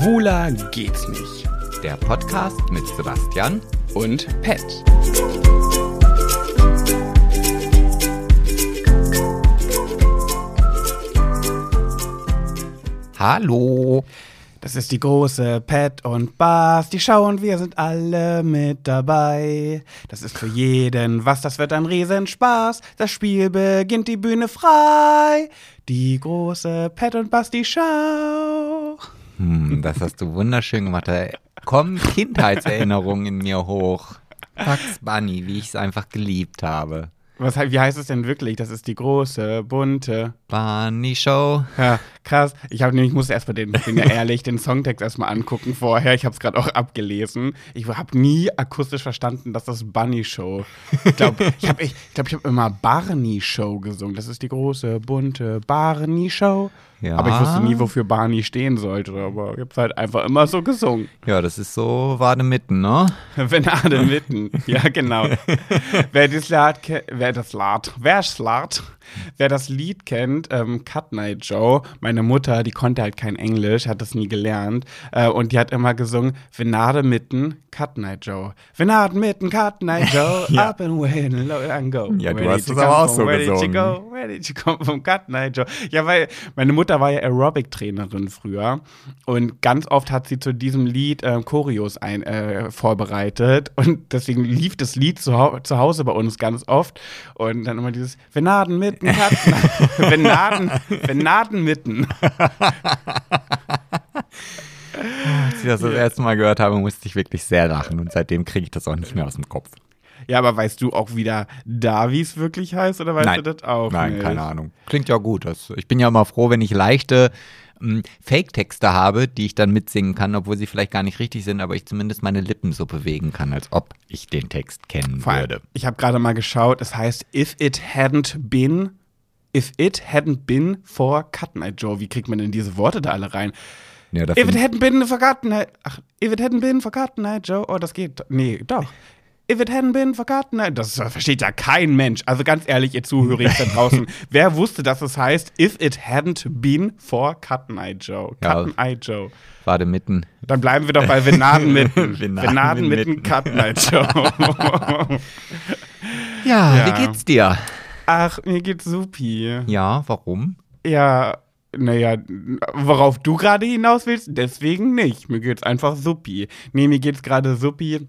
Schwuler geht's nicht. Der Podcast mit Sebastian Und Pet. Hallo. Das ist die große Pet und Bas, die Show und wir sind alle mit dabei. Das ist für jeden was, das wird ein Riesenspaß. Das Spiel beginnt, die Bühne frei. Die große Pet und Bas, die Show. Hm, das hast du wunderschön gemacht. Da kommen Kindheitserinnerungen in mir hoch. Bugs Bunny, wie ich es einfach geliebt habe. Was, wie heißt es denn wirklich? Das ist die große, bunte. Bunny Show. Ja, krass. Ich habe nämlich, ich musste erstmal den, bin ja ehrlich, den Songtext erstmal angucken vorher. Ich habe es gerade auch abgelesen. Ich habe nie akustisch verstanden, dass das Bunny Show. Ich glaube, ich habe ich glaub, ich hab immer Barney Show gesungen. Das ist die große, bunte Barney Show. Ja. Aber ich wusste nie, wofür Barney stehen sollte. Aber ich habe halt einfach immer so gesungen. Ja, das ist so Wademitten, ne? Venade mitten. Ja, genau. wer das kennt, wer das Lied, wer Lied, wer das Lied kennt, ähm, Cut Night Joe, meine Mutter, die konnte halt kein Englisch, hat das nie gelernt. Äh, und die hat immer gesungen, Venade mitten, Cut Night Joe. Venade mitten, Cut Night Joe, Ja. up and win, low and go. Ja, du Where hast did es you aber auch so Where did you gesungen. go? Where did you come from? Cut Night Joe. Ja, weil meine Mutter war ja Aerobic-Trainerin früher und ganz oft hat sie zu diesem Lied äh, Choreos ein, äh, vorbereitet und deswegen lief das Lied zu, zu Hause bei uns ganz oft und dann immer dieses Venaden mitten, Katzen, Venaden, Venaden mitten. Als ich das das erste Mal gehört habe, musste ich wirklich sehr lachen und seitdem kriege ich das auch nicht mehr aus dem Kopf. Ja, aber weißt du auch wieder da, wie es wirklich heißt oder weißt Nein. du das auch Nein, nicht? keine Ahnung. Klingt ja gut. Das, ich bin ja immer froh, wenn ich leichte Fake-Texte habe, die ich dann mitsingen kann, obwohl sie vielleicht gar nicht richtig sind, aber ich zumindest meine Lippen so bewegen kann, als ob ich den Text kennen Vor allem, würde. Ich habe gerade mal geschaut, es heißt If it hadn't been If it hadn't been for Cut Night Joe. Wie kriegt man denn diese Worte da alle rein? Ja, If it hadn't been for Cut Night Ach, if it hadn't been for Cut Night Joe. Oh, das geht. Nee, doch. If it hadn't been for Cut Night Das versteht ja kein Mensch. Also ganz ehrlich, ihr Zuhörer da draußen. wer wusste, dass es heißt If it hadn't been for Cut Night Joe? Cut Night Joe. Warte mitten. Dann bleiben wir doch bei Venaden mitten. Venaden mitten. Cut Night Joe. Ja, Ja. wie geht's dir? Ach, mir geht's supi. Ja, warum? Ja, naja, worauf du gerade hinaus willst, deswegen nicht. Mir geht's einfach supi. Nee, mir geht's gerade supi.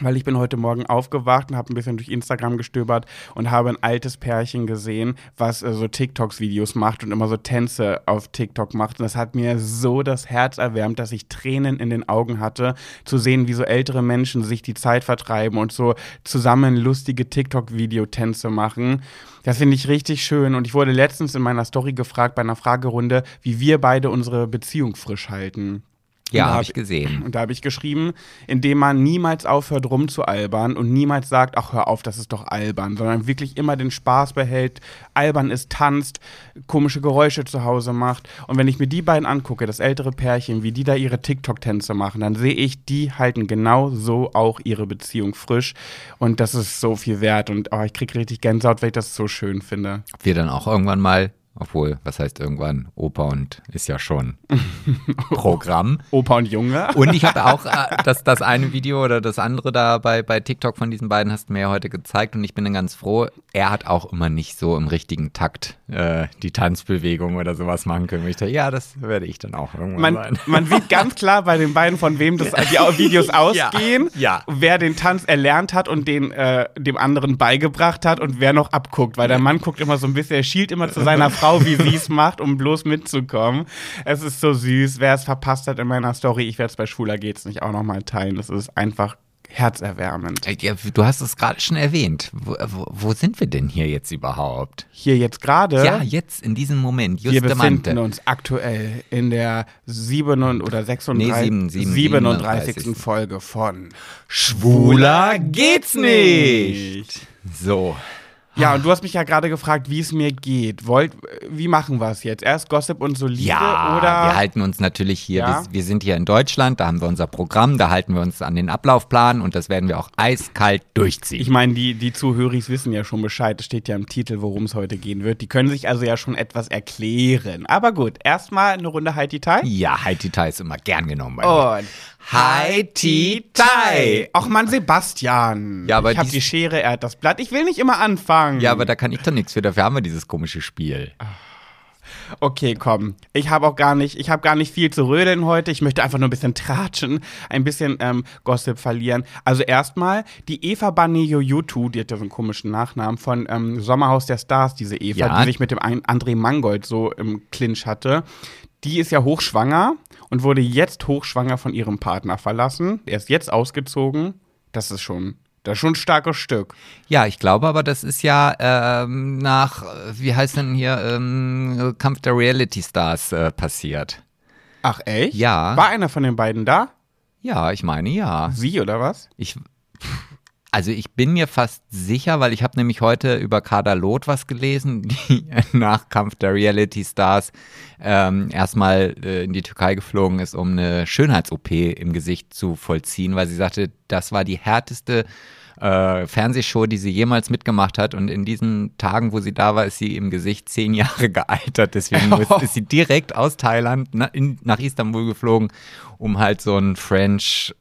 Weil ich bin heute Morgen aufgewacht und habe ein bisschen durch Instagram gestöbert und habe ein altes Pärchen gesehen, was äh, so TikToks-Videos macht und immer so Tänze auf TikTok macht. Und das hat mir so das Herz erwärmt, dass ich Tränen in den Augen hatte, zu sehen, wie so ältere Menschen sich die Zeit vertreiben und so zusammen lustige TikTok-Videotänze machen. Das finde ich richtig schön. Und ich wurde letztens in meiner Story gefragt bei einer Fragerunde, wie wir beide unsere Beziehung frisch halten. Ja, habe ich gesehen. Und da habe ich geschrieben, indem man niemals aufhört rumzualbern und niemals sagt, ach hör auf, das ist doch albern, sondern wirklich immer den Spaß behält, albern ist, tanzt, komische Geräusche zu Hause macht. Und wenn ich mir die beiden angucke, das ältere Pärchen, wie die da ihre TikTok-Tänze machen, dann sehe ich, die halten genau so auch ihre Beziehung frisch. Und das ist so viel wert. Und oh, ich kriege richtig Gänsehaut, weil ich das so schön finde. Ob wir dann auch irgendwann mal, obwohl, was heißt irgendwann? Opa und ist ja schon Programm. Opa und Junge. Und ich habe auch äh, das, das eine Video oder das andere da bei, bei TikTok von diesen beiden hast du mir ja heute gezeigt und ich bin dann ganz froh. Er hat auch immer nicht so im richtigen Takt äh, die Tanzbewegung oder sowas machen können. Und ich dachte, ja, das werde ich dann auch irgendwann Man, sein. man sieht ganz klar bei den beiden, von wem das, die Videos ausgehen, ja. wer den Tanz erlernt hat und den äh, dem anderen beigebracht hat und wer noch abguckt. Weil der Mann guckt immer so ein bisschen, er schielt immer zu seiner Frau, wie sie es macht, um bloß mitzukommen. Es ist so süß. Wer es verpasst hat in meiner Story, ich werde es bei Schwuler geht's nicht auch nochmal teilen. Das ist einfach herzerwärmend. Ja, du hast es gerade schon erwähnt. Wo, wo, wo sind wir denn hier jetzt überhaupt? Hier jetzt gerade. Ja, jetzt in diesem Moment. Wir Juste befinden Mante. uns aktuell in der 7 oder 36, Nee, sieben- sieben- 37. 37. Folge von Schwuler geht's nicht. So. Ja, und du hast mich ja gerade gefragt, wie es mir geht. Wollt, wie machen wir es jetzt? Erst Gossip und Solide Ja, oder? wir halten uns natürlich hier, Ja? wir, wir sind hier in Deutschland, da haben wir unser Programm, da halten wir uns an den Ablaufplan und das werden wir auch eiskalt durchziehen. ich meine, die, die Zuhöris wissen ja schon Bescheid. Es steht ja im Titel, worum es heute gehen wird. Die können sich also ja schon etwas erklären. Aber gut, erstmal eine Runde High Tai. ja, Haiti Tai ist immer gern genommen bei mir. Und Haiti Tai. Ach man, Sebastian. Ja, aber ich habe dies- die Schere, er hat das Blatt. Ich will nicht immer anfangen. Ja, aber da kann ich doch nichts für, dafür haben wir dieses komische Spiel. Okay, komm. Ich habe auch gar nicht, ich habe gar nicht viel zu rödeln heute. Ich möchte einfach nur ein bisschen tratschen, ein bisschen ähm, Gossip verlieren. Also erstmal die Eva Banejo Yutu, die hat ja so einen komischen Nachnamen von ähm, Sommerhaus der Stars, diese Eva, Ja. die sich mit dem André Mangold so im Clinch hatte. Die ist ja hochschwanger und wurde jetzt hochschwanger von ihrem Partner verlassen. Er ist jetzt ausgezogen. Das ist schon, das ist schon ein starkes Stück. Ja, ich glaube aber, das ist ja ähm, nach, äh, wie heißt denn hier, ähm, Kampf der Reality Stars äh, passiert. Ach echt? Ja. War einer von den beiden da? Ja, ich meine ja. Sie oder was? Ich, also ich bin mir fast sicher, weil ich habe nämlich heute über Kader Loth was gelesen, die nach Kampf der Reality Stars ähm, erstmal äh, in die Türkei geflogen ist, um eine Schönheits-OP im Gesicht zu vollziehen, weil sie sagte, das war die härteste äh, Fernsehshow, die sie jemals mitgemacht hat. Und in diesen Tagen, wo sie da war, ist sie im Gesicht zehn Jahre gealtert. Deswegen ist, ist sie direkt aus Thailand na, in, nach Istanbul geflogen, um halt so ein French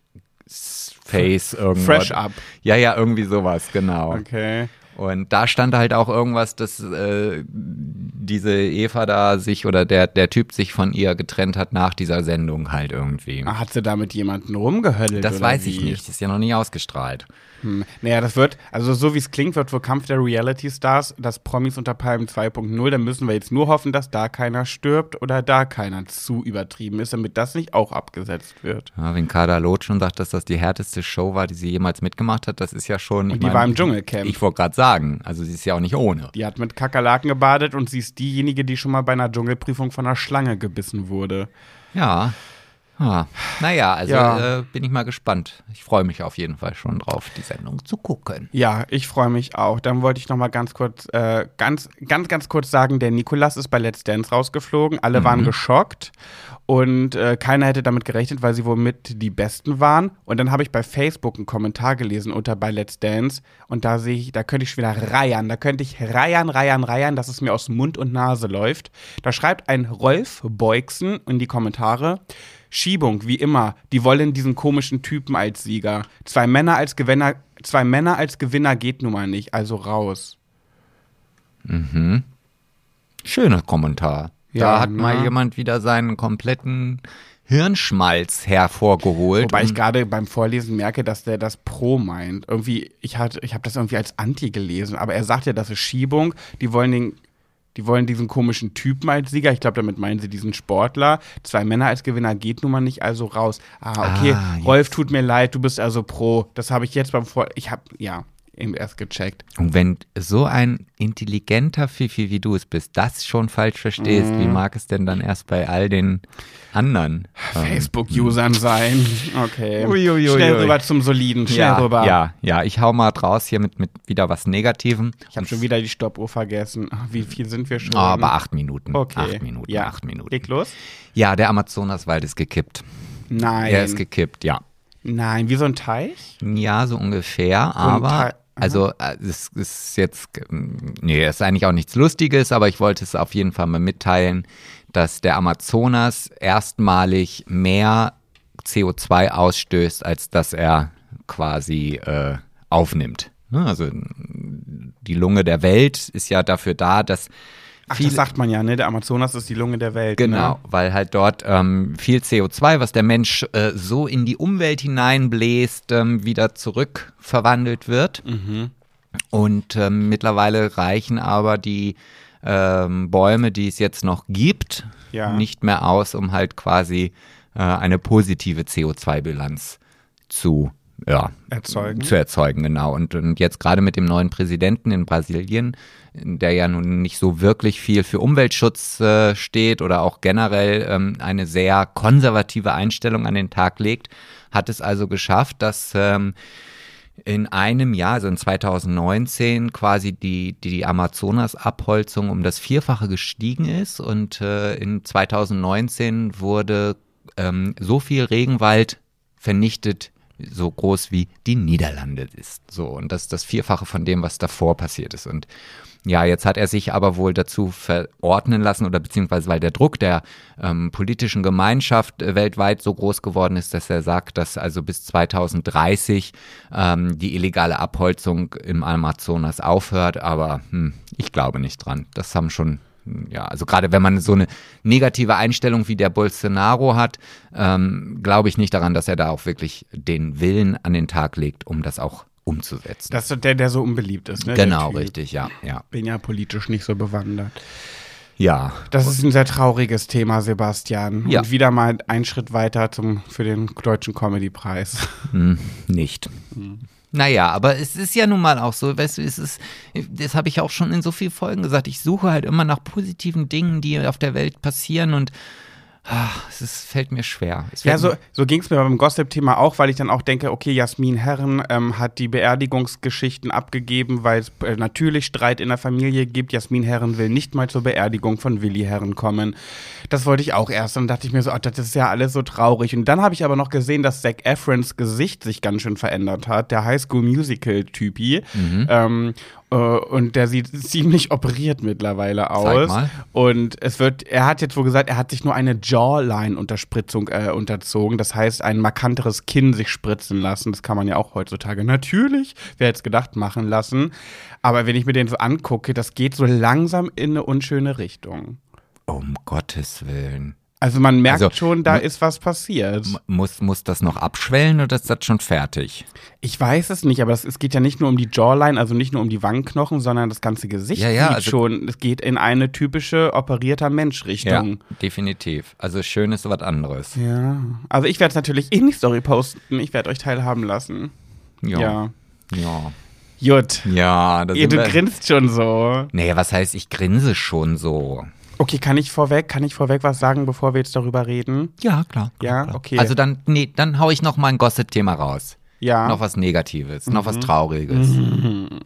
Face irgendwas. Fresh up. Ja, ja, irgendwie sowas, genau. Okay. Und da stand halt auch irgendwas, dass äh, diese Eva da sich oder der, der Typ sich von ihr getrennt hat nach dieser Sendung halt irgendwie. Ah, Hat sie da mit jemandem rumgehödelt? das weiß ich wie? nicht, ist ja noch nie ausgestrahlt. Hm. Naja, das wird, also so wie es klingt, wird wohl Kampf der Reality Stars das Promis unter Palmen 2.0. Da müssen wir jetzt nur hoffen, dass da keiner stirbt oder da keiner zu übertrieben ist, damit das nicht auch abgesetzt wird. Ja, wenn Kader Loth schon sagt, dass das die härteste Show war, die sie jemals mitgemacht hat, das ist ja schon. Und ich die mein, war im Dschungelcamp. Ich wollte gerade sagen, also sie ist ja auch nicht ohne. Die hat mit Kakerlaken gebadet und sie ist diejenige, die schon mal bei einer Dschungelprüfung von einer Schlange gebissen wurde. Ja. Ah. Naja, also Ja. äh, bin ich mal gespannt. Ich freue mich auf jeden Fall schon drauf, die Sendung zu gucken. Ja, ich freue mich auch. Dann wollte ich noch mal ganz kurz, äh, ganz, ganz, ganz kurz sagen, der Nikolas ist bei Let's Dance rausgeflogen. Alle waren geschockt und äh, keiner hätte damit gerechnet, weil sie wohl mit die Besten waren. Und dann habe ich bei Facebook einen Kommentar gelesen unter bei Let's Dance und da sehe ich, da könnte ich schon wieder reiern. Da könnte ich reiern, reiern, reiern, dass es mir aus Mund und Nase läuft. Da schreibt ein Rolf Beugsen in die Kommentare. Schiebung, wie immer. Die wollen diesen komischen Typen als Sieger. Zwei Männer als Gewinner, zwei Männer als Gewinner geht nun mal nicht, also raus. Schöner Kommentar. Ja, da hat mal ne? jemand wieder seinen kompletten Hirnschmalz hervorgeholt. Wobei ich gerade beim Vorlesen merke, dass der das Pro meint. Irgendwie, ich hatte, ich habe das irgendwie als Anti gelesen, aber er sagt ja, das ist Schiebung. Die wollen den, die wollen diesen komischen Typen als Sieger. Ich glaube, damit meinen sie diesen Sportler. Zwei Männer als Gewinner geht nun mal nicht, also raus. Ah, okay. Ah. Rolf, tut mir leid, du bist also Pro. Das habe ich jetzt beim Vor, ich habe ja eben erst gecheckt. Und wenn so ein intelligenter Fifi wie du es bist, das schon falsch verstehst, Mhm. wie mag es denn dann erst bei all den anderen? ähm, Facebook-Usern sein. Okay. Ui, ui, ui, Schnell rüber zum Soliden, schnell ja, rüber. ja, ja, ich hau mal draus hier mit, mit wieder was Negativem. Ich habe schon wieder die Stoppuhr vergessen. Wie viel sind wir schon? Oh, aber acht Minuten. Okay. Acht Minuten, ja. acht Minuten. Leg los. Ja, der Amazonaswald ist gekippt. Nein. Er ist gekippt, ja. Nein, wie so ein Teich? Ja, so ungefähr, So aber also äh, es ist jetzt ähm, nee, es ist eigentlich auch nichts lustiges, aber ich wollte es auf jeden Fall mal mitteilen, dass der Amazonas erstmalig mehr CO2 ausstößt, als dass er quasi äh, aufnimmt. Ne, Also die Lunge der Welt ist ja dafür da, dass Ach, das sagt man ja, ne? Der Amazonas ist die Lunge der Welt. Genau, Ne? weil halt dort ähm, viel CO2, was der Mensch äh, so in die Umwelt hineinbläst, ähm, wieder zurückverwandelt wird. Mhm. Und ähm, mittlerweile reichen aber die ähm, Bäume, die es jetzt noch gibt, Ja. nicht mehr aus, um halt quasi äh, eine positive CO2-Bilanz zu ja, Erzeugen. zu erzeugen, genau. Und, und jetzt gerade mit dem neuen Präsidenten in Brasilien, der ja nun nicht so wirklich viel für Umweltschutz äh, steht oder auch generell ähm, eine sehr konservative Einstellung an den Tag legt, hat es also geschafft, dass ähm, in einem Jahr, also in 2019, quasi die, die Amazonas-Abholzung um das Vierfache gestiegen ist und äh, in 2019 wurde ähm, so viel Regenwald vernichtet, so groß wie die Niederlande ist. So, und das ist das Vierfache von dem, was davor passiert ist. Und ja, jetzt hat er sich aber wohl dazu verordnen lassen oder beziehungsweise weil der Druck der ähm, politischen Gemeinschaft äh, weltweit so groß geworden ist, dass er sagt, dass also bis 2030 ähm, die illegale Abholzung im Amazonas aufhört. Aber hm, ich glaube nicht dran. Das haben schon ja, also gerade wenn man so eine negative Einstellung wie der Bolsonaro hat, ähm, glaube ich nicht daran, dass er da auch wirklich den Willen an den Tag legt, um das auch umzusetzen. Das ist der, der so unbeliebt ist, ne? Genau, richtig, ja, ja. Bin ja politisch nicht so bewandert. Ja. Das ist ein sehr trauriges Thema, Sebastian. Ja. Und wieder mal ein Schritt weiter zum, für den Deutschen Comedy-Preis. Hm, nicht. Naja, aber es ist ja nun mal auch so, weißt du, es ist, das habe ich auch schon in so vielen Folgen gesagt, ich suche halt immer nach positiven Dingen, die auf der Welt passieren und ach, es ist, fällt mir schwer. Es Ja, fällt so, so ging es mir beim Gossip-Thema auch, weil ich dann auch denke, okay, Jasmin Herren ähm, hat die Beerdigungsgeschichten abgegeben, weil es äh, natürlich Streit in der Familie gibt. Jasmin Herren will nicht mal zur Beerdigung von Willi Herren kommen. Das wollte ich auch erst. Und dann dachte ich mir so, ach, das ist ja alles so traurig. Und dann habe ich aber noch gesehen, dass Zac Efrons Gesicht sich ganz schön verändert hat. Der Highschool-Musical-Typi. Ähm, äh, und der sieht ziemlich operiert mittlerweile aus. Und es wird, er hat jetzt wohl gesagt, er hat sich nur eine Jawline-Unterspritzung äh, unterzogen. Das heißt, ein markanteres Kinn sich spritzen lassen. Das kann man ja auch heutzutage natürlich, wer hätte es gedacht, machen lassen. Aber wenn ich mir den so angucke, das geht so langsam in eine unschöne Richtung. um Gottes Willen. Also man merkt Also, schon, da ist was passiert. Muss, muss das noch abschwellen oder ist das schon fertig? Ich weiß es nicht, aber es, es geht ja nicht nur um die Jawline, also nicht nur um die Wangenknochen, sondern das ganze Gesicht Ja, ja, sieht also- schon, es geht in eine typische operierter Mensch-Richtung. definitiv. Also schön ist was anderes. Ja. Also ich werde es natürlich in die Story posten. Ich werde euch teilhaben lassen. Ja. Ja. Ja. Jut. Ja, das Ihr, du grinst schon so. Nee, was heißt, ich grinse schon so? Okay, kann ich vorweg, kann ich vorweg was sagen, bevor wir jetzt darüber reden? Ja, klar. Ja, klar. okay. Also dann, nee, dann hau ich noch mal ein Gossip-Thema raus. Ja. Noch was Negatives, noch Mhm. was Trauriges.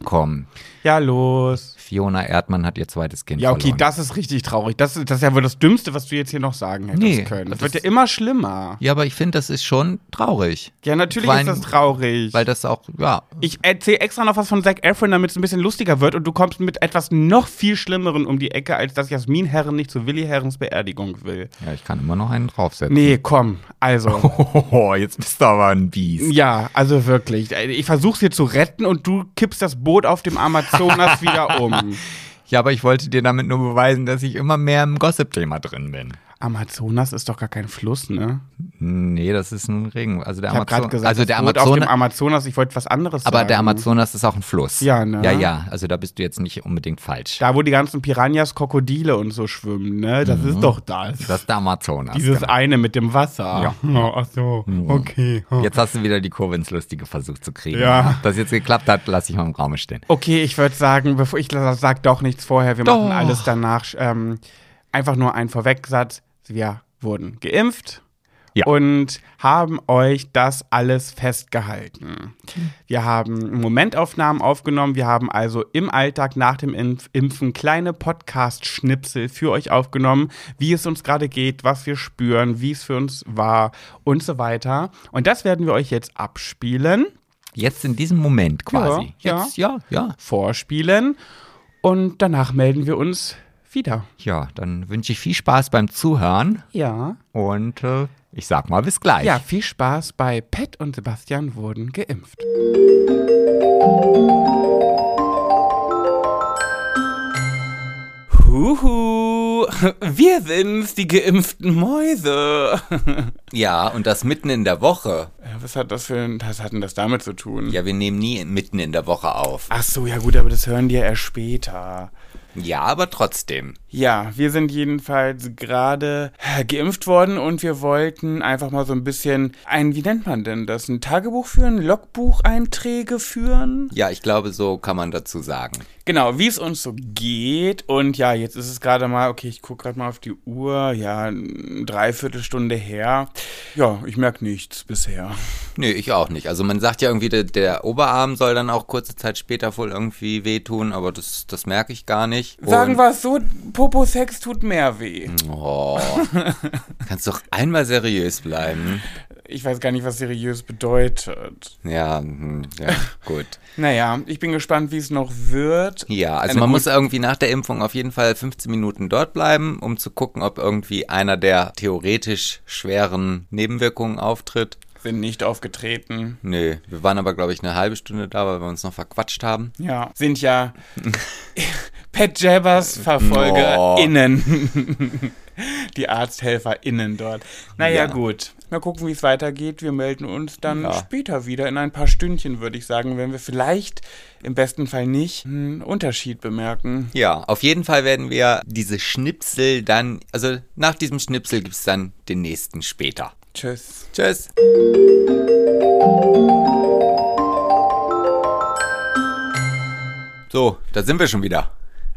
Komm, Ja, los. Fiona Erdmann hat ihr zweites Kind Ja, okay, verloren. das ist richtig traurig. Das, ist- das ist ja wohl das Dümmste, was du jetzt hier noch sagen hättest Nee, können. Das, das wird ja immer schlimmer. ja, aber ich finde, das ist schon traurig. Ja, natürlich Vor ist das traurig. Weil das auch, ja, ich erzähle extra noch was von Zac Efron, damit es ein bisschen lustiger wird und du kommst mit etwas noch viel Schlimmeren um die Ecke, als dass Jasmin Herren nicht zu Willi Herrens Beerdigung will. ja, ich kann immer noch einen draufsetzen. Nee, komm, also. Oh, jetzt bist du aber ein Biest. Ja, also wirklich. Ich versuch's hier zu retten und du kippst das Boot auf dem Amazonas wieder um. Ja, aber ich wollte dir damit nur beweisen, dass ich immer mehr im Gossip-Thema drin bin. Amazonas ist doch gar kein Fluss, ne? Nee, das ist ein Regen. Also der Ich Amazon, gesagt, also das der Boot auf dem Amazonas, Amazonas, ich wollte was anderes aber sagen. der Amazonas ist auch ein Fluss. Ja, ne? Ja, ja, also da bist du jetzt nicht unbedingt falsch. Da, wo die ganzen Piranhas, Krokodile und so schwimmen, ne? Das ist doch das. Das ist der Amazonas. Dieses genau. eine mit dem Wasser. Ja. Oh, ach so, okay. Oh. Jetzt hast du wieder die Kurve ins Lustige versucht zu kriegen. Ja. Dass jetzt geklappt hat, lasse ich mal im Raum stehen. Okay, ich würde sagen, bevor ich sag doch nichts vorher, wir Doch. machen alles danach. Ähm, einfach nur ein Vorwegsatz. Wir wurden geimpft Ja. und haben euch das alles festgehalten. Wir haben Momentaufnahmen aufgenommen. Wir haben also im Alltag nach dem Impf Impfen kleine Podcast-Schnipsel für euch aufgenommen, wie es uns gerade geht, was wir spüren, wie es für uns war und so weiter. Und das werden wir euch jetzt abspielen. Jetzt in diesem Moment quasi. Ja, Jetzt, ja, ja. vorspielen und danach melden wir uns wieder. Ja, dann wünsche ich viel Spaß beim Zuhören Ja. und äh, ich sag mal bis gleich. Ja, viel Spaß bei Pet und Sebastian wurden geimpft. Huhu, wir sind's, die geimpften Mäuse. ja, und das mitten in der Woche. Ja, was hat das für ein, was hat denn das damit zu tun? Ja, wir nehmen nie mitten in der Woche auf. Ach so, ja gut, aber das hören die ja erst später. Ja, aber trotzdem. Ja, wir sind jedenfalls gerade äh, geimpft worden und wir wollten einfach mal so ein bisschen ein, wie nennt man denn das? Ein Tagebuch führen? Logbucheinträge führen? Ja, ich glaube, so kann man dazu sagen. Genau, wie es uns so geht. Und ja, jetzt ist es gerade mal, okay, ich gucke gerade mal auf die Uhr. Ja, eine Dreiviertelstunde her. Ja, ich merke nichts bisher. Nö, ich auch nicht. Also man sagt ja irgendwie, der, der Oberarm soll dann auch kurze Zeit später wohl irgendwie wehtun, aber das, das merke ich gar nicht. Sagen wir es so, Popo-Sex tut mehr weh. Oh, kannst doch einmal seriös bleiben. Ich weiß gar nicht, was seriös bedeutet. Ja, hm, ja gut. naja, ich bin gespannt, wie es noch wird. Ja, also Eine man muss irgendwie nach der Impfung auf jeden Fall 15 Minuten dort bleiben, um zu gucken, ob irgendwie einer der theoretisch schweren Nebenwirkungen auftritt. Sind nicht aufgetreten. Nee, wir waren aber, glaube ich, eine halbe Stunde da, weil wir uns noch verquatscht haben. Ja, sind ja Pat Jabbers VerfolgerInnen. Die ArzthelferInnen dort. Naja, ja. gut. Mal gucken, wie es weitergeht. Wir melden uns dann ja. später wieder in ein paar Stündchen, würde ich sagen, wenn wir vielleicht im besten Fall nicht einen Unterschied bemerken. Ja, auf jeden Fall werden wir diese Schnipsel dann, also nach diesem Schnipsel gibt es dann den nächsten später. Tschüss. Tschüss. So, da sind wir schon wieder.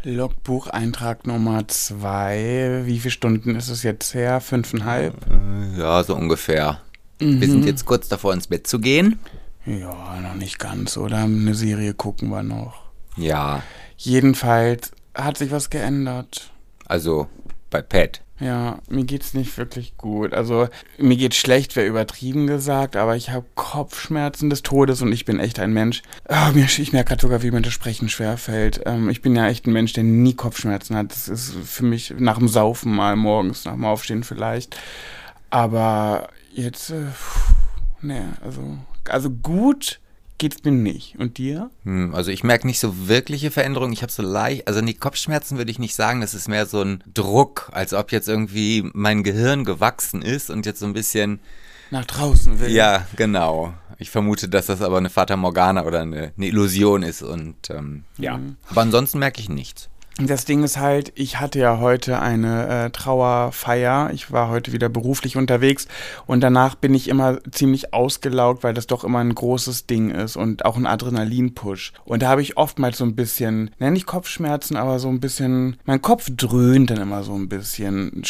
Logbucheintrag Nummer zwei. Wie viele Stunden ist es jetzt her? Fünfeinhalb? Äh, ja, so ungefähr. Mhm. Wir sind jetzt kurz davor, ins Bett zu gehen. Ja, noch nicht ganz, oder? Eine Serie gucken wir noch. Ja. Jedenfalls hat sich was geändert. Also bei Pat. Ja, mir geht's nicht wirklich gut. Also mir geht's schlecht, wäre übertrieben gesagt, aber ich habe Kopfschmerzen des Todes und ich bin echt ein Mensch. Oh, mir, ich merke gerade sogar, wie mir das Sprechen schwerfällt. Ähm, ich bin ja echt ein Mensch, der nie Kopfschmerzen hat. Das ist für mich nach dem Saufen mal morgens, nach dem Aufstehen vielleicht. Aber jetzt, äh, ne, also, also gut geht's mir nicht. Und dir? Hm, also ich merke nicht so wirkliche Veränderungen. Ich habe so leicht, also die Kopfschmerzen würde ich nicht sagen. Das ist mehr so ein Druck, als ob jetzt irgendwie mein Gehirn gewachsen ist und jetzt so ein bisschen nach draußen will. Ja, genau. Ich vermute, dass das aber eine Fata Morgana oder eine, eine Illusion ist und ähm, ja. Mhm. Aber ansonsten merke ich nichts. Das Ding ist halt, ich hatte ja heute eine äh, Trauerfeier. Ich war heute wieder beruflich unterwegs und danach bin ich immer ziemlich ausgelaugt, weil das doch immer ein großes Ding ist und auch ein Adrenalin-Push. Und da habe ich oftmals so ein bisschen, nenne ich Kopfschmerzen, aber so ein bisschen, mein Kopf dröhnt dann immer so ein bisschen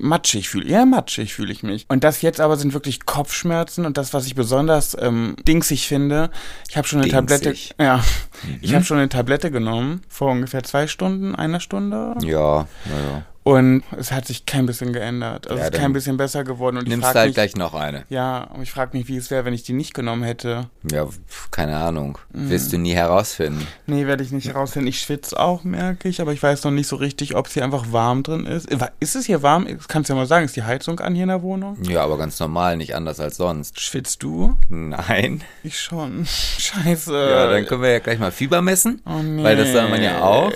matschig fühle. Ja, matschig fühle ich mich. Und das jetzt aber sind wirklich Kopfschmerzen und das, was ich besonders ähm, dingsig finde, ich habe schon eine dingsig. Tablette, ja, mhm. ich habe schon eine Tablette genommen vor ungefähr zwei Stunden Stunden, einer Stunde. Ja, ja, Und es hat sich kein bisschen geändert. Also ja, es ist kein bisschen besser geworden. Und nimmst halt mich, gleich noch eine. Ja, und ich frage mich, wie es wäre, wenn ich die nicht genommen hätte. Ja, keine Ahnung. Mhm. Wirst du nie herausfinden. Nee, werde ich nicht herausfinden. Ich schwitze auch, merke ich, aber ich weiß noch nicht so richtig, ob es hier einfach warm drin ist. Ist es hier warm? Kannst du ja mal sagen, ist die Heizung an hier in der Wohnung? Ja, aber ganz normal, nicht anders als sonst. Schwitzt du? Nein. Ich schon. Scheiße. Ja, dann können wir ja gleich mal Fieber messen. Oh nee. Weil das soll man ja auch.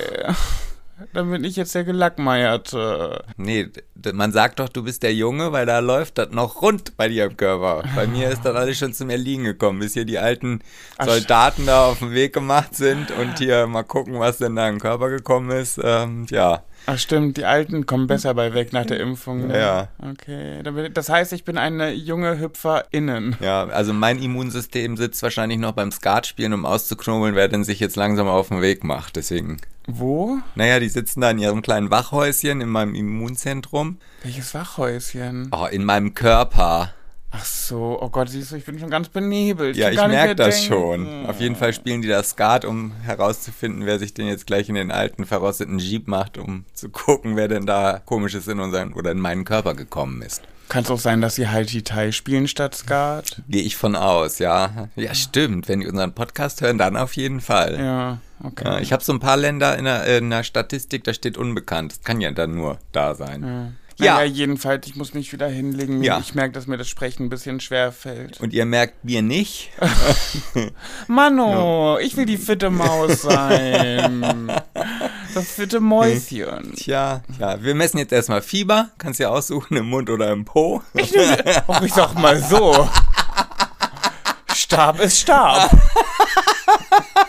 Dann bin ich jetzt der Gelackmeierte. Nee, man sagt doch, du bist der Junge, weil da läuft das noch rund bei dir im Körper. Bei mir ist das alles schon zum Erliegen gekommen, bis hier die alten Soldaten da auf den Weg gemacht sind und hier mal gucken, was denn da im Körper gekommen ist. Ähm, ja. Ach stimmt, die Alten kommen besser bei weg nach der Impfung. Ne? Ja. Okay, das heißt, ich bin eine junge Hüpferin. Ja, also mein Immunsystem sitzt wahrscheinlich noch beim Skatspielen, um auszuknobeln, wer denn sich jetzt langsam auf den Weg macht. Deswegen. Wo? Naja, die sitzen da in ihrem kleinen Wachhäuschen in meinem Immunzentrum. Welches Wachhäuschen? Oh, in meinem Körper. Ach so, oh Gott, siehst du, ich bin schon ganz benebelt. Ja, ich, ich merke das denken. schon. Auf jeden Fall spielen die das Skat, um herauszufinden, wer sich denn jetzt gleich in den alten, verrosteten Jeep macht, um zu gucken, wer denn da komisches in unseren oder in meinen Körper gekommen ist. Kann es auch sein, dass sie halt Tai spielen statt Skat? Gehe ich von aus, ja. Ja, stimmt. Wenn die unseren Podcast hören, dann auf jeden Fall. Ja, okay. Ja, ich habe so ein paar Länder in der, in der Statistik, da steht unbekannt. Das kann ja dann nur da sein. Ja. Ja. Naja, jedenfalls, ich muss mich wieder hinlegen. Ja. Ich merke, dass mir das Sprechen ein bisschen schwer fällt. Und ihr merkt mir nicht? Mano, ja. ich will die fitte Maus sein. das fitte Mäuschen. Tja, ja, wir messen jetzt erstmal Fieber. Kannst ja aussuchen, im Mund oder im Po. Ich, oh, ich sag mal so. Stab ist Stab.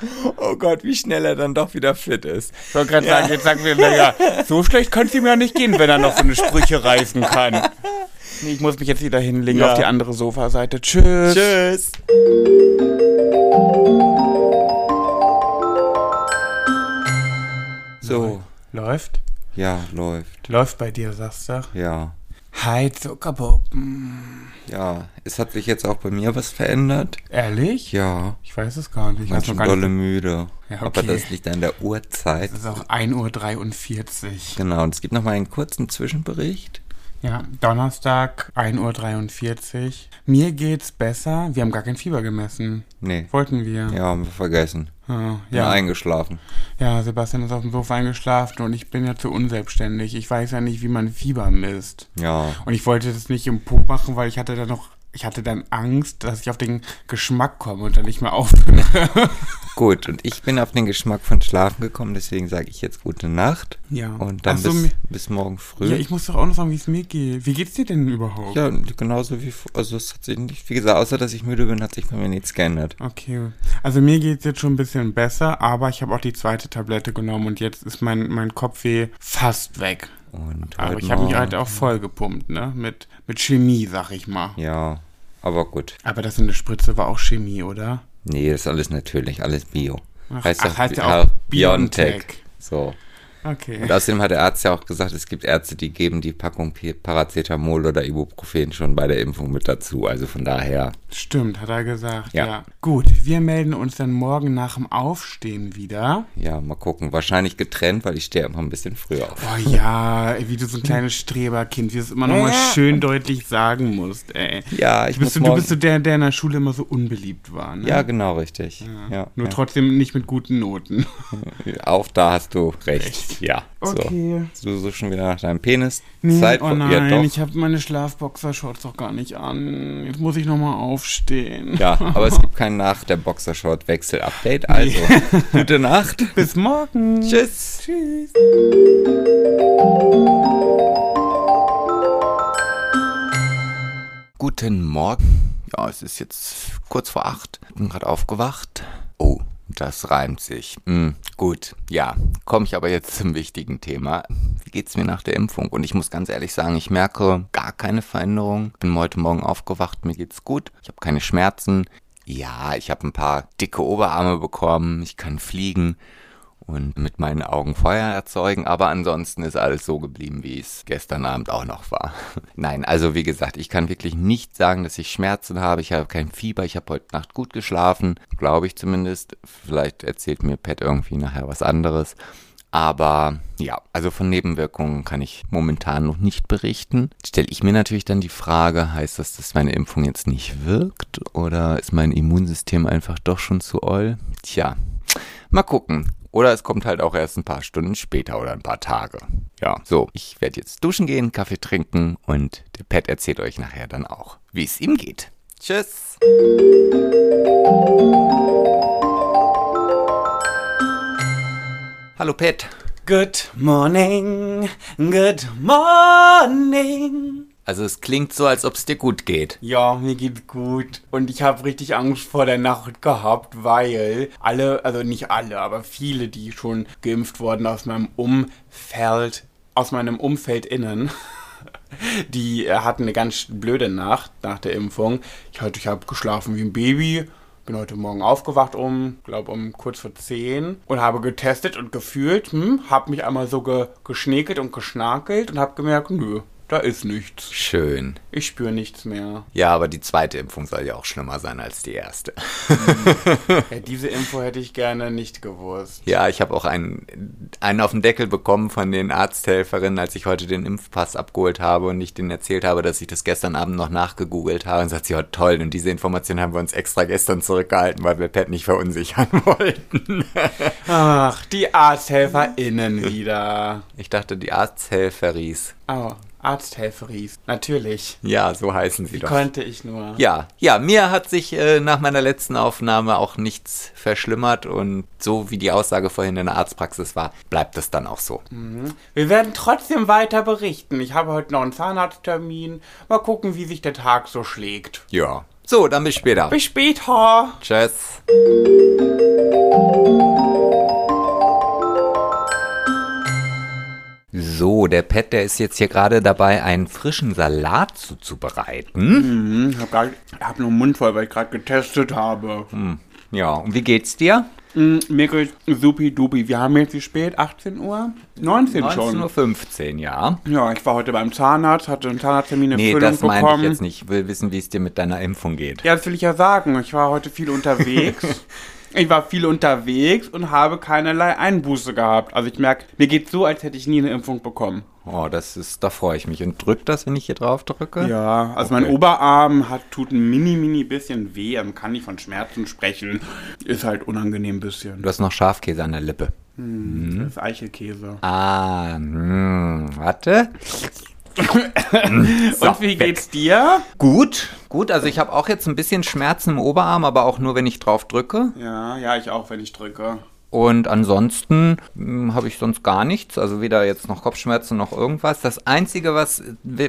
Oh Gott, wie schnell er dann doch wieder fit ist. Ich wollte gerade sagen, jetzt sagen wir, naja, so schlecht könnte es ihm ja nicht gehen, wenn er noch so eine Sprüche reißen kann. Nee, ich muss mich jetzt wieder hinlegen ja. auf die andere Sofaseite. Tschüss. Tschüss. So. Läuft? Ja, läuft. Läuft bei dir, sagst du? Ja. Hi, Zuckerpuppen. Ja, es hat sich jetzt auch bei mir was verändert. Ehrlich? Ja, Ich weiß es gar nicht. Ich bin schon dolle nicht. müde. Ja, Aber okay. das liegt an der Uhrzeit. Es ist auch 1.43 Uhr. Genau, und es gibt noch mal einen kurzen Zwischenbericht. Ja, Donnerstag, 1.43 Uhr. Mir geht's besser. Wir haben gar kein Fieber gemessen. Nee, Wollten wir. ja, haben wir vergessen. Bin ja. eingeschlafen. ja, Sebastian ist auf dem Sofa eingeschlafen und ich bin ja zu unselbstständig. Ich weiß ja nicht, wie man Fieber misst. Ja, Und ich wollte das nicht im Po machen, weil ich hatte dann noch, ich hatte dann Angst, dass ich auf den Geschmack komme und dann nicht mehr aufhöre. gut. Und ich bin auf den Geschmack von Schlafen gekommen, deswegen sage ich jetzt gute Nacht. Ja. Und dann so, bis, bis morgen früh. Ja, ich muss doch auch noch sagen, wie es mir geht. Wie geht's dir denn überhaupt? Ja, genauso wie, also es hat sich nicht, wie gesagt, außer dass ich müde bin, hat sich bei mir nichts geändert. Okay. Also mir geht's jetzt schon ein bisschen besser, aber ich habe auch die zweite Tablette genommen und jetzt ist mein, mein Kopfweh fast weg. Und Aber ich habe mich halt auch voll gepumpt, ne? Mit, mit Chemie, sag ich mal. Ja, aber gut. Aber das in der Spritze war auch Chemie, oder? Nee, das ist alles natürlich, alles Bio. Ach, heißt ach, doch heißt ja auch. BioNTech. So. Okay. Und außerdem hat der Arzt ja auch gesagt, es gibt Ärzte, die geben die Packung Paracetamol oder Ibuprofen schon bei der Impfung mit dazu. Also von daher, Stimmt, hat er gesagt, Ja. ja. Gut, wir melden uns dann morgen nach dem Aufstehen wieder. ja, mal gucken. Wahrscheinlich getrennt, weil ich stehe immer ein bisschen früher auf. Oh ja, wie du so ein kleines Streberkind, wie du es immer nochmal Ja. schön deutlich sagen musst, ey. Ja, ich Du bist, muss du, bist so der, der in der Schule immer so unbeliebt war, ne? ja, genau, richtig. Ja. Nur trotzdem nicht mit guten Noten. Auch da hast du recht. Ja, Okay. so. Du suchst schon wieder nach deinem Penis. Nee, Zeit oh von nein, ja, doch. ich habe meine Schlafboxershorts doch gar nicht an. Jetzt muss ich nochmal aufstehen. Ja, aber es gibt kein nach der Boxershort-Wechsel-Update. Also, gute Nacht. Bis morgen. Tschüss. Tschüss. Guten Morgen. Ja, es ist jetzt kurz vor acht. Bin gerade aufgewacht. Oh, das reimt sich. Hm, gut, ja. Komme ich aber jetzt zum wichtigen Thema. Wie geht's mir nach der Impfung? Und ich muss ganz ehrlich sagen, ich merke gar keine Veränderung. Bin heute Morgen aufgewacht, mir geht's gut. Ich habe keine Schmerzen. Ja, ich habe ein paar dicke Oberarme bekommen. Ich kann fliegen und mit meinen Augen Feuer erzeugen, aber ansonsten ist alles so geblieben, wie es gestern Abend auch noch war. Nein, also wie gesagt, ich kann wirklich nicht sagen, dass ich Schmerzen habe. Ich habe kein Fieber. Ich habe heute Nacht gut geschlafen, glaube ich zumindest. Vielleicht erzählt mir Pat irgendwie nachher was anderes. Aber ja, also von Nebenwirkungen kann ich momentan noch nicht berichten. Stelle ich mir natürlich dann die Frage, heißt das, dass meine Impfung jetzt nicht wirkt? Oder ist mein Immunsystem einfach doch schon zu oll? Tja, mal gucken. Oder es kommt halt auch erst ein paar Stunden später oder ein paar Tage. Ja, so, ich werde jetzt duschen gehen, Kaffee trinken und der Pat erzählt euch nachher dann auch, wie es ihm geht. Tschüss. Hallo Pat. Good morning, good morning. Also es klingt so, als ob es dir gut geht. Ja, mir geht's gut. Und ich habe richtig Angst vor der Nacht gehabt, weil alle, also nicht alle, aber viele, die schon geimpft wurden aus meinem Umfeld, aus meinem Umfeld innen, die äh, hatten eine ganz blöde Nacht nach der Impfung. Ich, halt, ich habe geschlafen wie ein Baby. Bin heute Morgen aufgewacht um, glaube um kurz vor 10 und habe getestet und gefühlt, hm, habe mich einmal so ge geschnäkelt und geschnakelt und habe gemerkt, nö, da ist nichts. Schön. Ich spüre nichts mehr. Ja, aber die zweite Impfung soll ja auch schlimmer sein als die erste. Ja, diese Info hätte ich gerne nicht gewusst. Ja, ich habe auch einen, einen auf den Deckel bekommen von den Arzthelferinnen, als ich heute den Impfpass abgeholt habe und ich denen erzählt habe, dass ich das gestern Abend noch nachgegoogelt habe. Und sagt sie, ja toll, und diese Information haben wir uns extra gestern zurückgehalten, weil wir Pat nicht verunsichern wollten. Ach, die ArzthelferInnen wieder. Ich dachte, die Arzthelferis. Oh, Arzthelferis. Natürlich. Ja, so heißen sie Wie doch. konnte ich nur? Ja, ja, mir hat sich äh, nach meiner letzten Aufnahme auch nichts verschlimmert und so wie die Aussage vorhin in der Arztpraxis war, bleibt es dann auch so. Wir werden trotzdem weiter berichten. Ich habe heute noch einen Zahnarzttermin. Mal gucken, wie sich der Tag so schlägt. Ja. So, dann bis später. Bis später. Tschüss. So, der Pet, der ist jetzt hier gerade dabei, einen frischen Salat zuzubereiten. Hm, ich habe hab nur einen Mund voll, weil ich gerade getestet habe. Ja, und wie geht's dir? Mm, Mir geht supi-dupi. Wir haben jetzt wie spät? 18 Uhr? 19 schon. 19.15 Uhr, ja. Ja, ich war heute beim Zahnarzt, hatte einen Zahnarzttermin, eine Nee, Füllung das meinte ich bekommen. jetzt nicht. Ich will wissen, wie es dir mit deiner Impfung geht. Ja, das will ich ja sagen. Ich war heute viel unterwegs. Ich war viel unterwegs und habe keinerlei Einbuße gehabt. Also ich merke, mir geht so, als hätte ich nie eine Impfung bekommen. Oh, das ist, da freue ich mich. Und drückt das, wenn ich hier drauf drücke? Ja, also mein Okay. Oberarm hat, tut ein mini, mini bisschen weh. Also man kann nicht von Schmerzen sprechen. Ist halt unangenehm ein bisschen. Du hast noch Schafkäse an der Lippe. Das ist Eichelkäse. Ah, hm, warte. Und wie geht's dir? Gut, gut. Also ich habe auch jetzt ein bisschen Schmerzen im Oberarm, aber auch nur, wenn ich drauf drücke. Ja, ja, ich auch, wenn ich drücke. Und ansonsten hm, habe ich sonst gar nichts. Also weder jetzt noch Kopfschmerzen noch irgendwas. Das Einzige, was,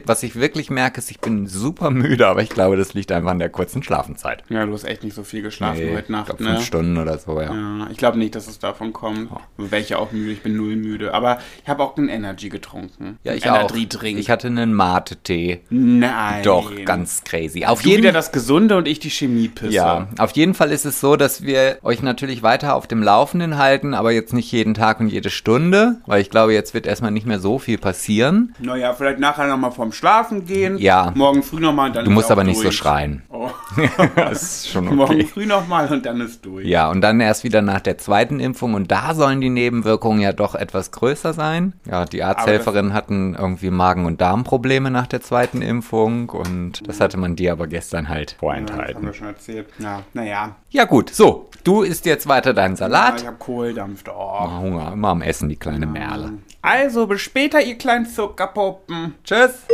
was ich wirklich merke, ist, ich bin super müde, aber ich glaube, das liegt einfach an der kurzen Schlafenszeit. Ja, du hast echt nicht so viel geschlafen Nee, heute ich Nacht, glaub, ne? fünf Stunden oder so, ja. Ja, ich glaube nicht, dass es davon kommt. Wäre ich ja auch müde, ich bin null müde. Aber ich habe auch einen Energy getrunken. Ja, ich auch. Ich hatte einen Mate-Tee. Nein. Doch, ganz crazy. Auf du jeden wieder das Gesunde und ich die Chemiepisse. Ja, auf jeden Fall ist es so, dass wir euch natürlich weiter auf dem Laufenden halten, aber jetzt nicht jeden Tag und jede Stunde, weil ich glaube, jetzt wird erstmal nicht mehr so viel passieren. Naja, vielleicht nachher nochmal vorm Schlafen gehen. Ja. Morgen früh nochmal und dann Du musst aber nicht so durch. schreien. Oh. Das ist schon Morgen okay. früh nochmal und dann ist durch. Ja, und dann erst wieder nach der zweiten Impfung und da sollen die Nebenwirkungen ja doch etwas größer sein. Ja, die Arzthelferinnen hatten irgendwie Magen- und Darmprobleme nach der zweiten Impfung und das hatte man dir aber gestern halt Ja, das haben vorenthalten. wir schon erzählt. Ja, naja. Ja gut, so, du isst jetzt weiter deinen Ja, Salat. ich habe Kohldampf. Oh. Ah, Hunger, immer am Essen, die kleine Merle. Also, bis später, ihr kleinen Zuckerpuppen. Tschüss.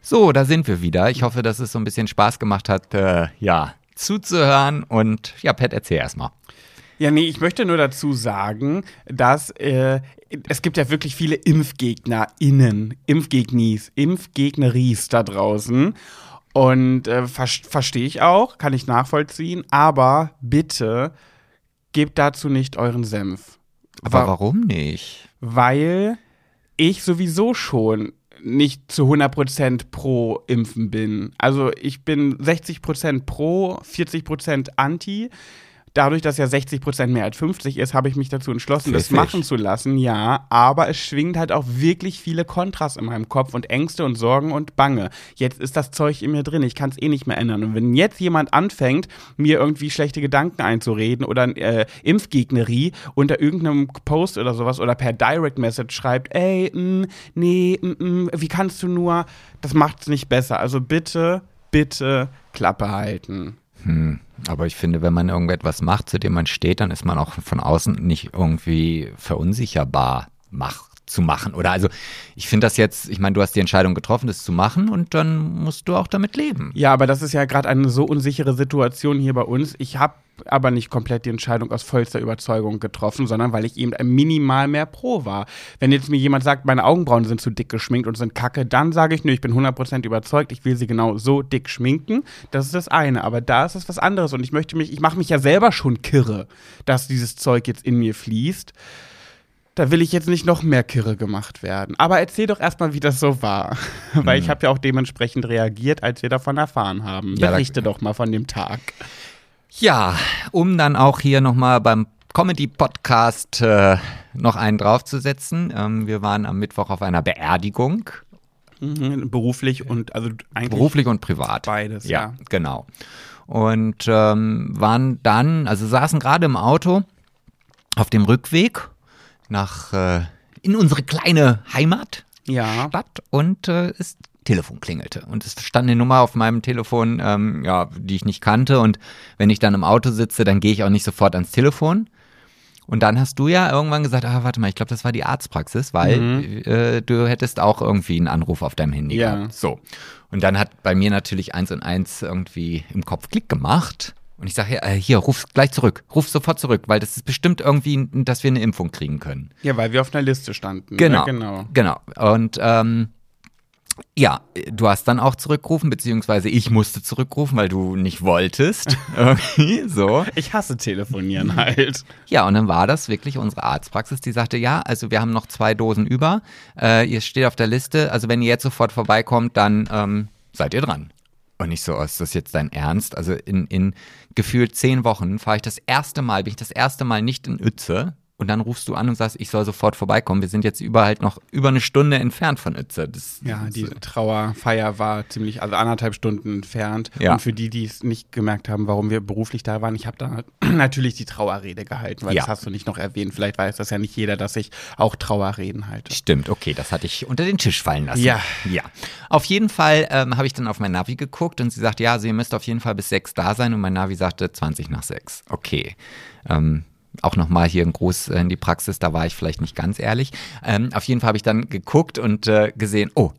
So, da sind wir wieder. Ich hoffe, dass es so ein bisschen Spaß gemacht hat, äh, ja, zuzuhören. Und ja, Pat, erzähl erstmal. Ja, nee, ich möchte nur dazu sagen, dass äh, es gibt ja wirklich viele ImpfgegnerInnen, Impfgegnis, Impfgegneries da draußen. Und äh, ver verstehe ich auch, kann ich nachvollziehen, aber bitte gebt dazu nicht euren Senf. Aber Wa- warum nicht? weil ich sowieso schon nicht zu 100% pro Impfen bin. Also ich bin 60% pro, 40% anti. Dadurch, dass ja 60% mehr als 50 ist, habe ich mich dazu entschlossen, das Pfiffig. machen zu lassen, ja. Aber es schwingt halt auch wirklich viele Kontras in meinem Kopf und Ängste und Sorgen und Bange. Jetzt ist das Zeug in mir drin, ich kann es eh nicht mehr ändern. Und wenn jetzt jemand anfängt, mir irgendwie schlechte Gedanken einzureden oder äh, Impfgegnerie unter irgendeinem Post oder sowas oder per Direct Message schreibt, ey, mm, nee, mm, mm, wie kannst du nur, das macht's nicht besser. Also bitte, bitte Klappe halten. Hm, aber ich finde, wenn man irgendetwas macht, zu dem man steht, dann ist man auch von außen nicht irgendwie verunsicherbar mach, zu machen. Oder also, ich finde das jetzt, ich meine, du hast die Entscheidung getroffen, das zu machen und dann musst du auch damit leben. Ja, aber das ist ja gerade eine so unsichere Situation hier bei uns. Ich habe aber nicht komplett die Entscheidung aus vollster Überzeugung getroffen, sondern weil ich eben minimal mehr pro war. Wenn jetzt mir jemand sagt, meine Augenbrauen sind zu dick geschminkt und sind kacke, dann sage ich, nö, ich bin 100% überzeugt, ich will sie genau so dick schminken. Das ist das eine. Aber da ist es was anderes und ich möchte mich, ich mache mich ja selber schon kirre, dass dieses Zeug jetzt in mir fließt. Da will ich jetzt nicht noch mehr Kirre gemacht werden. Aber erzähl doch erstmal, wie das so war. Weil ich habe ja auch dementsprechend reagiert, als wir davon erfahren haben. Ja, da- Berichte doch mal von dem Tag. Ja, um dann auch hier nochmal beim Comedy-Podcast äh, noch einen draufzusetzen. Ähm, wir waren am Mittwoch auf einer Beerdigung, Mhm, beruflich und also eigentlich beruflich und privat. beides, Ja, ja. genau. Und ähm, waren dann, also saßen gerade im Auto auf dem Rückweg nach äh, in unsere kleine Heimat. Ja. Stadt und äh, das Telefon klingelte. Und es stand eine Nummer auf meinem Telefon, ähm, ja, die ich nicht kannte. Und wenn ich dann im Auto sitze, dann gehe ich auch nicht sofort ans Telefon. Und dann hast du ja irgendwann gesagt, ah, warte mal, ich glaube, das war die Arztpraxis, weil äh, du hättest auch irgendwie einen Anruf auf deinem Handy Ja. gehabt. So. Und dann hat bei mir natürlich eins und eins irgendwie im Kopf Klick gemacht. Und ich sage, ja, äh, hier, ruf gleich zurück, ruf sofort zurück, weil das ist bestimmt irgendwie, dass wir eine Impfung kriegen können. Ja, weil wir auf einer Liste standen. Genau. Ja, genau. Genau. Und ähm, ja, du hast dann auch zurückgerufen, beziehungsweise ich musste zurückrufen, weil du nicht wolltest. Irgendwie so. Ich hasse Telefonieren halt. Ja, und dann war das wirklich unsere Arztpraxis, die sagte, ja, also wir haben noch zwei Dosen über. Äh, ihr steht auf der Liste, also wenn ihr jetzt sofort vorbeikommt, dann ähm, seid ihr dran. Und ich so, oh, ist das jetzt dein Ernst? Also in, in gefühlt zehn Wochen fahre ich das erste Mal, bin ich das erste Mal nicht in Uetze, und dann rufst du an und sagst, ich soll sofort vorbeikommen. Wir sind jetzt über halt noch über eine Stunde entfernt von Uetze. Das, ja, die Trauerfeier war ziemlich, also anderthalb Stunden entfernt. Ja. Und für die, die es nicht gemerkt haben, warum wir beruflich da waren, ich habe da natürlich die Trauerrede gehalten, weil Ja. das hast du nicht noch erwähnt. Vielleicht weiß das ja nicht jeder, dass ich auch Trauerreden halte. Stimmt, okay, das hatte ich unter den Tisch fallen lassen. Ja. Ja. Auf jeden Fall ähm, habe ich dann auf mein Navi geguckt und sie sagte, ja, also ihr müsst auf jeden Fall bis sechs da sein und mein Navi sagte 20 nach sechs. Okay. Ähm, auch nochmal hier ein Gruß äh, in die Praxis, da war ich vielleicht nicht ganz ehrlich. Ähm, auf jeden Fall habe ich dann geguckt und äh, gesehen, oh,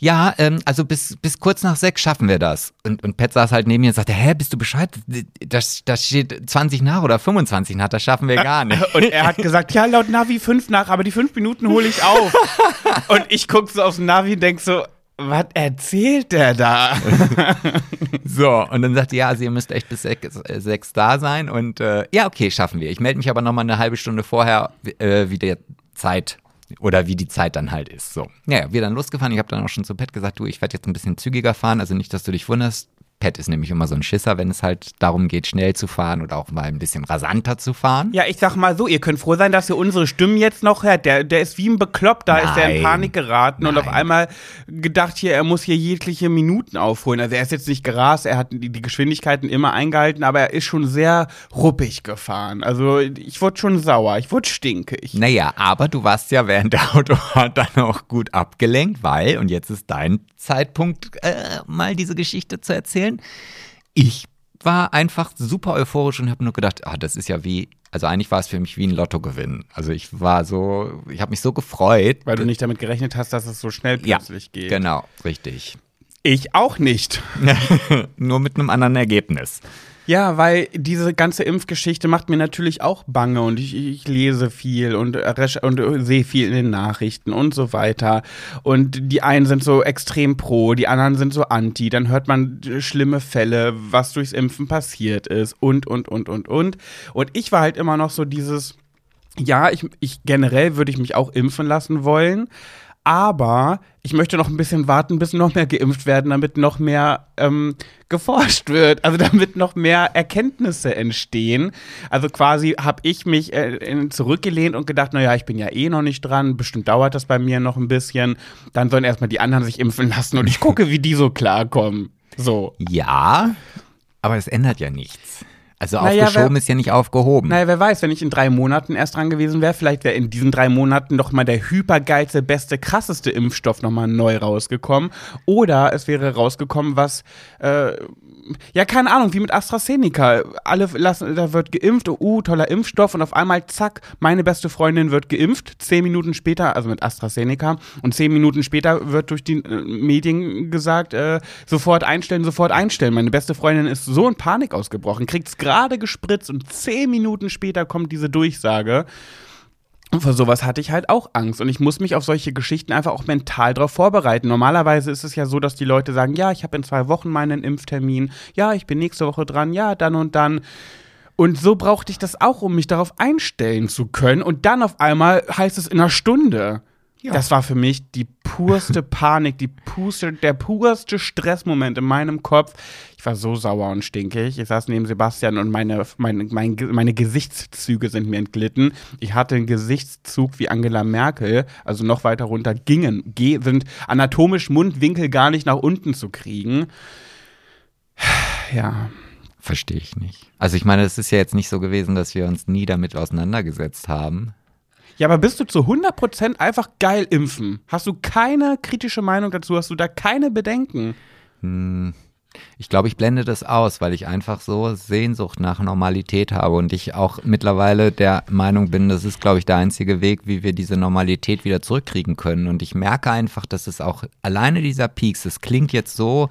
ja, ähm, also bis, bis kurz nach sechs schaffen wir das. Und, und Pat saß halt neben mir und sagte, hä, bist du Bescheid? Das, das steht 20 nach oder 25 nach, das schaffen wir gar nicht. Und er hat gesagt, ja, laut Navi fünf nach, aber die fünf Minuten hole ich auf. und ich gucke so aufs Navi und denk so, was erzählt der da? So, und dann sagte, ja, also ihr müsst echt bis sechs, äh, sechs da sein. Und äh, ja, okay, schaffen wir. Ich melde mich aber nochmal eine halbe Stunde vorher, äh, wie der Zeit oder wie die Zeit dann halt ist. So. Naja, wir dann losgefahren. Ich habe dann auch schon zu Pat gesagt, du, ich werde jetzt ein bisschen zügiger fahren, also nicht, dass du dich wunderst. Pat ist nämlich immer so ein Schisser, wenn es halt darum geht, schnell zu fahren oder auch mal ein bisschen rasanter zu fahren. Ja, ich sag mal so, ihr könnt froh sein, dass ihr unsere Stimmen jetzt noch hört. Der, der ist wie ein Bekloppter, ist der in Nein. Panik geraten und auf Nein. einmal gedacht hier, er muss hier jegliche Minuten aufholen. Also er ist jetzt nicht gerast, er hat die, die Geschwindigkeiten immer eingehalten, aber er ist schon sehr ruppig gefahren. Also ich wurde schon sauer, ich wurde stinkig. Naja, aber du warst ja während der Autofahrt dann auch gut abgelenkt, weil, und jetzt ist dein Zeitpunkt, äh, mal diese Geschichte zu erzählen. Ich war einfach super euphorisch und habe nur gedacht, ah, das ist ja wie, also eigentlich war es für mich wie ein Lottogewinn. Also ich war so, ich habe mich so gefreut. Weil du nicht damit gerechnet hast, dass es so schnell ja, plötzlich geht. genau, richtig. Ich auch nicht. nur mit einem anderen Ergebnis. Ja, weil diese ganze Impfgeschichte macht mir natürlich auch bange und ich, ich lese viel und, äh, und äh, sehe viel in den Nachrichten und so weiter. Und die einen sind so extrem pro, die anderen sind so anti. Dann hört man äh, schlimme Fälle, was durchs Impfen passiert ist und, und, und, und, und. Und ich war halt immer noch so dieses, ja, ich, ich generell würde ich mich auch impfen lassen wollen. Aber ich möchte noch ein bisschen warten, bis noch mehr geimpft werden, damit noch mehr ähm, geforscht wird, also damit noch mehr Erkenntnisse entstehen. Also quasi habe ich mich äh, zurückgelehnt und gedacht, naja, ich bin ja eh noch nicht dran, bestimmt dauert das bei mir noch ein bisschen. Dann sollen erstmal die anderen sich impfen lassen und ich gucke, wie die so klarkommen. So. Ja, aber es ändert ja nichts. Also Naja, aufgeschoben wer- ist ja nicht aufgehoben. Naja, wer weiß, wenn ich in drei Monaten erst dran gewesen wäre, vielleicht wäre in diesen drei Monaten noch mal der hypergeilste, beste, krasseste Impfstoff noch mal neu rausgekommen. Oder es wäre rausgekommen, was, äh, ja, keine Ahnung, wie mit AstraZeneca. Alle lassen, da wird geimpft, oh, uh, toller Impfstoff und auf einmal, zack, meine beste Freundin wird geimpft. Zehn Minuten später, also mit AstraZeneca, und zehn Minuten später wird durch die äh, Medien gesagt, äh, sofort einstellen, sofort einstellen. Meine beste Freundin ist so in Panik ausgebrochen, kriegt's gerade gespritzt und zehn Minuten später kommt diese Durchsage. Und vor sowas hatte ich halt auch Angst. Und ich muss mich auf solche Geschichten einfach auch mental darauf vorbereiten. Normalerweise ist es ja so, dass die Leute sagen, ja, ich habe in zwei Wochen meinen Impftermin, ja, ich bin nächste Woche dran, ja, dann und dann. Und so brauchte ich das auch, um mich darauf einstellen zu können. Und dann auf einmal heißt es in einer Stunde. Ja. Das war für mich die purste Panik, die purste, der purste Stressmoment in meinem Kopf. Ich war so sauer und stinkig. Ich saß neben Sebastian und meine, meine, mein, meine Gesichtszüge sind mir entglitten. Ich hatte einen Gesichtszug wie Angela Merkel, also noch weiter runter gingen, ge sind anatomisch Mundwinkel gar nicht nach unten zu kriegen. Ja. Verstehe ich nicht. Also ich meine, es ist ja jetzt nicht so gewesen, dass wir uns nie damit auseinandergesetzt haben. Ja, aber bist du zu 100% einfach geil impfen? Hast du keine kritische Meinung dazu? Hast du da keine Bedenken? Ich glaube, ich blende das aus, weil ich einfach so Sehnsucht nach Normalität habe und ich auch mittlerweile der Meinung bin, das ist, glaube ich, der einzige Weg, wie wir diese Normalität wieder zurückkriegen können. Und ich merke einfach, dass es auch alleine dieser Peaks, es klingt jetzt so,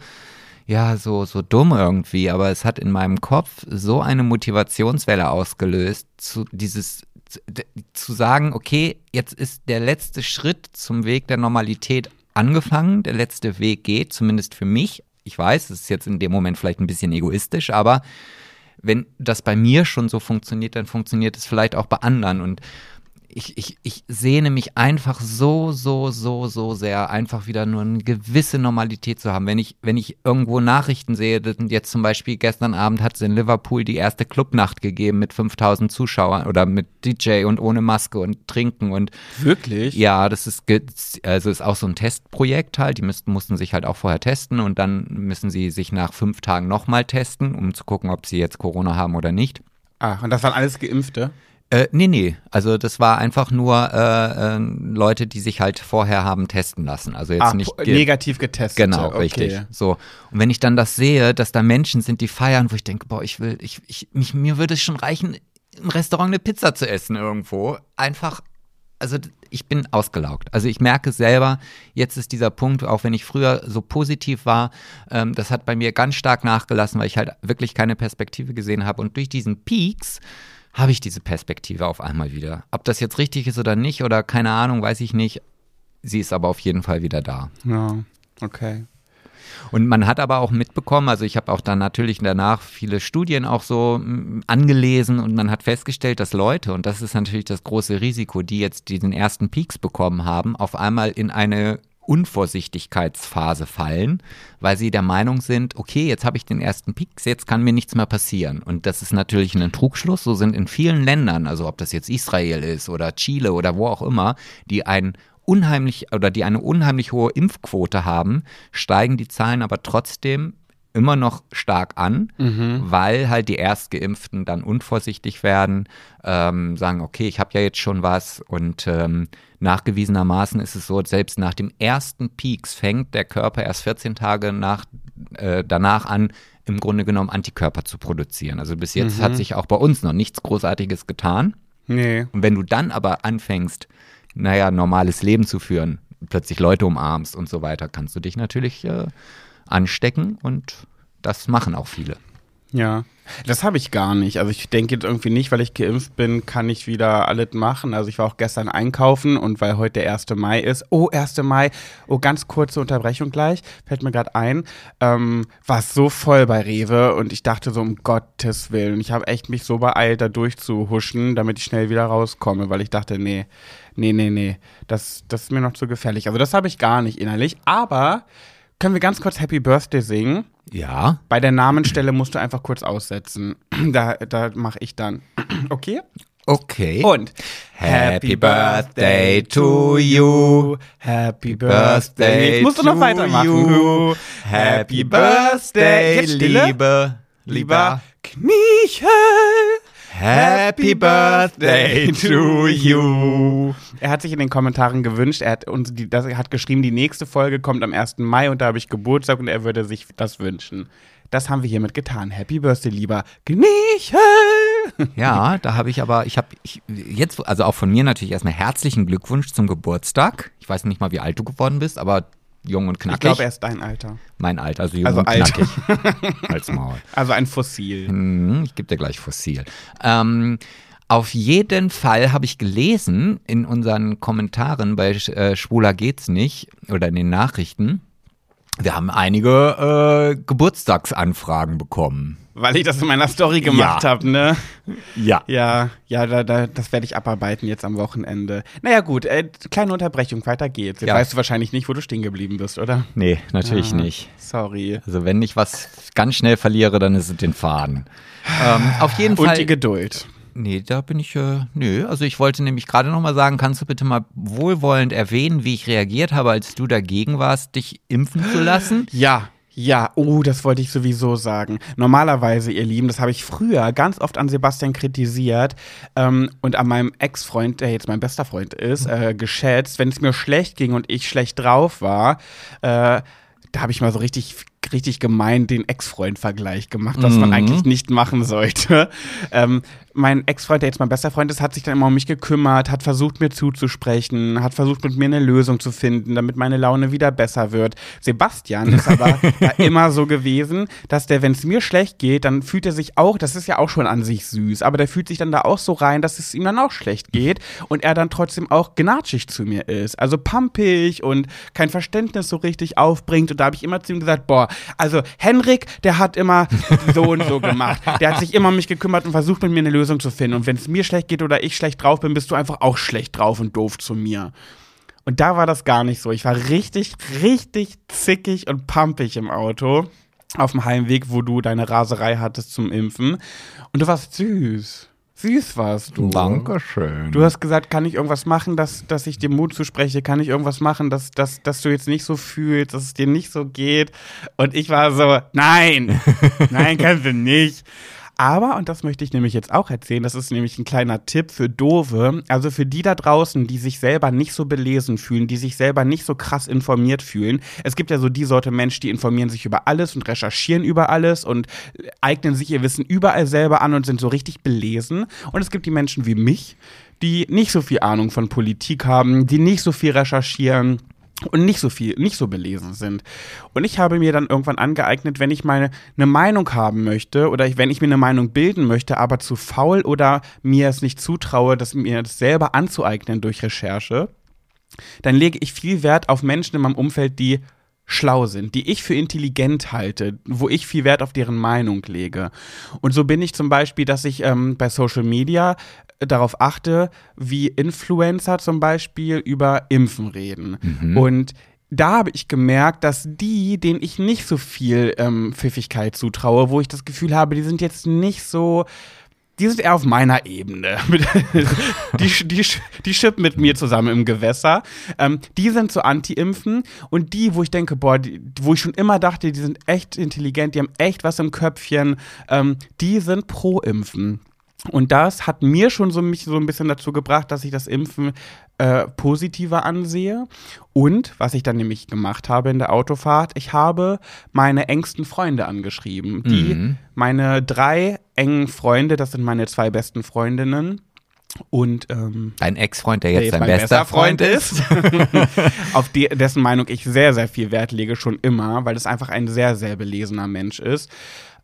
ja, so, so dumm irgendwie, aber es hat in meinem Kopf so eine Motivationswelle ausgelöst, zu dieses, zu, sagen, okay, jetzt ist der letzte Schritt zum Weg der Normalität angefangen, der letzte Weg geht, zumindest für mich. Ich weiß, es ist jetzt in dem Moment vielleicht ein bisschen egoistisch, aber wenn das bei mir schon so funktioniert, dann funktioniert es vielleicht auch bei anderen. Und ich, ich, ich sehne mich einfach so, so, so, so sehr, einfach wieder nur eine gewisse Normalität zu haben. Wenn ich, wenn ich irgendwo Nachrichten sehe, jetzt zum Beispiel gestern Abend hat es in Liverpool die erste Clubnacht gegeben mit 5000 Zuschauern oder mit DJ und ohne Maske und Trinken und. Wirklich? Ja, das ist, also ist auch so ein Testprojekt halt. Die müssten, mussten sich halt auch vorher testen und dann müssen sie sich nach fünf Tagen nochmal testen, um zu gucken, ob sie jetzt Corona haben oder nicht. Ach, und das waren alles Geimpfte? Äh, nee, nee. Also das war einfach nur äh, äh, Leute, die sich halt vorher haben testen lassen. Also jetzt Ach, nicht ge negativ getestet. Genau, okay. richtig. So. Und wenn ich dann das sehe, dass da Menschen sind, die feiern, wo ich denke, boah, ich will, ich, ich, mich, mir würde es schon reichen, im Restaurant eine Pizza zu essen irgendwo. Einfach, also ich bin ausgelaugt. Also ich merke selber, jetzt ist dieser Punkt, auch wenn ich früher so positiv war, ähm, das hat bei mir ganz stark nachgelassen, weil ich halt wirklich keine Perspektive gesehen habe. Und durch diesen Peaks habe ich diese Perspektive auf einmal wieder. Ob das jetzt richtig ist oder nicht oder keine Ahnung, weiß ich nicht. Sie ist aber auf jeden Fall wieder da. Ja, okay. Und man hat aber auch mitbekommen, also ich habe auch dann natürlich danach viele Studien auch so mm, angelesen und man hat festgestellt, dass Leute, und das ist natürlich das große Risiko, die jetzt diesen ersten Peaks bekommen haben, auf einmal in eine Unvorsichtigkeitsphase fallen, weil sie der Meinung sind, okay, jetzt habe ich den ersten Peaks, jetzt kann mir nichts mehr passieren. Und das ist natürlich ein Trugschluss. So sind in vielen Ländern, also ob das jetzt Israel ist oder Chile oder wo auch immer, die ein unheimlich oder die eine unheimlich hohe Impfquote haben, steigen die Zahlen aber trotzdem immer noch stark an, mhm. weil halt die Erstgeimpften dann unvorsichtig werden, ähm, sagen, okay, ich habe ja jetzt schon was und ähm, nachgewiesenermaßen ist es so, selbst nach dem ersten Peaks fängt der Körper erst 14 Tage nach, äh, danach an, im Grunde genommen Antikörper zu produzieren. Also bis jetzt mhm. hat sich auch bei uns noch nichts Großartiges getan. Nee. Und wenn du dann aber anfängst, naja, normales Leben zu führen, plötzlich Leute umarmst und so weiter, kannst du dich natürlich äh, anstecken und das machen auch viele. Ja, das habe ich gar nicht. Also ich denke jetzt irgendwie nicht, weil ich geimpft bin, kann ich wieder alles machen. Also ich war auch gestern einkaufen und weil heute der 1. Mai ist. Oh, 1. Mai. Oh, ganz kurze Unterbrechung gleich. Fällt mir gerade ein. Ähm, war so voll bei Rewe und ich dachte so, um Gottes Willen. Ich habe echt mich so beeilt, da durchzuhuschen, damit ich schnell wieder rauskomme, weil ich dachte, nee, nee, nee, nee. Das, das ist mir noch zu gefährlich. Also das habe ich gar nicht innerlich. Aber können wir ganz kurz Happy Birthday singen? Ja. Bei der Namenstelle musst du einfach kurz aussetzen. Da, da mache ich dann. Okay? Okay. Und Happy Birthday to you. Happy Birthday. Jetzt musst du noch weitermachen. You. Happy Birthday, liebe, lieber Kniechen. Happy Birthday to you. Er hat sich in den Kommentaren gewünscht, er hat uns die, das, er hat geschrieben, die nächste Folge kommt am 1. Mai und da habe ich Geburtstag und er würde sich das wünschen. Das haben wir hiermit getan. Happy Birthday, lieber Gniechen. Ja, da habe ich aber, ich habe jetzt, also auch von mir natürlich erstmal herzlichen Glückwunsch zum Geburtstag. Ich weiß nicht mal, wie alt du geworden bist, aber jung und knackig. Ich glaube, er ist dein Alter. Mein Alter, also jung also und alt. knackig. Als Maul. Also ein Fossil. Hm, ich gebe dir gleich Fossil. Ähm, auf jeden Fall habe ich gelesen in unseren Kommentaren bei äh, Schwuler geht's nicht oder in den Nachrichten, wir haben einige äh, Geburtstagsanfragen bekommen. Weil ich das in meiner Story gemacht ja. habe, ne? Ja. Ja, ja, da, da, das werde ich abarbeiten jetzt am Wochenende. Naja, gut, äh, kleine Unterbrechung, weiter geht's. Jetzt ja. weißt du wahrscheinlich nicht, wo du stehen geblieben bist, oder? Nee, natürlich ah, nicht. Sorry. Also, wenn ich was ganz schnell verliere, dann ist es den Faden. ähm, auf jeden Fall. Und die Geduld. Nee, da bin ich, äh, nö. Also ich wollte nämlich gerade nochmal sagen, kannst du bitte mal wohlwollend erwähnen, wie ich reagiert habe, als du dagegen warst, dich impfen zu lassen? Ja, ja, oh, das wollte ich sowieso sagen. Normalerweise, ihr Lieben, das habe ich früher ganz oft an Sebastian kritisiert ähm, und an meinem Ex-Freund, der jetzt mein bester Freund ist, äh, geschätzt, wenn es mir schlecht ging und ich schlecht drauf war. Äh, da habe ich mal so richtig richtig gemein den Ex-Freund-Vergleich gemacht, was mhm. man eigentlich nicht machen sollte. Ähm, mein Ex-Freund, der jetzt mein bester Freund ist, hat sich dann immer um mich gekümmert, hat versucht, mir zuzusprechen, hat versucht, mit mir eine Lösung zu finden, damit meine Laune wieder besser wird. Sebastian ist aber immer so gewesen, dass der, wenn es mir schlecht geht, dann fühlt er sich auch, das ist ja auch schon an sich süß, aber der fühlt sich dann da auch so rein, dass es ihm dann auch schlecht geht und er dann trotzdem auch gnatschig zu mir ist. Also pumpig und kein Verständnis so richtig aufbringt. Und da habe ich immer zu ihm gesagt, boah, Also Henrik, der hat immer so und so gemacht. Der hat sich immer um mich gekümmert und versucht mit mir eine Lösung zu finden. Und wenn es mir schlecht geht oder ich schlecht drauf bin, bist du einfach auch schlecht drauf und doof zu mir. Und da war das gar nicht so. Ich war richtig, richtig zickig und pumpig im Auto auf dem Heimweg, wo du deine Raserei hattest zum Impfen. Und du warst süß. Süß warst du. Dankeschön. Du hast gesagt, kann ich irgendwas machen, dass, dass ich dir Mut zuspreche? Kann ich irgendwas machen, dass, dass, dass du jetzt nicht so fühlst, dass es dir nicht so geht? Und ich war so, nein, nein, kannst du nicht. Aber, und das möchte ich nämlich jetzt auch erzählen, das ist nämlich ein kleiner Tipp für Dove, also für die da draußen, die sich selber nicht so belesen fühlen, die sich selber nicht so krass informiert fühlen. Es gibt ja so die Sorte Mensch, die informieren sich über alles und recherchieren über alles und eignen sich ihr Wissen überall selber an und sind so richtig belesen. Und es gibt die Menschen wie mich, die nicht so viel Ahnung von Politik haben, die nicht so viel recherchieren und nicht so viel, nicht so belesen sind. Und ich habe mir dann irgendwann angeeignet, wenn ich mal eine Meinung haben möchte oder ich, wenn ich mir eine Meinung bilden möchte, aber zu faul oder mir es nicht zutraue, das mir das selber anzueignen durch Recherche, dann lege ich viel Wert auf Menschen in meinem Umfeld, die schlau sind, die ich für intelligent halte, wo ich viel Wert auf deren Meinung lege. Und so bin ich zum Beispiel, dass ich ähm, bei Social Media darauf achte, wie Influencer zum Beispiel über Impfen reden. Mhm. Und da habe ich gemerkt, dass die, denen ich nicht so viel ähm, Pfiffigkeit zutraue, wo ich das Gefühl habe, die sind jetzt nicht so die sind eher auf meiner Ebene. die, die, die schippen mit mir zusammen im Gewässer. Ähm, die sind so anti-impfen und die, wo ich denke, boah, die, wo ich schon immer dachte, die sind echt intelligent, die haben echt was im Köpfchen, ähm, die sind pro Impfen. Und das hat mir schon so mich so ein bisschen dazu gebracht, dass ich das Impfen äh, positiver ansehe. Und was ich dann nämlich gemacht habe in der Autofahrt, ich habe meine engsten Freunde angeschrieben. Die, mhm. meine drei engen Freunde, das sind meine zwei besten Freundinnen. Und ähm, dein Ex-Freund, der jetzt dein bester, bester Freund, Freund ist, auf die, dessen Meinung ich sehr, sehr viel Wert lege, schon immer, weil es einfach ein sehr, sehr belesener Mensch ist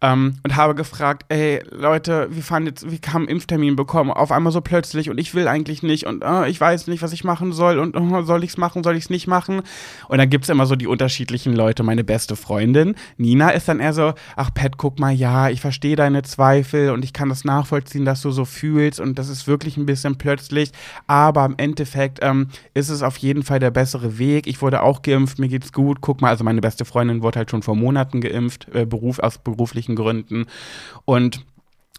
ähm, und habe gefragt, ey Leute, wie fandet, wie kam Impftermin bekommen? Auf einmal so plötzlich und ich will eigentlich nicht und äh, ich weiß nicht, was ich machen soll und äh, soll ich es machen, soll ich es nicht machen? Und dann gibt es immer so die unterschiedlichen Leute. Meine beste Freundin, Nina, ist dann eher so, ach Pat, guck mal, ja, ich verstehe deine Zweifel und ich kann das nachvollziehen, dass du so fühlst und das ist wirklich ein bisschen plötzlich, aber im Endeffekt ähm, ist es auf jeden Fall der bessere Weg. Ich wurde auch geimpft, mir geht's gut. Guck mal, also meine beste Freundin wurde halt schon vor Monaten geimpft, äh, Beruf aus beruflichen Gründen. Und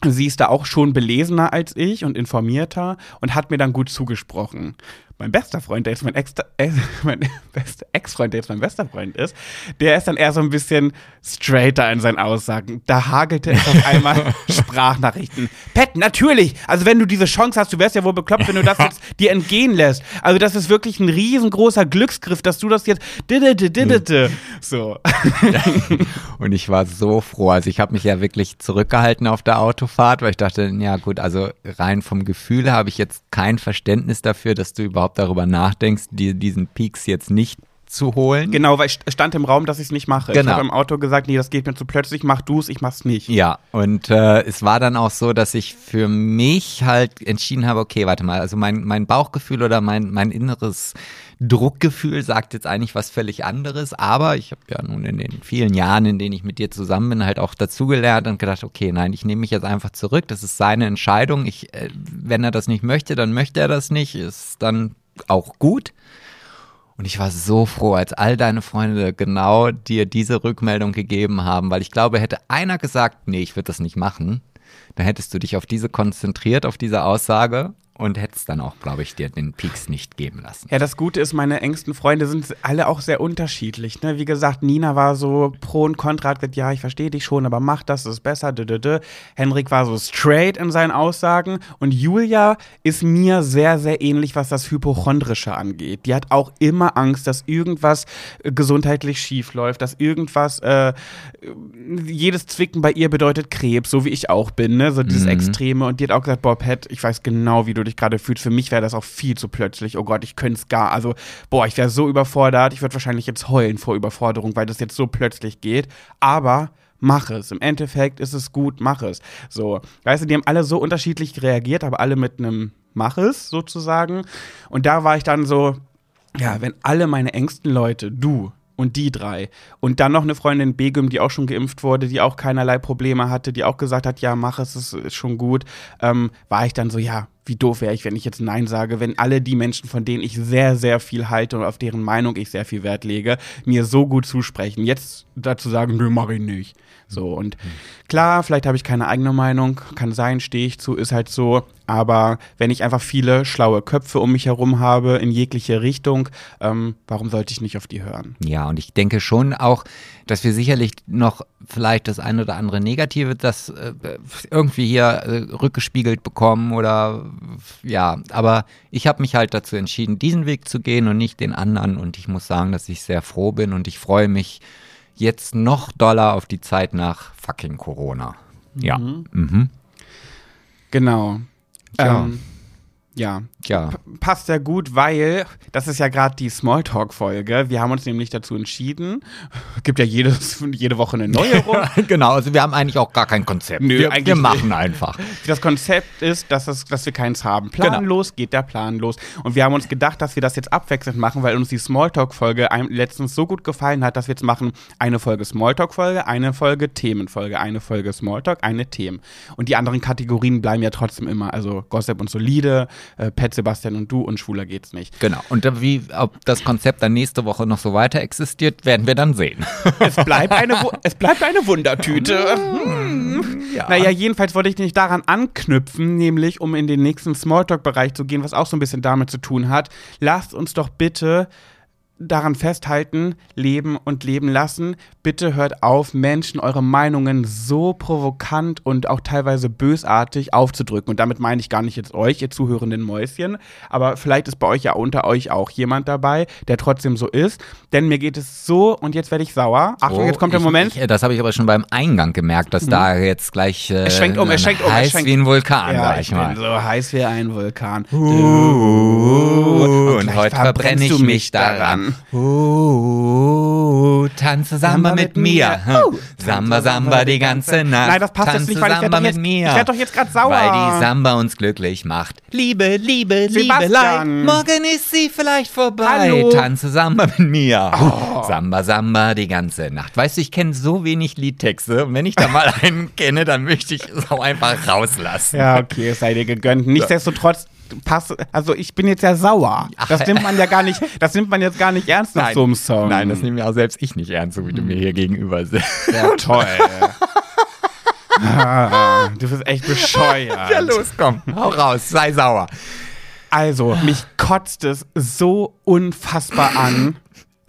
sie ist da auch schon belesener als ich und informierter und hat mir dann gut zugesprochen mein bester Freund, der jetzt mein, Ex äh, mein bester Ex-Freund, der jetzt mein bester Freund ist, der ist dann eher so ein bisschen straighter in seinen Aussagen. Da hagelte es auf einmal Sprachnachrichten. Pat, natürlich! Also wenn du diese Chance hast, du wärst ja wohl bekloppt, wenn du das jetzt dir entgehen lässt. Also das ist wirklich ein riesengroßer Glücksgriff, dass du das jetzt so. Und ich war so froh. Also ich habe mich ja wirklich zurückgehalten auf der Autofahrt, weil ich dachte, ja gut, also rein vom Gefühl habe ich jetzt kein Verständnis dafür, dass du überhaupt überhaupt darüber nachdenkst, die, diesen Peaks jetzt nicht zu holen. Genau, weil ich stand im Raum, dass ich es nicht mache. Genau. Ich habe im Auto gesagt, nee, das geht mir zu plötzlich, mach du es, ich mach's nicht. Ja, und äh, es war dann auch so, dass ich für mich halt entschieden habe, okay, warte mal, also mein, mein Bauchgefühl oder mein, mein inneres Druckgefühl sagt jetzt eigentlich was völlig anderes, aber ich habe ja nun in den vielen Jahren, in denen ich mit dir zusammen bin, halt auch dazugelernt und gedacht, okay, nein, ich nehme mich jetzt einfach zurück, das ist seine Entscheidung. Ich, äh, wenn er das nicht möchte, dann möchte er das nicht, ist dann auch gut. Und ich war so froh, als all deine Freunde genau dir diese Rückmeldung gegeben haben, weil ich glaube, hätte einer gesagt, nee, ich würde das nicht machen, dann hättest du dich auf diese konzentriert, auf diese Aussage und hättest dann auch, glaube ich, dir den Peaks nicht geben lassen. Ja, das Gute ist, meine engsten Freunde sind alle auch sehr unterschiedlich. Ne? Wie gesagt, Nina war so pro und contra, hat gesagt, ja, ich verstehe dich schon, aber mach das, das ist besser. Dö, dö, dö. Henrik war so straight in seinen Aussagen und Julia ist mir sehr, sehr ähnlich, was das Hypochondrische angeht. Die hat auch immer Angst, dass irgendwas äh, gesundheitlich schief läuft, dass irgendwas, äh, jedes Zwicken bei ihr bedeutet Krebs, so wie ich auch bin, ne? so dieses mhm. Extreme. Und die hat auch gesagt, boah, Pat, ich weiß genau, wie du dich gerade fühlst. Für mich wäre das auch viel zu plötzlich. Oh Gott, ich könnte es gar. Also, boah, ich wäre so überfordert. Ich würde wahrscheinlich jetzt heulen vor Überforderung, weil das jetzt so plötzlich geht. Aber mach es. Im Endeffekt ist es gut, mach es. So, weißt du, die haben alle so unterschiedlich reagiert, aber alle mit einem Mach es sozusagen. Und da war ich dann so, ja, wenn alle meine engsten Leute, du, und die drei. Und dann noch eine Freundin Begüm, die auch schon geimpft wurde, die auch keinerlei Probleme hatte, die auch gesagt hat, ja, mach es, es ist schon gut. Ähm, war ich dann so, ja, wie doof wäre ich, wenn ich jetzt Nein sage, wenn alle die Menschen, von denen ich sehr, sehr viel halte und auf deren Meinung ich sehr viel Wert lege, mir so gut zusprechen. Jetzt dazu sagen, nö, mach ich nicht. So, und klar, vielleicht habe ich keine eigene Meinung, kann sein, stehe ich zu, ist halt so. Aber wenn ich einfach viele schlaue Köpfe um mich herum habe, in jegliche Richtung, ähm, warum sollte ich nicht auf die hören? Ja, und ich denke schon auch, dass wir sicherlich noch vielleicht das eine oder andere Negative, das äh, irgendwie hier äh, rückgespiegelt bekommen oder ja, aber ich habe mich halt dazu entschieden, diesen Weg zu gehen und nicht den anderen und ich muss sagen, dass ich sehr froh bin und ich freue mich jetzt noch doller auf die Zeit nach fucking Corona. Ja. Mhm. Genau. Ja. Ähm, ja, Ja. Passt ja gut, weil das ist ja gerade die Smalltalk-Folge. Wir haben uns nämlich dazu entschieden. Gibt ja jedes, jede Woche eine Neuerung. genau, also wir haben eigentlich auch gar kein Konzept. Nö, wir, wir machen einfach. Das Konzept ist, dass, es, dass wir keins haben. Planlos geht der Plan los. Und wir haben uns gedacht, dass wir das jetzt abwechselnd machen, weil uns die Smalltalk-Folge letztens so gut gefallen hat, dass wir jetzt machen eine Folge Smalltalk-Folge, eine Folge Themenfolge, eine Folge Smalltalk, eine Themen. Und die anderen Kategorien bleiben ja trotzdem immer. Also Gossip und Solide, äh, Pet Sebastian und du und Schwuler geht's nicht. Genau. Und wie, ob das Konzept dann nächste Woche noch so weiter existiert, werden wir dann sehen. Es bleibt eine, es bleibt eine Wundertüte. Ja. Naja, jedenfalls wollte ich nicht daran anknüpfen, nämlich um in den nächsten Smalltalk-Bereich zu gehen, was auch so ein bisschen damit zu tun hat. Lasst uns doch bitte daran festhalten, leben und leben lassen. Bitte hört auf, Menschen eure Meinungen so provokant und auch teilweise bösartig aufzudrücken. Und damit meine ich gar nicht jetzt euch, ihr zuhörenden Mäuschen, aber vielleicht ist bei euch ja unter euch auch jemand dabei, der trotzdem so ist. Denn mir geht es so und jetzt werde ich sauer. Achtung, Oh, jetzt kommt der ich, Moment. Ich, das habe ich aber schon beim Eingang gemerkt, dass da jetzt gleich äh, Es schwenkt um, es schwenkt um, es heiß schwenkt- wie ein Vulkan, Ja, ich ich mal. bin so heiß wie ein Vulkan. Uh, und heute verbrennst verbrenne du ich mich daran. Uh, tanze Samba mit mir. Samba, Samba die ganze Nacht. Nein, das passt jetzt nicht, weil ich werd Samba doch jetzt- mir. ich werd doch jetzt grad sauer. Weil die Samba uns glücklich macht. Liebe, Liebe, Sebastian. Liebelei, morgen ist sie vielleicht vorbei. Hallo. Tanze Samba mit mir. Oh. Samba, Samba die ganze Nacht. Weißt du, ich kenne so wenig Liedtexte. Und wenn ich da mal einen kenne, dann möchte ich es auch einfach rauslassen. Ja, okay, es sei dir gegönnt. Nichtsdestotrotz pass, also ich bin jetzt ja sauer. Das nimmt man ja gar nicht, das nimmt man jetzt gar nicht ernst nach so einem Song. Nein, das nehme ja auch selbst ich nicht ernst, so wie du mir hier gegenüber sitzt. ja toll. ah, du bist echt bescheuert. Ja, los, komm, hau raus, sei sauer. Also, mich kotzt es so unfassbar an.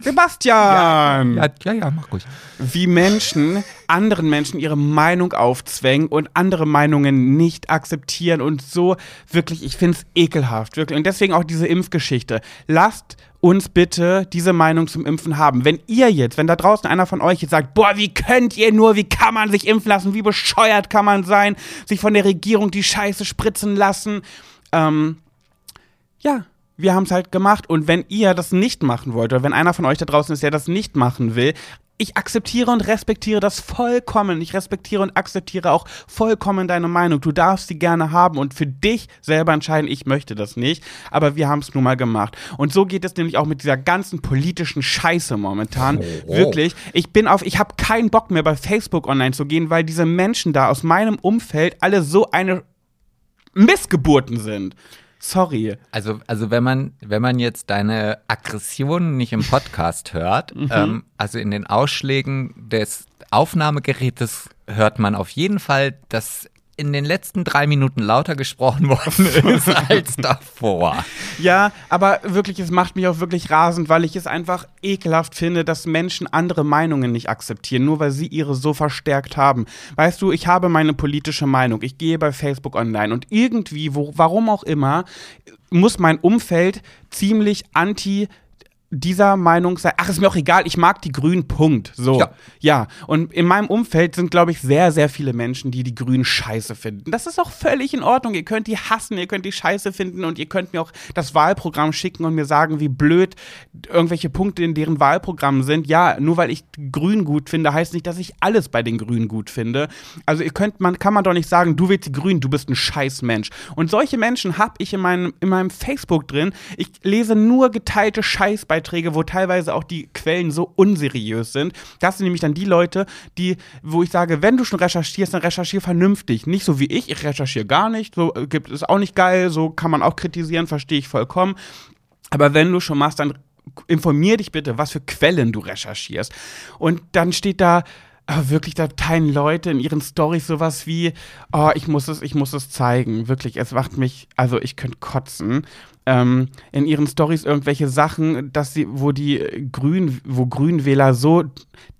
Sebastian! Ja, ja, ja, mach ruhig. wie Menschen anderen Menschen ihre Meinung aufzwängen und andere Meinungen nicht akzeptieren und so wirklich, ich finde es ekelhaft, wirklich. Und deswegen auch diese Impfgeschichte. Lasst uns bitte diese Meinung zum Impfen haben. Wenn ihr jetzt, wenn da draußen einer von euch jetzt sagt, boah, wie könnt ihr nur, wie kann man sich impfen lassen, wie bescheuert kann man sein, sich von der Regierung die Scheiße spritzen lassen, ähm, ja, wir haben es halt gemacht. Und wenn ihr das nicht machen wollt, oder wenn einer von euch da draußen ist, der das nicht machen will, ich akzeptiere und respektiere das vollkommen. Ich respektiere und akzeptiere auch vollkommen deine Meinung. Du darfst sie gerne haben und für dich selber entscheiden, ich möchte das nicht. Aber wir haben es nun mal gemacht. Und so geht es nämlich auch mit dieser ganzen politischen Scheiße momentan. Oh. Wirklich. Ich bin auf, ich habe keinen Bock mehr bei Facebook online zu gehen, weil diese Menschen da aus meinem Umfeld alle so eine Missgeburten sind. Sorry. Also, also wenn man, wenn man jetzt deine Aggressionen nicht im Podcast hört, ähm, also in den Ausschlägen des Aufnahmegerätes hört man auf jeden Fall, dass in den letzten drei Minuten lauter gesprochen worden ist als davor. Ja, aber wirklich, es macht mich auch wirklich rasend, weil ich es einfach ekelhaft finde, dass Menschen andere Meinungen nicht akzeptieren, nur weil sie ihre so verstärkt haben. Weißt du, ich habe meine politische Meinung, ich gehe bei Facebook online und irgendwie, wo, warum auch immer, muss mein Umfeld ziemlich anti dieser Meinung sein, ach, ist mir auch egal, ich mag die Grünen, Punkt. So. Ja. Ja. Und in meinem Umfeld sind, glaube ich, sehr, sehr viele Menschen, die die Grünen scheiße finden. Das ist auch völlig in Ordnung. Ihr könnt die hassen, ihr könnt die scheiße finden und ihr könnt mir auch das Wahlprogramm schicken und mir sagen, wie blöd irgendwelche Punkte in deren Wahlprogramm sind. Ja, nur weil ich Grünen gut finde, heißt nicht, dass ich alles bei den Grünen gut finde. Also ihr könnt, man kann man doch nicht sagen, du willst die Grünen, du bist ein scheiß Mensch. Und solche Menschen habe ich in meinem, in meinem Facebook drin. Ich lese nur geteilte Scheißbeiträge Beiträge, wo teilweise auch die Quellen so unseriös sind. Das sind nämlich dann die Leute, die, wo ich sage, wenn du schon recherchierst, dann recherchier vernünftig. Nicht so wie ich, ich recherchiere gar nicht, so äh, gibt es auch nicht geil, so kann man auch kritisieren, verstehe ich vollkommen. Aber wenn du schon machst, dann informier dich bitte, was für Quellen du recherchierst. Und dann steht da, aber wirklich, da teilen Leute in ihren Stories sowas wie, oh, ich muss es, ich muss es zeigen. Wirklich, es macht mich, also ich könnte kotzen. Ähm, in ihren Stories irgendwelche Sachen, dass sie, wo die Grün, wo Grünwähler so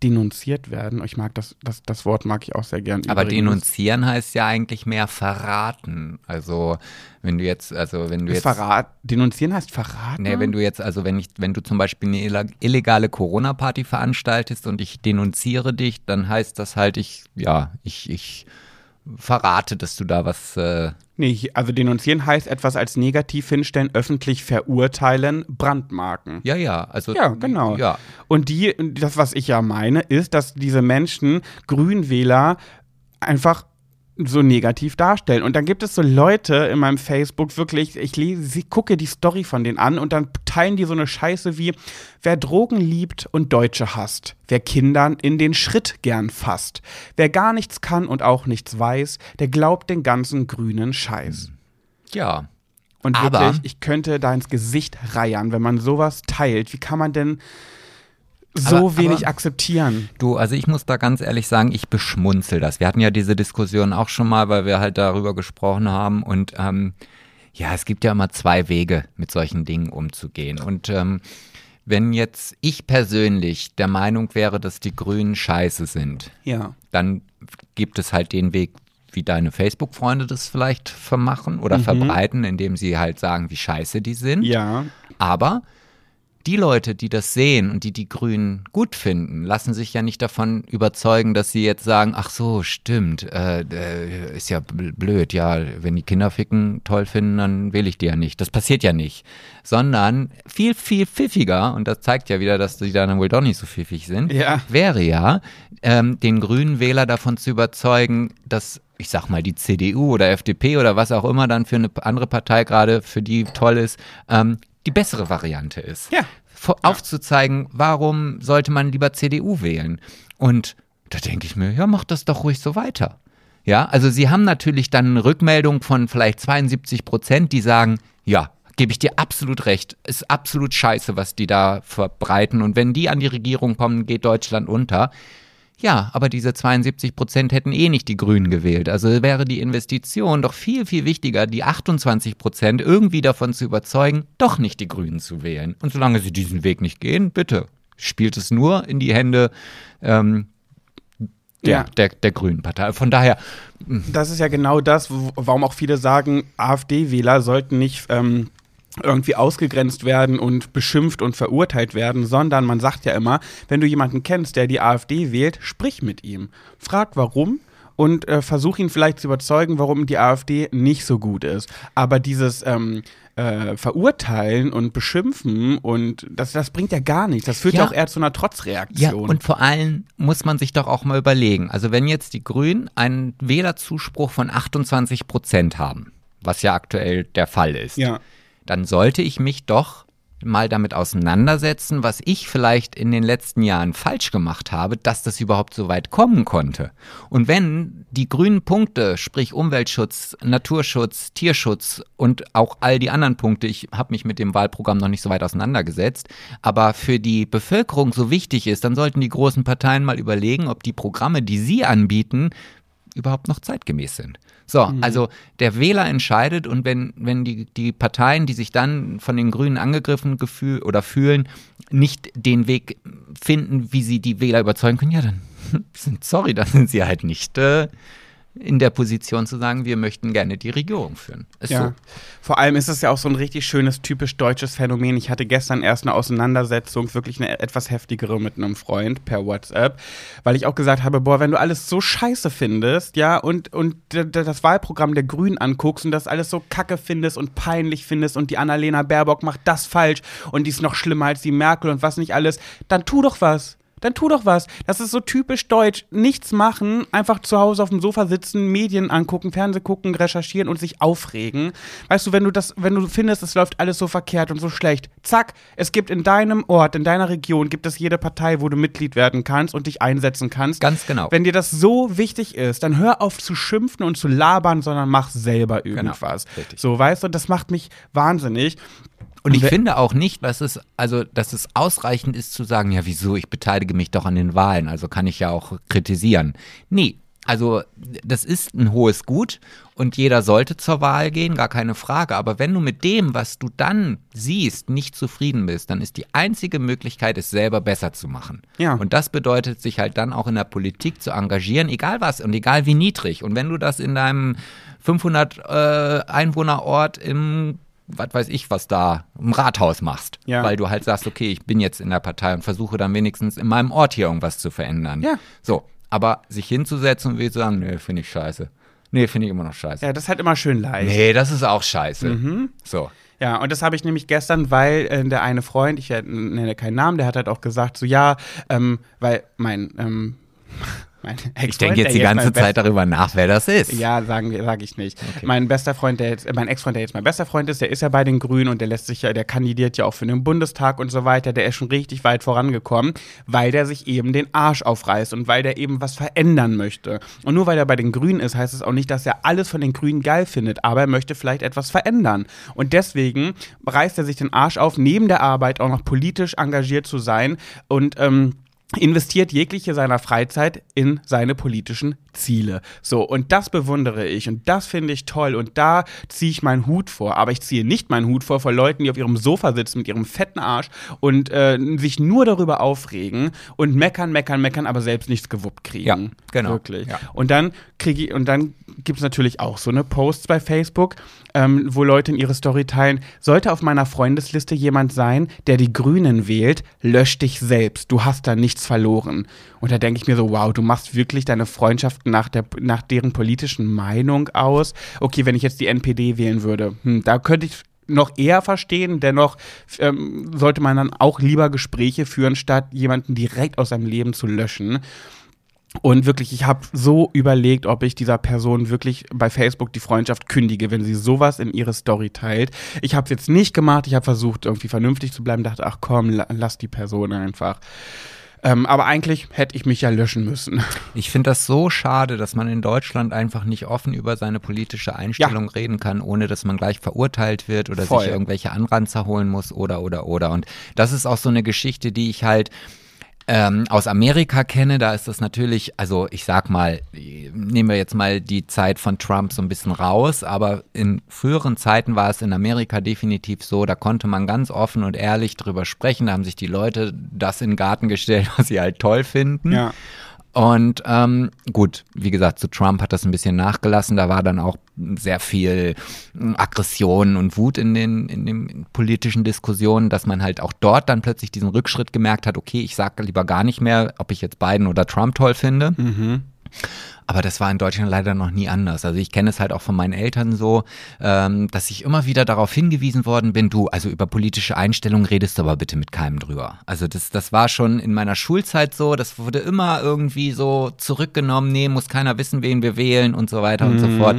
denunziert werden. Ich mag das, das, das Wort mag ich auch sehr gern. Aber übrigens. denunzieren heißt ja eigentlich mehr verraten. Also wenn du jetzt, also wenn du Ist jetzt. Verrat, denunzieren heißt verraten? Nee, wenn du jetzt, also wenn ich, wenn du zum Beispiel eine illegale Corona-Party veranstaltest und ich denunziere dich, dann heißt das halt, ich, ja, ich, ich verrate, dass du da was, äh, Nee, also denunzieren heißt etwas als negativ hinstellen, öffentlich verurteilen, brandmarken. ja, ja, also. Ja, genau. Ja. Und die, das, was ich ja meine, ist, dass diese Menschen, Grünwähler, einfach so negativ darstellen. Und dann gibt es so Leute in meinem Facebook, wirklich, ich lese, gucke die Story von denen an und dann teilen die so eine Scheiße wie, wer Drogen liebt und Deutsche hasst, wer Kindern in den Schritt gern fasst, wer gar nichts kann und auch nichts weiß, der glaubt den ganzen grünen Scheiß. Ja. Und Aber- wirklich, ich könnte da ins Gesicht reiern, wenn man sowas teilt. Wie kann man denn so Aber- wenig aber- akzeptieren? Du, also ich muss da ganz ehrlich sagen, ich beschmunzel das. Wir hatten ja diese Diskussion auch schon mal, weil wir halt darüber gesprochen haben. Und ähm, ja, es gibt ja immer zwei Wege, mit solchen Dingen umzugehen. Und ähm, wenn jetzt ich persönlich der Meinung wäre, dass die Grünen scheiße sind, Ja. dann gibt es halt den Weg, wie deine Facebook-Freunde das vielleicht vermachen oder verbreiten, indem sie halt sagen, wie scheiße die sind. Ja. Aber die Leute, die das sehen und die die Grünen gut finden, lassen sich ja nicht davon überzeugen, dass sie jetzt sagen, ach so, stimmt, äh, äh, ist ja bl- blöd, ja, wenn die Kinder ficken toll finden, dann wähle ich die ja nicht. Das passiert ja nicht. Sondern viel, viel pfiffiger, und das zeigt ja wieder, dass die dann wohl doch nicht so pfiffig sind, Ja. wäre ja, ähm, den grünen Wähler davon zu überzeugen, dass, ich sag mal, die CDU oder FDP oder was auch immer dann für eine andere Partei gerade für die toll ist, ähm, die bessere Variante ist. Ja. Aufzuzeigen, warum sollte man lieber CDU wählen? Und da denke ich mir, ja, mach das doch ruhig so weiter. Ja, also sie haben natürlich dann eine Rückmeldung von vielleicht 72 Prozent, die sagen, ja, gebe ich dir absolut recht, ist absolut scheiße, was die da verbreiten. Und wenn die an die Regierung kommen, geht Deutschland unter. Ja, aber diese 72 Prozent hätten eh nicht die Grünen gewählt. Also wäre die Investition doch viel, viel wichtiger, die 28 Prozent irgendwie davon zu überzeugen, doch nicht die Grünen zu wählen. Und solange sie diesen Weg nicht gehen, bitte, spielt es nur in die Hände ähm, der, Ja. der, der Grünen Partei. Von daher, Das ist ja genau das, warum auch viele sagen, AfD-Wähler sollten nicht ähm, irgendwie ausgegrenzt werden und beschimpft und verurteilt werden, sondern man sagt ja immer, wenn du jemanden kennst, der die AfD wählt, sprich mit ihm. Frag warum und äh, versuch ihn vielleicht zu überzeugen, warum die AfD nicht so gut ist. Aber dieses ähm, äh, Verurteilen und Beschimpfen und das, das bringt ja gar nichts. Das führt ja, Ja. auch eher zu einer Ja, Trotzreaktion. und vor allem muss man sich doch auch mal überlegen. Also wenn jetzt die Grünen einen Wählerzuspruch von 28 Prozent haben, was ja aktuell der Fall ist, ja. Dann sollte ich mich doch mal damit auseinandersetzen, was ich vielleicht in den letzten Jahren falsch gemacht habe, dass das überhaupt so weit kommen konnte. Und wenn die grünen Punkte, sprich Umweltschutz, Naturschutz, Tierschutz und auch all die anderen Punkte, ich habe mich mit dem Wahlprogramm noch nicht so weit auseinandergesetzt, aber für die Bevölkerung so wichtig ist, dann sollten die großen Parteien mal überlegen, ob die Programme, die sie anbieten, überhaupt noch zeitgemäß sind. So, also der Wähler entscheidet und wenn, wenn die, die Parteien, die sich dann von den Grünen angegriffen gefühl, oder fühlen, nicht den Weg finden, wie sie die Wähler überzeugen können, ja, dann sind, sorry, dann sind sie halt nicht äh, in der Position zu sagen, wir möchten gerne die Regierung führen. Ist Ja. so. Vor allem ist es ja auch so ein richtig schönes, typisch deutsches Phänomen. Ich hatte gestern erst eine Auseinandersetzung, wirklich eine etwas heftigere mit einem Freund per WhatsApp, weil ich auch gesagt habe, boah, wenn du alles so scheiße findest, ja, und, und das Wahlprogramm der Grünen anguckst und das alles so kacke findest und peinlich findest und die Annalena Baerbock macht das falsch und die ist noch schlimmer als die Merkel und was nicht alles, dann tu doch was. Dann tu doch was. Das ist so typisch deutsch. Nichts machen, einfach zu Hause auf dem Sofa sitzen, Medien angucken, Fernseh gucken, recherchieren und sich aufregen. Weißt du, wenn du das, wenn du findest, es läuft alles so verkehrt und so schlecht, zack, es gibt in deinem Ort, in deiner Region, gibt es jede Partei, wo du Mitglied werden kannst und dich einsetzen kannst. Ganz genau. Wenn dir das so wichtig ist, dann hör auf zu schimpfen und zu labern, sondern mach selber Genau, irgendwas. richtig. So, weißt du, das macht mich wahnsinnig. Und ich finde auch nicht, dass es, also, dass es ausreichend ist zu sagen, ja, wieso, ich beteilige mich doch an den Wahlen, also kann ich ja auch kritisieren. Nee, also das ist ein hohes Gut und jeder sollte zur Wahl gehen, gar keine Frage. Aber wenn du mit dem, was du dann siehst, nicht zufrieden bist, dann ist die einzige Möglichkeit, es selber besser zu machen. Ja. Und das bedeutet, sich halt dann auch in der Politik zu engagieren, egal was und egal wie niedrig. Und wenn du das in deinem 500 äh, Einwohnerort im was weiß ich, was da im Rathaus machst. Ja. Weil du halt sagst, okay, ich bin jetzt in der Partei und versuche dann wenigstens in meinem Ort hier irgendwas zu verändern. Ja. So, aber sich hinzusetzen und wie zu sagen, nee, finde ich scheiße. Nee, finde ich immer noch scheiße. Ja, das ist halt immer schön leicht. Nee, das ist auch scheiße. So. Ja, und das habe ich nämlich gestern, weil äh, der eine Freund, ich äh, nenne keinen Namen, der hat halt auch gesagt, so ja, ähm, weil mein, ähm, Ich denke jetzt die ganze Best- Zeit darüber nach, wer das ist. Ja, sagen sage ich nicht. Mein bester Freund, der jetzt, äh, mein Ex-Freund, der jetzt mein bester Freund ist, der ist ja bei den Grünen und der lässt sich ja, der kandidiert ja auch für den Bundestag und so weiter. Der ist schon richtig weit vorangekommen, weil der sich eben den Arsch aufreißt und weil der eben was verändern möchte. Und nur weil er bei den Grünen ist, heißt es auch nicht, dass er alles von den Grünen geil findet, aber er möchte vielleicht etwas verändern. Und deswegen reißt er sich den Arsch auf, neben der Arbeit auch noch politisch engagiert zu sein und ähm, investiert jegliche seiner Freizeit in seine politischen Ziele. So, und das bewundere ich und das finde ich toll und da ziehe ich meinen Hut vor. Aber ich ziehe nicht meinen Hut vor vor Leuten, die auf ihrem Sofa sitzen mit ihrem fetten Arsch und äh, sich nur darüber aufregen und meckern, meckern, meckern, aber selbst nichts gewuppt kriegen. Ja, genau. Wirklich. Ja. Und dann kriege ich, und dann gibt es natürlich auch so eine Posts bei Facebook, ähm, wo Leute in ihre Story teilen, sollte auf meiner Freundesliste jemand sein, der die Grünen wählt, lösch dich selbst, du hast da nichts verloren. Und da denke ich mir so, wow, du machst wirklich deine Freundschaften nach, der, nach deren politischen Meinung aus. Okay, wenn ich jetzt die NPD wählen würde, hm, da könnte ich noch eher verstehen. Dennoch ähm, sollte man dann auch lieber Gespräche führen, statt jemanden direkt aus seinem Leben zu löschen. Und wirklich, ich habe so überlegt, ob ich dieser Person wirklich bei Facebook die Freundschaft kündige, wenn sie sowas in ihre Story teilt. Ich habe es jetzt nicht gemacht. Ich habe versucht, irgendwie vernünftig zu bleiben. Dachte, ach komm, la lass die Person einfach. Ähm, aber eigentlich hätte ich mich ja löschen müssen. Ich finde das so schade, dass man in Deutschland einfach nicht offen über seine politische Einstellung reden kann, ohne dass man gleich verurteilt wird oder Voll. sich irgendwelche Anranzer holen muss oder oder oder. Und das ist auch so eine Geschichte, die ich halt ähm, aus Amerika kenne, da ist das natürlich, also ich sag mal, nehmen wir jetzt mal die Zeit von Trump so ein bisschen raus, aber in früheren Zeiten war es in Amerika definitiv so, da konnte man ganz offen und ehrlich drüber sprechen, da haben sich die Leute das in den Garten gestellt, was sie halt toll finden. Ja. Und ähm, gut, wie gesagt, zu Trump hat das ein bisschen nachgelassen. Da war dann auch sehr viel mm, Aggression und Wut in den, in den politischen Diskussionen, dass man halt auch dort dann plötzlich diesen Rückschritt gemerkt hat, okay, ich sage lieber gar nicht mehr, ob ich jetzt Biden oder Trump toll finde. Aber das war in Deutschland leider noch nie anders. Also ich kenne es halt auch von meinen Eltern so, ähm, dass ich immer wieder darauf hingewiesen worden bin, du, also über politische Einstellungen redest du aber bitte mit keinem drüber. Also das, das war schon in meiner Schulzeit so, das wurde immer irgendwie so zurückgenommen, nee, muss keiner wissen, wen wir wählen und so weiter und so fort.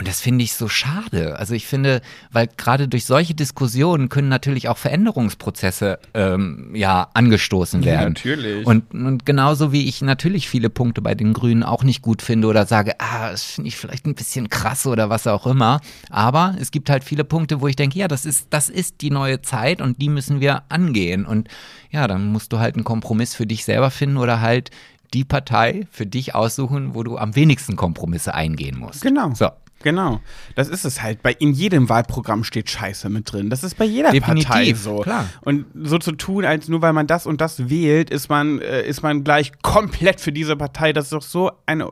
Und das finde ich so schade. Also ich finde, weil gerade durch solche Diskussionen können natürlich auch Veränderungsprozesse ähm, ja angestoßen Ja, werden. natürlich. Und, und genauso wie ich natürlich viele Punkte bei den Grünen auch nicht gut finde oder sage, ah, das finde ich vielleicht ein bisschen krass oder was auch immer. Aber es gibt halt viele Punkte, wo ich denke, ja, das ist, das ist die neue Zeit und die müssen wir angehen. Und ja, dann musst du halt einen Kompromiss für dich selber finden oder halt die Partei für dich aussuchen, wo du am wenigsten Kompromisse eingehen musst. Genau. So. Genau. Das ist es halt. Bei, in jedem Wahlprogramm steht Scheiße mit drin. Das ist bei jeder Definitiv, Partei so. klar. Und so zu tun, als nur weil man das und das wählt, ist man, äh, ist man gleich komplett für diese Partei. Das ist doch so eine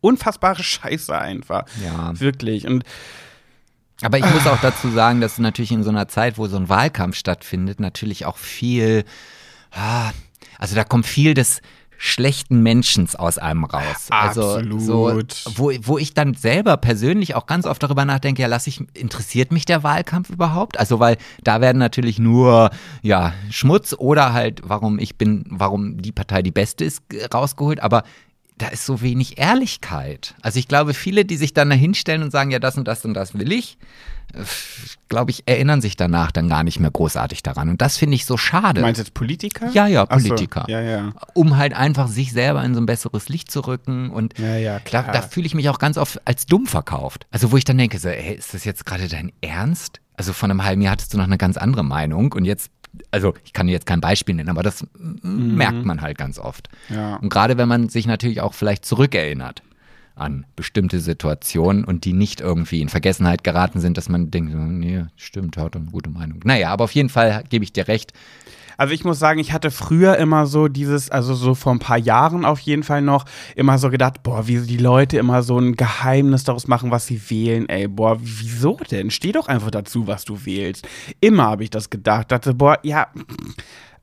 unfassbare Scheiße einfach. Ja. Wirklich. Und Aber ich muss auch dazu sagen, dass natürlich in so einer Zeit, wo so ein Wahlkampf stattfindet, natürlich auch viel, ah, also da kommt viel des schlechten Menschens aus einem raus. Absolut. Also so, wo, wo ich dann selber persönlich auch ganz oft darüber nachdenke, ja, lass ich, interessiert mich der Wahlkampf überhaupt? Also, weil da werden natürlich nur ja, Schmutz oder halt, warum ich bin, warum die Partei die beste ist, rausgeholt, aber da ist so wenig Ehrlichkeit. Also ich glaube, viele, die sich dann da hinstellen und sagen, ja, das und das und das will ich, äh, glaube ich, erinnern sich danach dann gar nicht mehr großartig daran. Und das finde ich so schade. Du meinst jetzt Politiker? Ja, ja, Ach so, Politiker. Ja, ja. Um halt einfach sich selber in so ein besseres Licht zu rücken. Und Ja, ja, da, klar. da fühle ich mich auch ganz oft als dumm verkauft. Also wo ich dann denke, so, ey, ist das jetzt gerade dein Ernst? Also vor einem halben Jahr hattest du noch eine ganz andere Meinung und jetzt, also ich kann dir jetzt kein Beispiel nennen, aber das Mhm. merkt man halt ganz oft. Ja. Und gerade wenn man sich natürlich auch vielleicht zurückerinnert an bestimmte Situationen und die nicht irgendwie in Vergessenheit geraten sind, dass man denkt, nee, stimmt, hat eine gute Meinung. Naja, aber auf jeden Fall gebe ich dir recht. Also ich muss sagen, ich hatte früher immer so dieses, also so vor ein paar Jahren auf jeden Fall noch, immer so gedacht, boah, wie die Leute immer so ein Geheimnis daraus machen, was sie wählen, ey, boah, wieso denn? Steh doch einfach dazu, was du wählst. Immer habe ich das gedacht, dachte, boah, ja,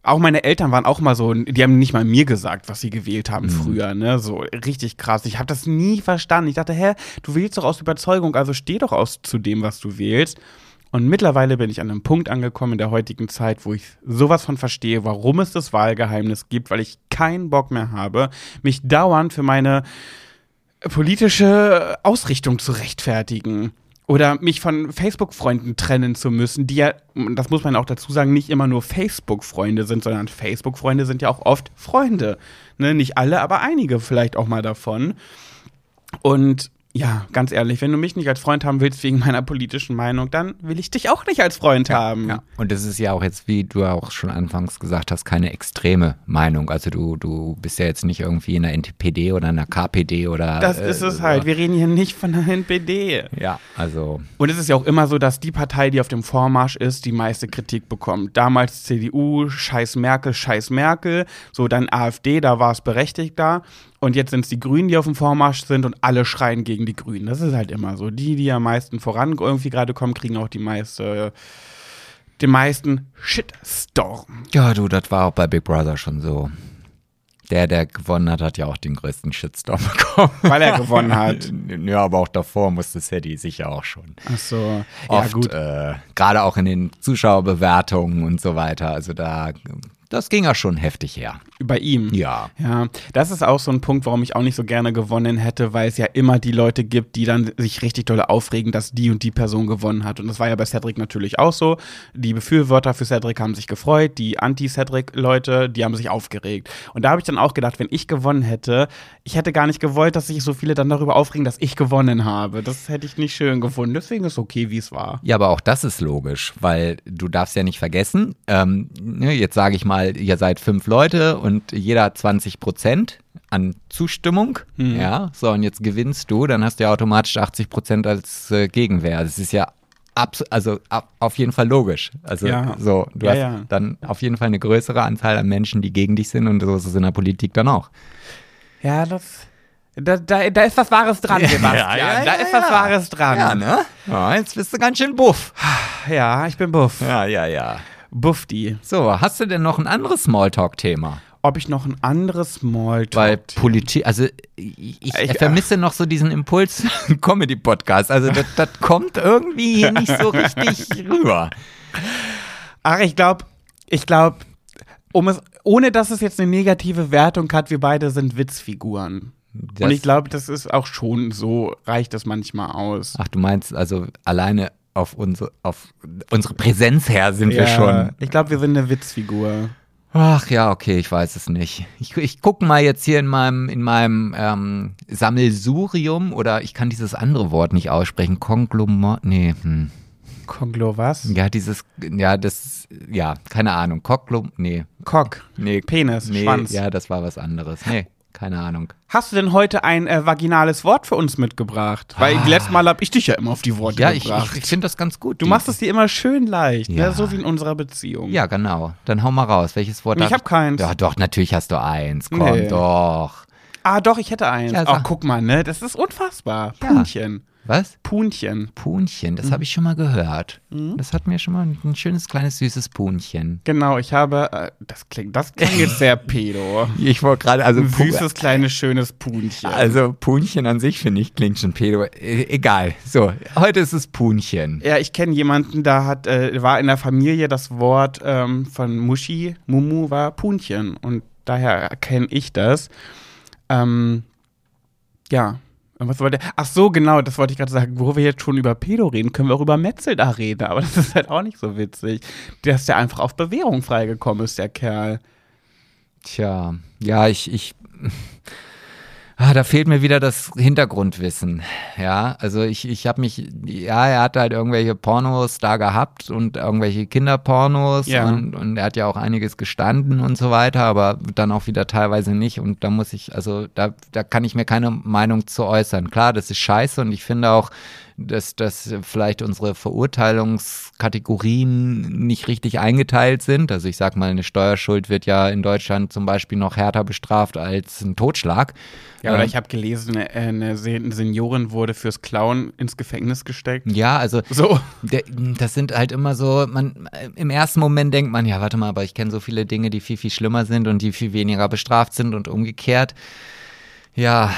auch meine Eltern waren auch mal so, die haben nicht mal mir gesagt, was sie gewählt haben früher, ne? So richtig krass. Ich habe das nie verstanden. Ich dachte, hä, du wählst doch aus Überzeugung, also steh doch aus zu dem, was du wählst. Und mittlerweile bin ich an einem Punkt angekommen in der heutigen Zeit, wo ich sowas von verstehe, warum es das Wahlgeheimnis gibt, weil ich keinen Bock mehr habe, mich dauernd für meine politische Ausrichtung zu rechtfertigen. Oder mich von Facebook-Freunden trennen zu müssen, die ja, das muss man auch dazu sagen, nicht immer nur Facebook-Freunde sind, sondern Facebook-Freunde sind ja auch oft Freunde. Ne? Nicht alle, aber einige vielleicht auch mal davon. Und ja, ganz ehrlich, wenn du mich nicht als Freund haben willst wegen meiner politischen Meinung, dann will ich dich auch nicht als Freund haben. Ja. Und das ist ja auch jetzt, wie du auch schon anfangs gesagt hast, keine extreme Meinung. Also du, du bist ja jetzt nicht irgendwie in der NPD oder in der KPD oder. Das äh, ist es halt. Wir reden hier nicht von der NPD. Ja, also. Und es ist ja auch immer so, dass die Partei, die auf dem Vormarsch ist, die meiste Kritik bekommt. Damals CDU, scheiß Merkel, scheiß Merkel. So, dann AfD, da war es berechtigt da. Und jetzt sind es die Grünen, die auf dem Vormarsch sind und alle schreien gegen die Grünen. Das ist halt immer so. Die, die am meisten voran irgendwie gerade kommen, kriegen auch die meiste, den meisten Shitstorm. Ja, du, das war auch bei Big Brother schon so. Der, der gewonnen hat, hat ja auch den größten Shitstorm bekommen. Weil er gewonnen hat. Ja, aber auch davor musste Sadie sicher auch schon. Ach so. Oft, Äh, gerade auch in den Zuschauerbewertungen und so weiter. Also da, das ging ja schon heftig her. Bei ihm. Ja. Ja, das ist auch so ein Punkt, warum ich auch nicht so gerne gewonnen hätte, weil es ja immer die Leute gibt, die dann sich richtig doll aufregen, dass die und die Person gewonnen hat. Und das war ja bei Cedric natürlich auch so. Die Befürworter für Cedric haben sich gefreut, die Anti-Cedric-Leute, die haben sich aufgeregt. Und da habe ich dann auch gedacht, wenn ich gewonnen hätte, ich hätte gar nicht gewollt, dass sich so viele dann darüber aufregen, dass ich gewonnen habe. Das hätte ich nicht schön gefunden. Deswegen ist es okay, wie es war. Ja, aber auch das ist logisch, weil du darfst ja nicht vergessen, ähm, ne, jetzt sage ich mal, ihr seid fünf Leute und jeder hat 20 Prozent an Zustimmung. Ja, so und jetzt gewinnst du, dann hast du ja automatisch 80 Prozent als äh, Gegenwehr. Das ist ja also ab, auf jeden Fall logisch. Also Ja. so, du Ja, hast ja. dann auf jeden Fall eine größere Anzahl an Menschen, die gegen dich sind und so ist es in der Politik dann auch. Ja, das. Da, da, da ist was Wahres dran, Sebastian. da ist was Wahres dran. ne? Ja, jetzt bist du ganz schön buff. Ja, ich bin buff. Ja, ja, ja. Buffdi. So, hast du denn noch ein anderes Smalltalk-Thema? Ob ich noch ein anderes Smalltalk. Weil Politik, also ich, ich Ich- vermisse noch so diesen Impuls Comedy-Podcast. Also das, das kommt irgendwie hier nicht so richtig rüber. Ach, ich glaube, ich glaube, um es, ohne dass es jetzt eine negative Wertung hat, wir beide sind Witzfiguren. Das- Und ich glaube, das ist auch schon so, reicht das manchmal aus. Ach, du meinst also alleine auf unsere, auf unsere Präsenz her sind wir schon. Ich glaube, wir sind eine Witzfigur. Ach ja, okay, ich weiß es nicht. Ich, ich gucke mal jetzt hier in meinem, in meinem ähm, Sammelsurium oder ich kann dieses andere Wort nicht aussprechen. Konglomat. Nee, hm. Konglo was? Ja, dieses, ja, das, ja, keine Ahnung. Koglom, nee, Cock. nee. Penis, nee, Schwanz. Ja, das war was anderes. Nee, keine Ahnung. Hast du denn heute ein äh, vaginales Wort für uns mitgebracht? Weil die letzten Mal habe ich dich ja immer auf die Worte Ja, ich, gebracht. ich, ich finde das ganz gut. du die- machst es dir immer schön leicht, Ja. ne? so wie in unserer Beziehung. Ja, genau. Dann hau mal raus. Welches Wort Ich darf hab keins. Ja, doch, natürlich hast du eins. Komm, Nee. doch. Ah, doch, ich hätte eins. Ja, Ach, sag. guck mal, ne? Das ist unfassbar. Ja. Punchen. Was? Punchen. Punchen, Mhm. das habe ich schon mal gehört. Das hat mir schon mal ein schönes, kleines, süßes Punchen. Genau, ich habe, äh, das klingt, das klingt jetzt sehr pedo. Ich wollte gerade, also Ein süßes, kleines, schönes Punchen. Also Punchen an sich finde ich klingt schon pedo. E egal. So, heute ist es Punchen. Ja, ich kenne jemanden, da hat, äh, war in der Familie das Wort ähm, von Muschi, Mumu war Punchen. Und daher kenne ich das. Ähm, ja. Was wollte Ach so, genau, das wollte ich gerade sagen. Wo wir jetzt schon über Pedo reden, können wir auch über Metzel da reden. Aber das ist halt auch nicht so witzig. Dass der einfach auf Bewährung freigekommen ist, der Kerl. Tja, ja, ich, ich. Ah, da fehlt mir wieder das Hintergrundwissen. Ja, also ich, ich habe mich, ja, er hat halt irgendwelche Pornos da gehabt und irgendwelche Kinderpornos Ja. und, und er hat ja auch einiges gestanden und so weiter, aber dann auch wieder teilweise nicht. Und da muss ich, also da, da kann ich mir keine Meinung zu äußern. Klar, das ist scheiße und ich finde auch, dass, dass vielleicht unsere Verurteilungskategorien nicht richtig eingeteilt sind. Also ich sag mal, eine Steuerschuld wird ja in Deutschland zum Beispiel noch härter bestraft als ein Totschlag. Ja, oder Ähm, ich habe gelesen, eine, eine Se- eine Seniorin wurde fürs Klauen ins Gefängnis gesteckt. ja, also So. der, das sind halt immer so, man im ersten Moment denkt man, ja, warte mal, aber ich kenne so viele Dinge, die viel, viel schlimmer sind und die viel weniger bestraft sind und umgekehrt. Ja,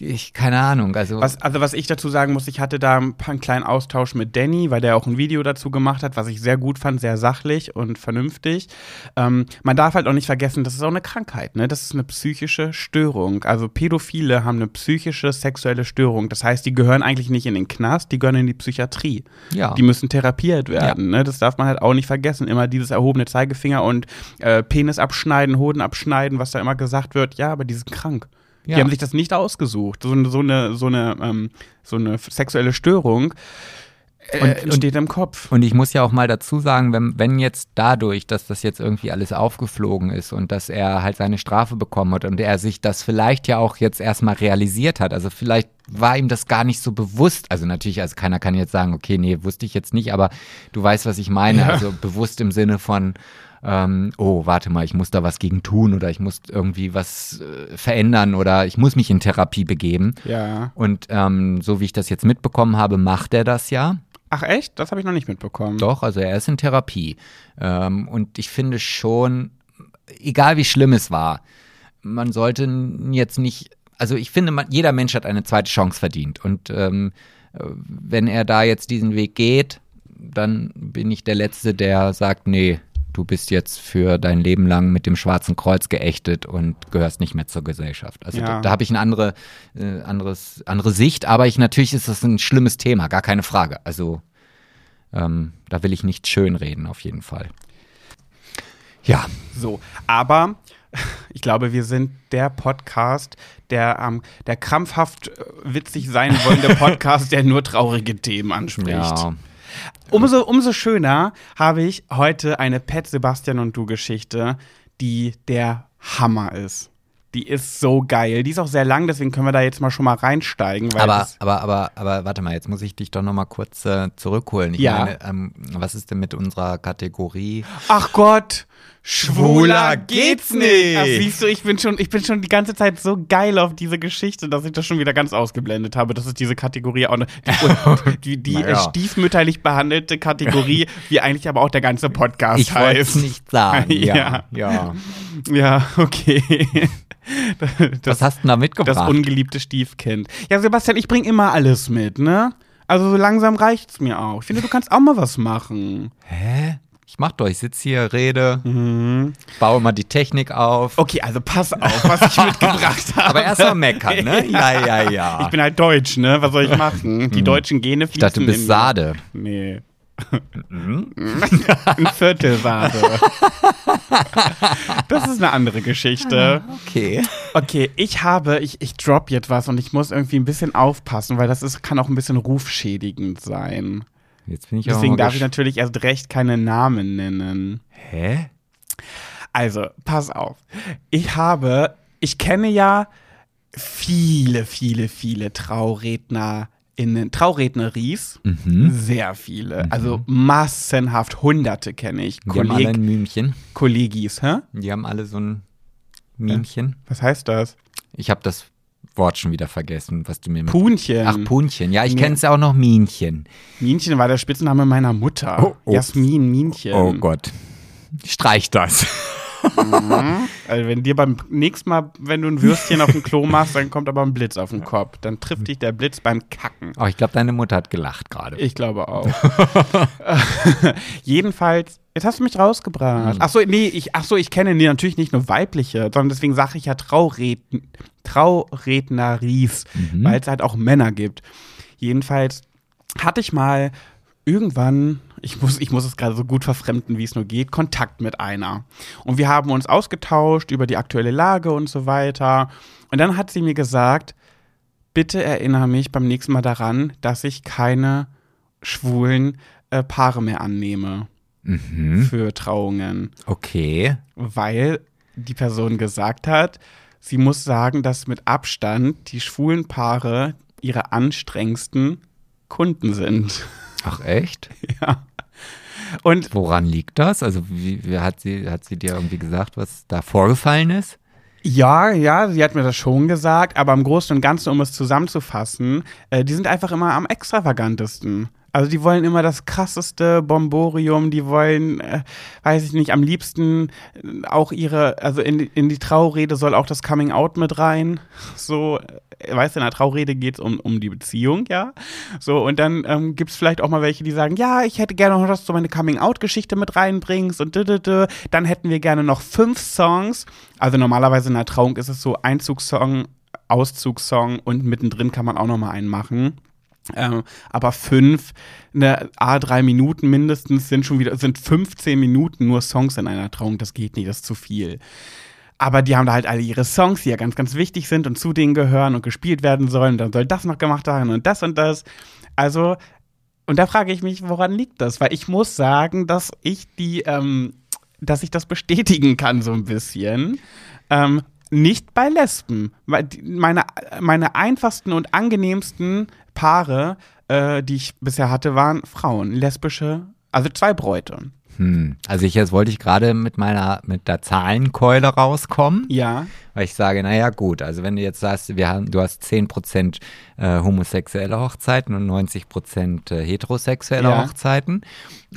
ich, keine Ahnung. Also Was, also was ich dazu sagen muss, ich hatte da ein paar, einen kleinen Austausch mit Danny, weil der auch ein Video dazu gemacht hat, was ich sehr gut fand, sehr sachlich und vernünftig. Ähm, man darf halt auch nicht vergessen, das ist auch eine Krankheit, ne? Das ist eine psychische Störung. Also Pädophile haben eine psychische sexuelle Störung. Das heißt, die gehören eigentlich nicht in den Knast, die gehören in die Psychiatrie. ja. Die müssen therapiert werden. Ne? Das darf man halt auch nicht vergessen. Immer dieses erhobene Zeigefinger und äh, Penis abschneiden, Hoden abschneiden, was da immer gesagt wird. Ja, aber die sind krank. Ja. Die haben sich das nicht ausgesucht. So, eine- so eine, so eine, ähm, so eine sexuelle Störung äh, Und- entsteht im Kopf. Und ich muss ja auch mal dazu sagen, wenn, wenn jetzt dadurch, dass das jetzt irgendwie alles aufgeflogen ist und dass er halt seine Strafe bekommen hat und er sich das vielleicht ja auch jetzt erstmal realisiert hat, also vielleicht war ihm das gar nicht so bewusst, also natürlich, also keiner kann jetzt sagen, okay, nee, wusste ich jetzt nicht, aber du weißt, was ich meine, Ja. also bewusst im Sinne von, ähm, oh, warte mal, ich muss da was gegen tun oder ich muss irgendwie was äh, verändern oder ich muss mich in Therapie begeben. Ja. Und ähm, so wie ich das jetzt mitbekommen habe, macht er das ja. Ach echt? Das habe ich noch nicht mitbekommen. Doch, also er ist in Therapie. Ähm, und ich finde schon, egal wie schlimm es war, man sollte jetzt nicht, also ich finde, man, jeder Mensch hat eine zweite Chance verdient. Und ähm, äh, wenn er da jetzt diesen Weg geht, dann bin ich der Letzte, der sagt, nee, du bist jetzt für dein Leben lang mit dem Schwarzen Kreuz geächtet und gehörst nicht mehr zur Gesellschaft. Also Ja. da, da habe ich eine andere, äh, anderes, andere Sicht, aber ich natürlich ist das ein schlimmes Thema, gar keine Frage. Also ähm, da will ich nicht schönreden, auf jeden Fall. Ja, So, aber ich glaube, wir sind der Podcast, der ähm, der krampfhaft äh, witzig sein wollende Podcast, der nur traurige Themen anspricht. ja. Umso, umso schöner habe ich heute eine Pet Sebastian und du Geschichte, die der Hammer ist. Die ist so geil. Die ist auch sehr lang, deswegen können wir da jetzt mal schon mal reinsteigen. Aber, aber, aber, aber warte mal, jetzt muss ich dich doch noch mal kurz äh, zurückholen. Ich Ja. meine, ähm, was ist denn mit unserer Kategorie? ach Gott, schwuler geht's nicht. Ach, siehst du, ich bin, schon, ich bin schon die ganze Zeit so geil auf diese Geschichte, dass ich das schon wieder ganz ausgeblendet habe. Das ist diese Kategorie auch eine, die, die, die Naja. stiefmütterlich behandelte Kategorie, wie eigentlich aber auch der ganze Podcast Ich heißt. nicht sagen. Ja. ja. ja. Ja, okay. Was hast du da Das mitgebracht? ungeliebte Stiefkind. Ja, Sebastian, ich bring immer alles mit, ne? Also so langsam reicht's mir auch. Ich finde, du kannst auch mal was machen. Hä? Ich mach doch, ich sitze hier, rede, Mhm. baue mal die Technik auf. Okay, also pass auf, was ich mitgebracht habe. Aber erst mal meckern, ne? Ja, ja, ja. Ich bin halt deutsch, ne? Was soll ich machen? Die deutschen Gene Ich dachte, du fließen bist. Sade. Nee. Ein Viertel Sade. Das ist eine andere Geschichte. Okay. Okay, ich habe, ich, ich drop jetzt was und ich muss irgendwie ein bisschen aufpassen, weil das ist, kann auch ein bisschen rufschädigend sein. Jetzt bin ich Deswegen darf ich natürlich erst recht keine Namen nennen. Hä? Also, pass auf. Ich habe, ich kenne ja viele, viele, viele TraurednerInnen, Trauredneries. Mhm. Sehr viele. Also massenhaft, hunderte kenne ich. Die haben alle Kolleg ein Mümchen. Kollegis, hä? Die haben alle so ein Mümchen. Was heißt das? Ich habe das Wort schon wieder vergessen, was du mir mit Punchen. Ach, Punchen. Ja, ich kenne es ja auch noch Minchen. Minchen war der Spitzname meiner Mutter. Oh, oh. Jasmin Minchen. Oh Gott. Streich das. Also wenn dir beim nächsten Mal, wenn du ein Würstchen auf dem Klo machst, dann kommt aber ein Blitz auf den Kopf. Dann trifft dich der Blitz beim Kacken. Oh, ich glaube, deine Mutter hat gelacht gerade. Ich glaube auch. Jedenfalls, jetzt hast du mich rausgebracht. Ach so, nee, ich, ach so, ich kenne nee, natürlich nicht nur weibliche, sondern deswegen sage ich ja Trauredn, Trauredneries, weil es halt auch Männer gibt. Jedenfalls hatte ich mal irgendwann, ich muss, ich muss es gerade so gut verfremden, wie es nur geht, Kontakt mit einer. Und wir haben uns ausgetauscht über die aktuelle Lage und so weiter. Und dann hat sie mir gesagt, bitte erinnere mich beim nächsten Mal daran, dass ich keine schwulen äh, Paare mehr annehme Mhm. für Trauungen, Okay. weil die Person gesagt hat, sie muss sagen, dass mit Abstand die schwulen Paare ihre anstrengendsten Kunden sind. Ach echt? ja. Und Woran liegt das? Also wie, wie hat sie hat sie dir irgendwie gesagt, was da vorgefallen ist? Ja, ja, sie hat mir das schon gesagt, aber im Großen und Ganzen, um es zusammenzufassen, äh, die sind einfach immer am extravagantesten. Also die wollen immer das krasseste Bomborium, die wollen, äh, weiß ich nicht, am liebsten äh, auch ihre, also in, die- in die Traurede soll auch das Coming Out mit rein. So, äh, weißt du, in der Traurede geht es um, um die Beziehung, ja. So, und dann ähm, gibt es vielleicht auch mal welche, die sagen, ja, ich hätte gerne noch, dass du meine Coming Out-Geschichte mit reinbringst und dü. dann hätten wir gerne noch fünf Songs. Also normalerweise in der Trauung ist es so Einzugssong, Auszugssong und mittendrin kann man auch noch mal einen machen. Ähm, aber fünf, ne, A, drei Minuten mindestens sind schon wieder, sind 15 Minuten nur Songs in einer Trauung. Das geht nicht, das ist zu viel. Aber die haben da halt alle ihre Songs, die ja ganz, ganz wichtig sind und zu denen gehören und gespielt werden sollen. Dann soll das noch gemacht werden und das und das. Also, und da frage ich mich, woran liegt das? Weil ich muss sagen, dass ich die, ähm, dass ich das bestätigen kann, so ein bisschen. Ähm, nicht bei Lesben. Meine, meine einfachsten und angenehmsten Paare, äh, die ich bisher hatte, waren Frauen. Lesbische, also zwei Bräute. Hm. Also ich jetzt wollte ich gerade mit meiner mit der Zahlenkeule rauskommen, Ja. weil ich sage, naja gut, also wenn du jetzt sagst, wir haben, du hast 10% äh, homosexuelle Hochzeiten und 90% äh, heterosexuelle Ja. Hochzeiten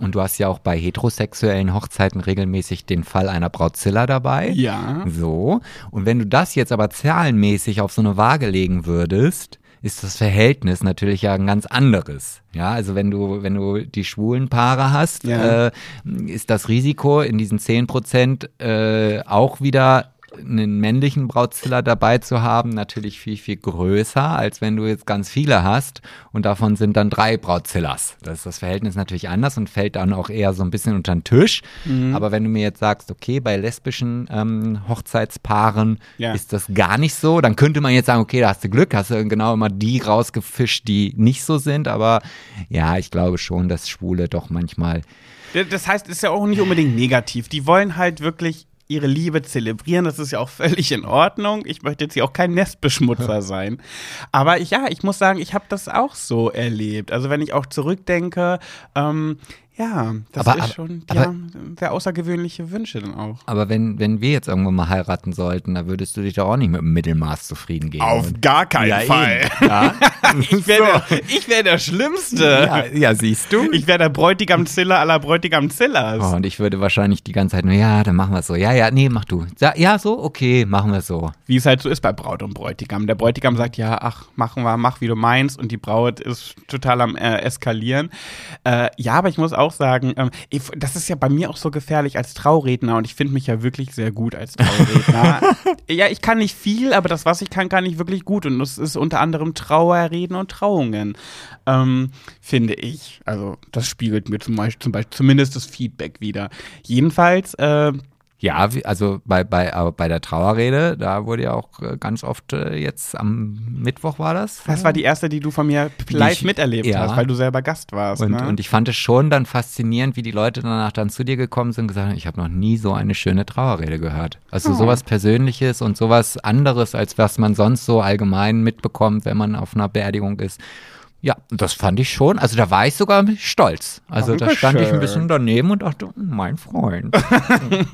und du hast ja auch bei heterosexuellen Hochzeiten regelmäßig den Fall einer Brautzilla dabei. Ja. So. Und wenn du das jetzt aber zahlenmäßig auf so eine Waage legen würdest, ist das Verhältnis natürlich ja ein ganz anderes. Ja, also wenn du, wenn du die schwulen Paare hast, Ja. äh, ist das Risiko in diesen 10 Prozent äh, auch wieder einen männlichen Brautziller dabei zu haben, natürlich viel, viel größer, als wenn du jetzt ganz viele hast und davon sind dann drei Brautzillers. Das ist das Verhältnis natürlich anders und fällt dann auch eher so ein bisschen unter den Tisch. Aber wenn du mir jetzt sagst, okay, bei lesbischen ähm, Hochzeitspaaren Ja. ist das gar nicht so, dann könnte man jetzt sagen, okay, da hast du Glück, hast du genau immer die rausgefischt, die nicht so sind. Aber ja, ich glaube schon, dass Schwule doch manchmal Das heißt, es ist ja auch nicht unbedingt negativ. Die wollen halt wirklich ihre Liebe zelebrieren. Das ist ja auch völlig in Ordnung. Ich möchte jetzt hier auch kein Nestbeschmutzer sein. Aber ich, ja, ich muss sagen, ich habe das auch so erlebt. Also wenn ich auch zurückdenke, ähm, ja, das Aber- ist aber- schon, die aber- haben sehr außergewöhnliche Wünsche dann auch. Aber wenn, wenn wir jetzt irgendwann mal heiraten sollten, da würdest du dich doch auch nicht mit dem Mittelmaß zufrieden geben. Und- gar keinen ja, Eben. Ja. Ich wäre der, ich wär der Schlimmste. ja, ja, siehst du. Ich wäre der Bräutigam Ziller aller Bräutigam Zillers. Oh, und ich würde wahrscheinlich die ganze Zeit nur, ja, dann machen wir es so. Ja, ja, nee, mach du. Ja, ja, so, okay, machen wir es so. wie es halt so ist bei Braut und Bräutigam. Der Bräutigam sagt, ja, ach, machen wir, mach wie du meinst und die Braut ist total am äh, eskalieren. Äh, ja, aber ich muss auch sagen, ähm, ich, das ist ja bei mir auch so gefährlich als Trauredner und ich finde mich ja wirklich sehr gut als Trauredner. ja, ich kann nicht viel, aber das, was ich kann, kann ich wirklich gut und das ist unter anderem Trauerreden und Trauungen, ähm, finde ich. Also das spiegelt mir zum Beispiel, zum Beispiel zumindest das Feedback wieder. Jedenfalls, äh, Ja, also bei, bei, aber bei der Trauerrede, da wurde ja auch äh, ganz oft äh, jetzt am Mittwoch war das. Das war die erste, die du von mir live ich- miterlebt ja. hast, weil du selber Gast warst. Und, ne? und ich fand es schon dann faszinierend, wie die Leute danach dann zu dir gekommen sind und gesagt haben, ich habe noch nie so eine schöne Trauerrede gehört. Also Oh. sowas Persönliches und sowas anderes, als was man sonst so allgemein mitbekommt, wenn man auf einer Beerdigung ist. Ja, das fand ich schon. Also da war ich sogar stolz. Also da stand ich ein Dankeschön. bisschen daneben und dachte, mein Freund.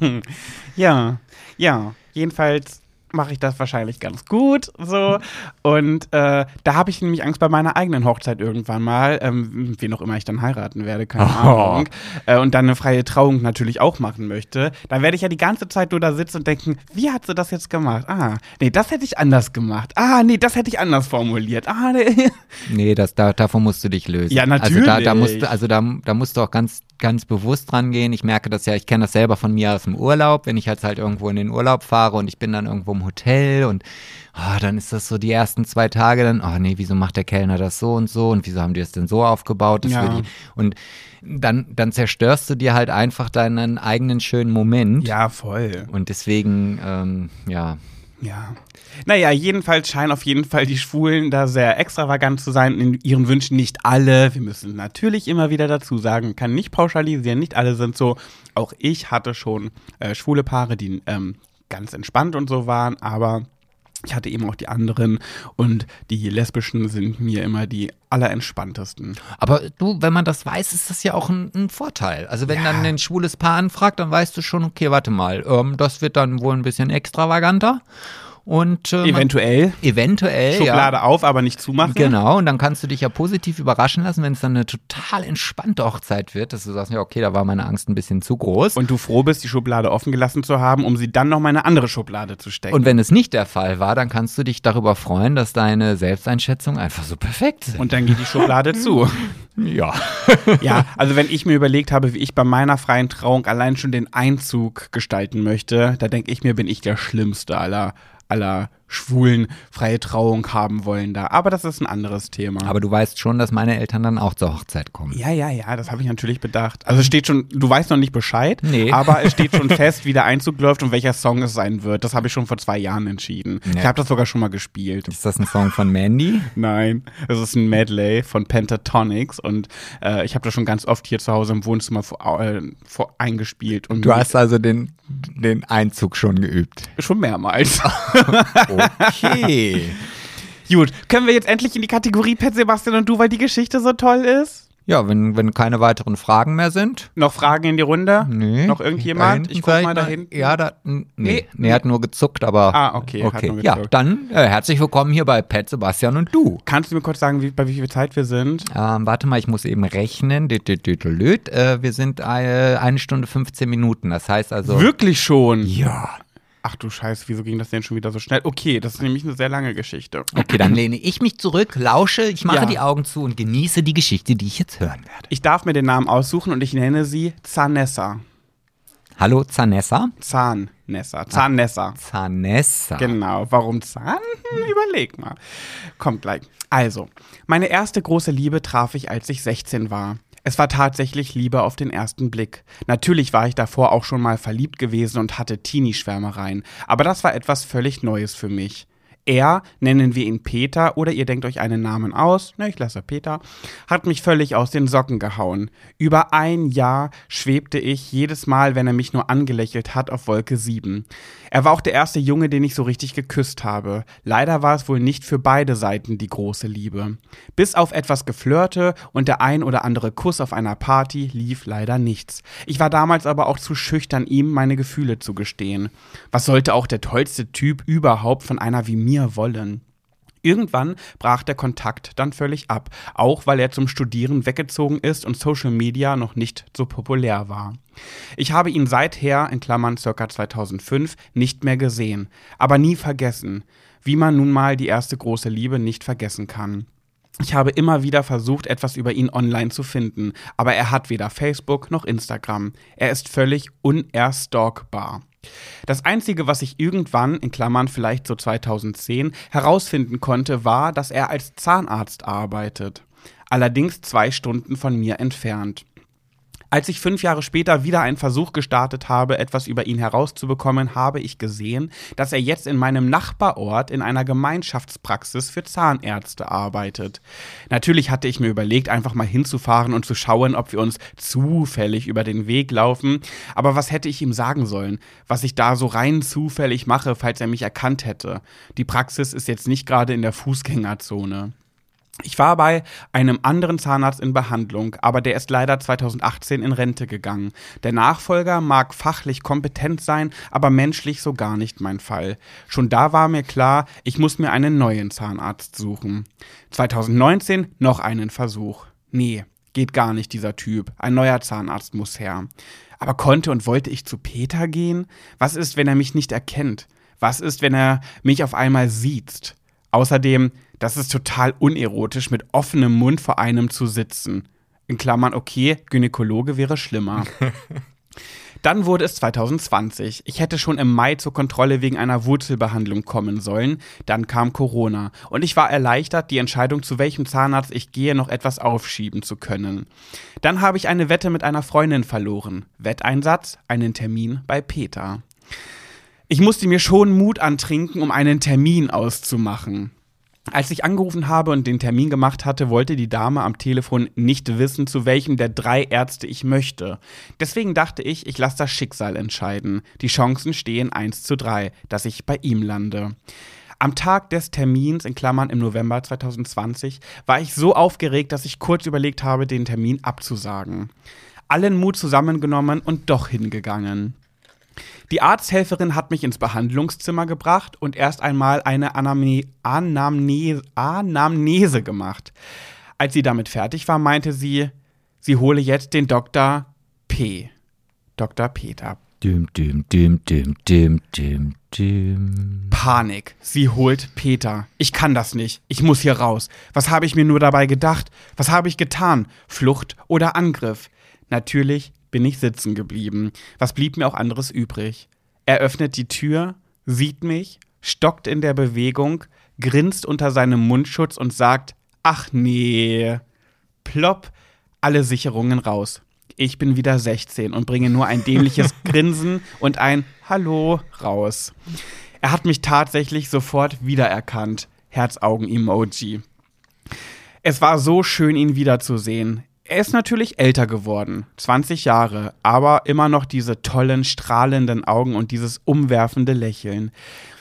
ja, ja. Jedenfalls mache ich das wahrscheinlich ganz gut. So. Und äh, da habe ich nämlich Angst bei meiner eigenen Hochzeit irgendwann mal, ähm, wen auch immer ich dann heiraten werde, keine Oh. Ahnung. Äh, und dann eine freie Trauung natürlich auch machen möchte. Dann werde ich ja die ganze Zeit nur da sitzen und denken, wie hat sie das jetzt gemacht? Ah, nee, das hätte ich anders gemacht. Ah, nee, das hätte ich anders formuliert. Ah, nee. Nee, das, da, davon musst du dich lösen. Ja, Also da, da natürlich. musst du, also da, da musst du auch ganz, ganz bewusst dran gehen. Ich merke das ja, ich kenne das selber von mir aus dem Urlaub, wenn ich jetzt halt irgendwo in den Urlaub fahre und ich bin dann irgendwo im Hotel und ah, dann ist das so die ersten zwei Tage dann, oh nee, wieso macht der Kellner das so und so und wieso haben die es denn so aufgebaut? Das Ja. und dann, dann zerstörst du dir halt einfach deinen eigenen schönen Moment. Ja, voll. Und deswegen, ähm, ja, Ja. Naja, jedenfalls scheinen auf jeden Fall die Schwulen da sehr extravagant zu sein in ihren Wünschen. Nicht alle. Wir müssen natürlich immer wieder dazu sagen, kann nicht pauschalisieren. Nicht alle sind so. Auch ich hatte schon äh, schwule Paare, die ähm, ganz entspannt und so waren, aber ich hatte eben auch die anderen und die lesbischen sind mir immer die allerentspanntesten. Aber du, wenn man das weiß, ist das ja auch ein, ein Vorteil. Also wenn dann ein schwules Paar anfragt, dann weißt du schon, okay, warte mal, ähm, das wird dann wohl ein bisschen extravaganter. Und äh, Eventuell eventuell, Schublade ja. auf, aber nicht zumachen. Genau, und dann kannst du dich ja positiv überraschen lassen, wenn es dann eine total entspannte Hochzeit wird, dass du sagst, ja, okay, da war meine Angst ein bisschen zu groß. Und du froh bist, die Schublade offen gelassen zu haben, um sie dann noch mal in eine andere Schublade zu stecken. Und wenn es nicht der Fall war, dann kannst du dich darüber freuen, dass deine Selbsteinschätzung einfach so perfekt sind. und dann geht die Schublade zu. ja. Ja, also wenn ich mir überlegt habe, wie ich bei meiner freien Trauung allein schon den Einzug gestalten möchte, da denke ich mir, bin ich der Schlimmste aller, aller schwulen freie Trauung haben wollen da. Aber das ist ein anderes Thema. Aber du weißt schon, dass meine Eltern dann auch zur Hochzeit kommen. ja, ja, ja, das habe ich natürlich bedacht. Also es steht schon, du weißt noch nicht Bescheid, Nee. aber es steht schon fest, wie der Einzug läuft und welcher Song es sein wird. Das habe ich schon vor zwei Jahren entschieden. Ja. Ich habe das sogar schon mal gespielt. Ist das ein Song von Mandy? Nein, es ist ein Medley von Pentatonics und äh, ich habe das schon ganz oft hier zu Hause im Wohnzimmer vor, äh, vor eingespielt und Du hast also den, den Einzug schon geübt. schon mehrmals. Okay. Gut, können wir jetzt endlich in die Kategorie Pet Sebastian und du, weil die Geschichte so toll ist? Ja, wenn, wenn keine weiteren Fragen mehr sind. Noch Fragen in die Runde? Nee. Noch irgendjemand? Ich guck mal vielleicht da noch- hinten. Ja, da, nee, Nee. nee, hat nur gezuckt, aber. Ah, okay, okay. Ja, dann äh, herzlich willkommen hier bei Pet Sebastian und du. Kannst du mir kurz sagen, wie, bei wie viel Zeit wir sind? Ähm, warte mal, ich muss eben rechnen. Düt, düt, düt, düt. Äh, wir sind äh, eine Stunde 15 Minuten. Das heißt also. Wirklich schon? Ja. Ach du Scheiße, wieso ging das denn schon wieder so schnell? Okay, das ist nämlich eine sehr lange Geschichte. Okay, dann lehne ich mich zurück, lausche, ich mache Ja. die Augen zu und genieße die Geschichte, die ich jetzt hören werde. Ich darf mir den Namen aussuchen und ich nenne sie Zanessa. Hallo, Zanessa? Zahnnessa. Zahnnessa. Zanessa. Genau. Warum Zahn? Hm, überleg mal. Kommt gleich. Also, meine erste große Liebe traf ich, als ich 16 war. Es war tatsächlich Liebe auf den ersten Blick. Natürlich war ich davor auch schon mal verliebt gewesen und hatte Teenie-Schwärmereien, aber das war etwas völlig Neues für mich. Er, nennen wir ihn Peter oder ihr denkt euch einen Namen aus, ne, ich lasse Peter, hat mich völlig aus den Socken gehauen. Über ein Jahr schwebte ich jedes Mal, wenn er mich nur angelächelt hat, auf Wolke 7. Er war auch der erste Junge, den ich so richtig geküsst habe. Leider war es wohl nicht für beide Seiten die große Liebe. Bis auf etwas Geflirte und der ein oder andere Kuss auf einer Party lief leider nichts. Ich war damals aber auch zu schüchtern, ihm meine Gefühle zu gestehen. Was sollte auch der tollste Typ überhaupt von einer wie mir wollen? Irgendwann brach der Kontakt dann völlig ab, auch weil er zum Studieren weggezogen ist und Social Media noch nicht so populär war. Ich habe ihn seither, in Klammern circa 2005, nicht mehr gesehen, aber nie vergessen, wie man nun mal die erste große Liebe nicht vergessen kann. Ich habe immer wieder versucht, etwas über ihn online zu finden, aber er hat weder Facebook noch Instagram. Er ist völlig unerstalkbar. Das Einzige, was ich irgendwann, in Klammern vielleicht so 2010, herausfinden konnte, war, dass er als Zahnarzt arbeitet. Allerdings zwei Stunden von mir entfernt. Als ich fünf Jahre später wieder einen Versuch gestartet habe, etwas über ihn herauszubekommen, habe ich gesehen, dass er jetzt in meinem Nachbarort in einer Gemeinschaftspraxis für Zahnärzte arbeitet. Natürlich hatte ich mir überlegt, einfach mal hinzufahren und zu schauen, ob wir uns zufällig über den Weg laufen. Aber was hätte ich ihm sagen sollen, was ich da so rein zufällig mache, falls er mich erkannt hätte? Die Praxis ist jetzt nicht gerade in der Fußgängerzone. Ich war bei einem anderen Zahnarzt in Behandlung, aber der ist leider 2018 in Rente gegangen. Der Nachfolger mag fachlich kompetent sein, aber menschlich so gar nicht mein Fall. Schon da war mir klar, ich muss mir einen neuen Zahnarzt suchen. 2019 noch einen Versuch. Nee, geht gar nicht dieser Typ. Ein neuer Zahnarzt muss her. Aber konnte und wollte ich zu Peter gehen? Was ist, wenn er mich nicht erkennt? Was ist, wenn er mich auf einmal sieht? Außerdem, das ist total unerotisch, mit offenem Mund vor einem zu sitzen. In Klammern, okay, Gynäkologe wäre schlimmer. Dann wurde es 2020. Ich hätte schon im Mai zur Kontrolle wegen einer Wurzelbehandlung kommen sollen. Dann kam Corona. Und ich war erleichtert, die Entscheidung, zu welchem Zahnarzt ich gehe, noch etwas aufschieben zu können. Dann habe ich eine Wette mit einer Freundin verloren. Wetteinsatz, einen Termin bei Peter. Ich musste mir schon Mut antrinken, um einen Termin auszumachen. Als ich angerufen habe und den Termin gemacht hatte, wollte die Dame am Telefon nicht wissen, zu welchem der drei Ärzte ich möchte. Deswegen dachte ich, ich lasse das Schicksal entscheiden. Die Chancen stehen 1 zu 3, dass ich bei ihm lande. Am Tag des Termins, in Klammern im November 2020, war ich so aufgeregt, dass ich kurz überlegt habe, den Termin abzusagen. Allen Mut zusammengenommen und doch hingegangen. Die Arzthelferin hat mich ins Behandlungszimmer gebracht und erst einmal eine Anamne Anamnese, Anamnese gemacht. Als sie damit fertig war, meinte sie, sie hole jetzt den Dr. P. Dr. Peter. Düm, düm, düm, düm, düm, düm, düm. Panik. Sie holt Peter. Ich kann das nicht. Ich muss hier raus. Was habe ich mir nur dabei gedacht? Was habe ich getan? Flucht oder Angriff? Natürlich bin ich sitzen geblieben. Was blieb mir auch anderes übrig? Er öffnet die Tür, sieht mich, stockt in der Bewegung, grinst unter seinem Mundschutz und sagt: Ach nee. Plopp, alle Sicherungen raus. Ich bin wieder 16 und bringe nur ein dämliches Grinsen und ein Hallo raus. Er hat mich tatsächlich sofort wiedererkannt. Herzaugen-Emoji. Es war so schön, ihn wiederzusehen. Er ist natürlich älter geworden, 20 Jahre, aber immer noch diese tollen, strahlenden Augen und dieses umwerfende Lächeln.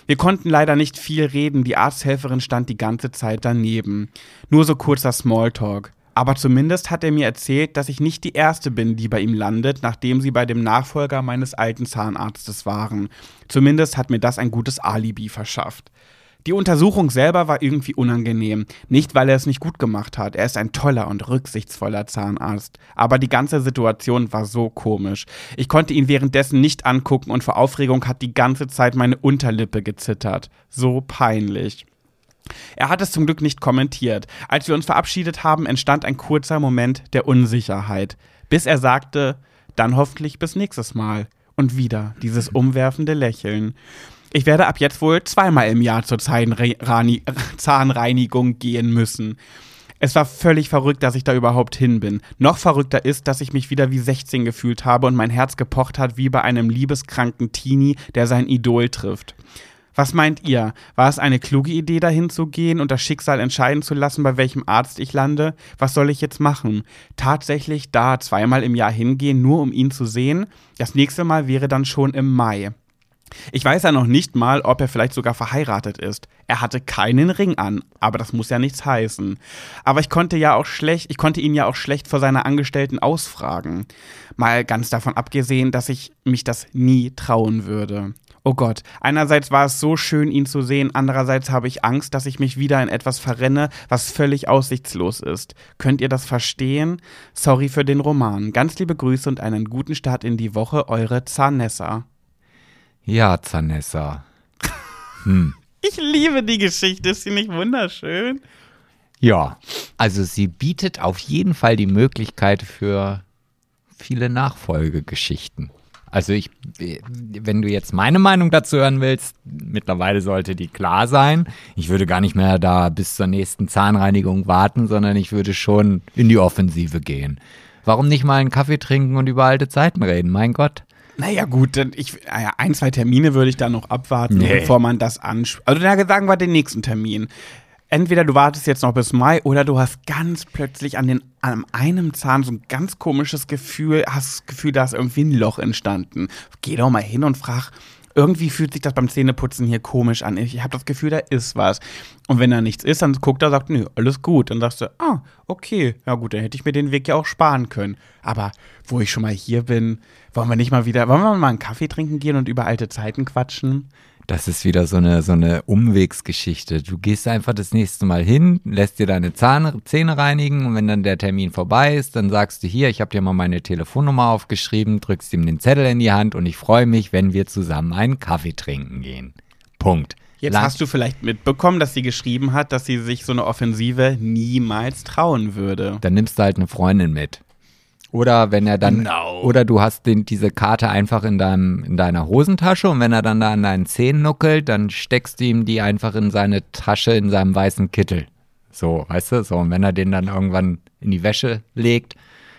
Wir konnten leider nicht viel reden, die Arzthelferin stand die ganze Zeit daneben. Nur so kurzer Smalltalk. Aber zumindest hat er mir erzählt, dass ich nicht die Erste bin, die bei ihm landet, nachdem sie bei dem Nachfolger meines alten Zahnarztes waren. Zumindest hat mir das ein gutes Alibi verschafft. Die Untersuchung selber war irgendwie unangenehm. Nicht, weil er es nicht gut gemacht hat. Er ist ein toller und rücksichtsvoller Zahnarzt. Aber die ganze Situation war so komisch. Ich konnte ihn währenddessen nicht angucken und vor Aufregung hat die ganze Zeit meine Unterlippe gezittert. So peinlich. Er hat es zum Glück nicht kommentiert. Als wir uns verabschiedet haben, entstand ein kurzer Moment der Unsicherheit. Bis er sagte, dann hoffentlich bis nächstes Mal. Und wieder dieses umwerfende Lächeln. Ich werde ab jetzt wohl zweimal im Jahr zur Zahnreinigung gehen müssen. Es war völlig verrückt, dass ich da überhaupt hin bin. Noch verrückter ist, dass ich mich wieder wie 16 gefühlt habe und mein Herz gepocht hat wie bei einem liebeskranken Teenie, der sein Idol trifft. Was meint ihr? War es eine kluge Idee, dahin zu gehen und das Schicksal entscheiden zu lassen, bei welchem Arzt ich lande? Was soll ich jetzt machen? Tatsächlich da zweimal im Jahr hingehen, nur um ihn zu sehen? Das nächste Mal wäre dann schon im Mai. Ich weiß ja noch nicht mal, ob er vielleicht sogar verheiratet ist. Er hatte keinen Ring an, aber das muss ja nichts heißen. Aber ich konnte ja auch schlecht, ich konnte ihn ja auch schlecht vor seiner Angestellten ausfragen. Mal ganz davon abgesehen, dass ich mich das nie trauen würde. Oh Gott, einerseits war es so schön, ihn zu sehen, andererseits habe ich Angst, dass ich mich wieder in etwas verrenne, was völlig aussichtslos ist. Könnt ihr das verstehen? Sorry für den Roman. Ganz liebe Grüße und einen guten Start in die Woche, eure Zanessa. Ja, Zanessa. Hm. Ich liebe die Geschichte, ist sie nicht wunderschön? Ja, also sie bietet auf jeden Fall die Möglichkeit für viele Nachfolgegeschichten. Also ich, wenn du jetzt meine Meinung dazu hören willst, mittlerweile sollte die klar sein. Ich würde gar nicht mehr da bis zur nächsten Zahnreinigung warten, sondern ich würde schon in die Offensive gehen. Warum nicht mal einen Kaffee trinken und über alte Zeiten reden? Mein Gott. Naja, gut, dann ich, naja, ein, zwei Termine würde ich da noch abwarten, Nee. bevor man das anspricht. Also, dann sagen wir den nächsten Termin. Entweder du wartest jetzt noch bis Mai oder du hast ganz plötzlich an, den, an einem Zahn so ein ganz komisches Gefühl, hast das Gefühl, da ist irgendwie ein Loch entstanden. Geh doch mal hin und frag irgendwie fühlt sich das beim Zähneputzen hier komisch an. Ich habe das Gefühl, da ist was. Und wenn da nichts ist, dann guckt er, sagt, nö, alles gut. Dann sagst du, ah, okay, ja gut, dann hätte ich mir den Weg ja auch sparen können. Aber wo ich schon mal hier bin, wollen wir nicht mal wieder, wollen wir mal einen Kaffee trinken gehen und über alte Zeiten quatschen? Das ist wieder so eine, so eine Umwegsgeschichte. Du gehst einfach das nächste Mal hin, lässt dir deine Zahn, Zähne reinigen und wenn dann der Termin vorbei ist, dann sagst du hier, ich habe dir mal meine Telefonnummer aufgeschrieben, drückst ihm den Zettel in die Hand und ich freue mich, wenn wir zusammen einen Kaffee trinken gehen. Punkt. Jetzt hast du vielleicht mitbekommen, dass sie geschrieben hat, dass sie sich so eine Offensive niemals trauen würde. Dann nimmst du halt eine Freundin mit. Oder wenn er dann, Genau. oder du hast den, diese Karte einfach in, deinem, in deiner Hosentasche und wenn er dann da an deinen Zähnen nuckelt, dann steckst du ihm die einfach in seine Tasche, in seinem weißen Kittel. So, weißt du? So, und wenn er den dann irgendwann in die Wäsche legt,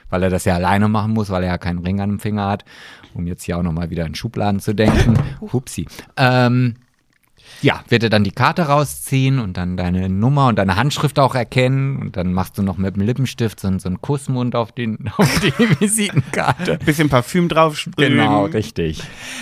weil er das ja alleine machen muss, weil er ja keinen Ring an dem Finger hat, um jetzt hier auch nochmal wieder in Schubladen zu denken. Hupsi. Ähm, ja, wird er dann die Karte rausziehen und dann deine Nummer und deine Handschrift auch erkennen und dann machst du noch mit dem Lippenstift so, so einen Kussmund auf, den, auf die Visitenkarte. Bisschen Parfüm drauf. Genau, richtig.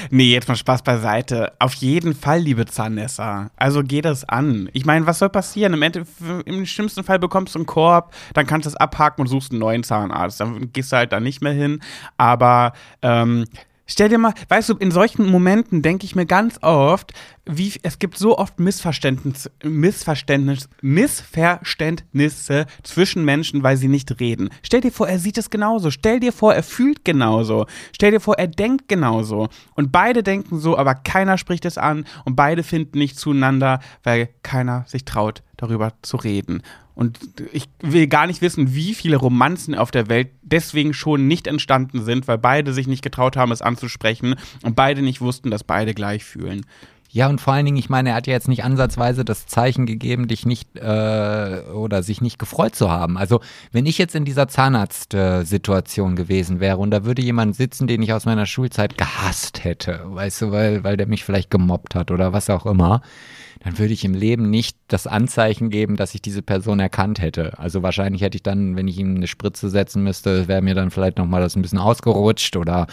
Nee, jetzt mal Spaß beiseite. Auf jeden Fall, liebe Zahnessa. Also geh das an. Ich meine, was soll passieren? Im, Ende, Im schlimmsten Fall bekommst du einen Korb, dann kannst du es abhaken und suchst einen neuen Zahnarzt. Dann gehst du halt da nicht mehr hin. Aber ähm, stell dir mal, weißt du, in solchen Momenten denke ich mir ganz oft, wie es gibt so oft Missverständnis, Missverständnis, Missverständnisse zwischen Menschen, weil sie nicht reden. Stell dir vor, er sieht es genauso. Stell dir vor, er fühlt genauso. Stell dir vor, er denkt genauso. Und beide denken so, aber keiner spricht es an und beide finden nicht zueinander, weil keiner sich traut, darüber zu reden. Und ich will gar nicht wissen, wie viele Romanzen auf der Welt deswegen schon nicht entstanden sind, weil beide sich nicht getraut haben, es anzusprechen und beide nicht wussten, dass beide gleich fühlen. Ja, und vor allen Dingen, ich meine, er hat ja jetzt nicht ansatzweise das Zeichen gegeben, dich nicht äh, oder sich nicht gefreut zu haben. Also, wenn ich jetzt in dieser Zahnarzt-Situation gewesen wäre und da würde jemand sitzen, den ich aus meiner Schulzeit gehasst hätte, weißt du, weil, weil der mich vielleicht gemobbt hat oder was auch immer, dann würde ich im Leben nicht das Anzeichen geben, dass ich diese Person erkannt hätte. Also wahrscheinlich hätte ich dann, wenn ich ihm eine Spritze setzen müsste, wäre mir dann vielleicht nochmal das ein bisschen ausgerutscht oder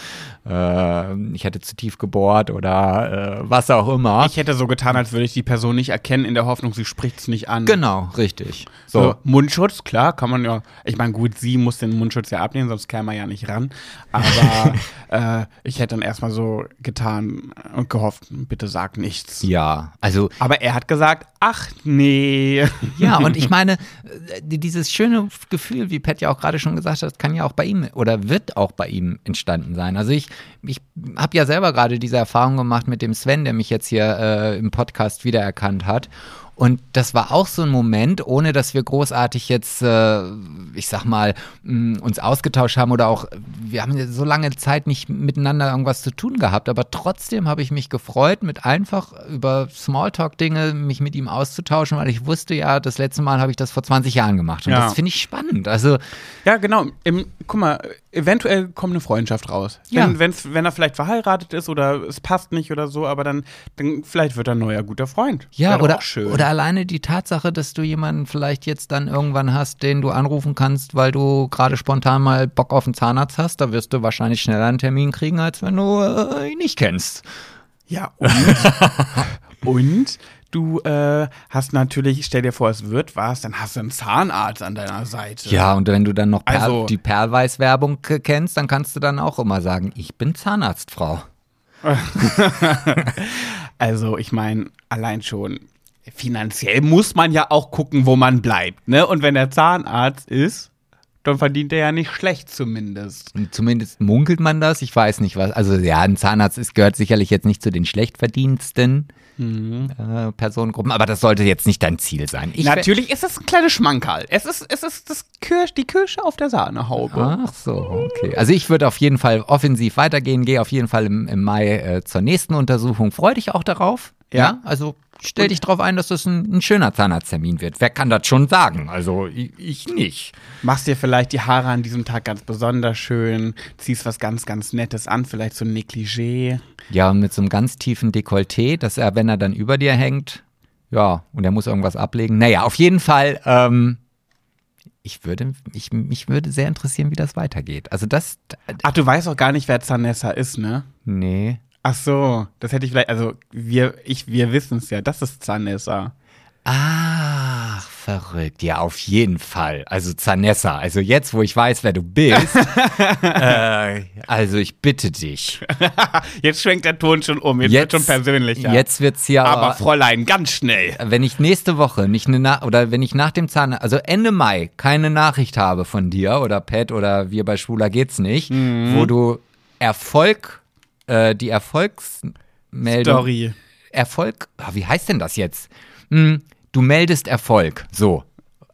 äh, ich hätte zu tief gebohrt oder äh, was auch immer. Ich hätte so getan, als würde ich die Person nicht erkennen, in der Hoffnung, sie spricht es nicht an. genau, richtig. So, So, Mundschutz, klar, kann man ja. Ich meine, gut, sie muss den Mundschutz ja abnehmen, sonst käme er ja nicht ran. Aber äh, ich hätte dann erstmal so getan und gehofft, bitte sag nichts. ja, also Aber er hat gesagt, ach nee. Ja, und ich meine, äh, dieses schöne Gefühl, wie Pat ja auch gerade schon gesagt hat, kann ja auch bei ihm oder wird auch bei ihm entstanden sein. Also ich, ich habe ja selber gerade diese Erfahrung gemacht mit dem Sven, der mich jetzt hier äh, im Podcast wiedererkannt hat. Und das war auch so ein Moment, ohne dass wir großartig jetzt, äh, ich sag mal, mh, uns ausgetauscht haben oder auch, wir haben ja so lange Zeit nicht miteinander irgendwas zu tun gehabt, aber trotzdem habe ich mich gefreut, mit einfach über Smalltalk-Dinge mich mit ihm auszutauschen, weil ich wusste ja, das letzte Mal habe ich das vor 20 Jahren gemacht. Und Ja. das finde ich spannend. Also, Ja, genau. Im, guck mal, eventuell kommt eine Freundschaft raus. Ja. Wenn, wenn's, wenn er vielleicht verheiratet ist oder es passt nicht oder so, aber dann, dann vielleicht wird er ein neuer guter Freund. ja, oder, auch schön. oder alleine die Tatsache, dass du jemanden vielleicht jetzt dann irgendwann hast, den du anrufen kannst, weil du gerade spontan mal Bock auf einen Zahnarzt hast, da wirst du wahrscheinlich schneller einen Termin kriegen, als wenn du äh, ihn nicht kennst. Ja, und, und du äh, hast natürlich, stell dir vor, es wird was, dann hast du einen Zahnarzt an deiner Seite. Ja, und wenn du dann noch Perl, Also- die Perlweiß-Werbung kennst, dann kannst du dann auch immer sagen, ich bin Zahnarztfrau. Also, ich meine, allein schon finanziell muss man ja auch gucken, wo man bleibt, ne? Und wenn der Zahnarzt ist, dann verdient er ja nicht schlecht zumindest. Zumindest munkelt man das. Ich weiß nicht, was. Also ja, ein Zahnarzt ist, gehört sicherlich jetzt nicht zu den schlecht verdiensten äh, Personengruppen, aber das sollte jetzt nicht dein Ziel sein. Ich Natürlich ist es ein kleines Schmankerl. Es ist, es ist das Kirsch, die Kirsche auf der Sahnehaube. Ach so, okay. Also ich würde auf jeden Fall offensiv weitergehen, gehe auf jeden Fall im, im Mai äh, zur nächsten Untersuchung. Freu dich auch darauf. Ja. also stell dich darauf ein, dass das ein, ein schöner Zahnarzttermin wird. Wer kann das schon sagen? Also ich, ich nicht. Machst dir vielleicht die Haare an diesem Tag ganz besonders schön, ziehst was ganz, ganz Nettes an, vielleicht so ein Negligé. Ja, und mit so einem ganz tiefen Dekolleté, dass er, wenn er dann über dir hängt, ja, und er muss irgendwas ablegen. Naja, auf jeden Fall, ähm, ich würde, ich, mich würde sehr interessieren, wie das weitergeht. Also das, Ach, du weißt auch gar nicht, wer Zanessa ist, ne? nee. Ach so, das hätte ich vielleicht, also wir, ich, wir wissen es ja, das ist Zanessa. Ach, verrückt. Ja, auf jeden Fall. Also Zanessa, also jetzt, wo ich weiß, wer du bist, äh, also ich bitte dich. Jetzt schwenkt der Ton schon um, jetzt, wird schon persönlicher. Jetzt wird's aber, aber, Fräulein, ganz schnell. wenn ich nächste Woche nicht eine Na oder wenn ich nach dem Zahn, also Ende Mai keine Nachricht habe von dir oder Pat oder wir bei Schwuler geht's nicht, Mhm. wo du Erfolg, äh, die Erfolgsmeldung Story. Erfolg, ah, wie heißt denn das jetzt? Hm, du meldest Erfolg. So.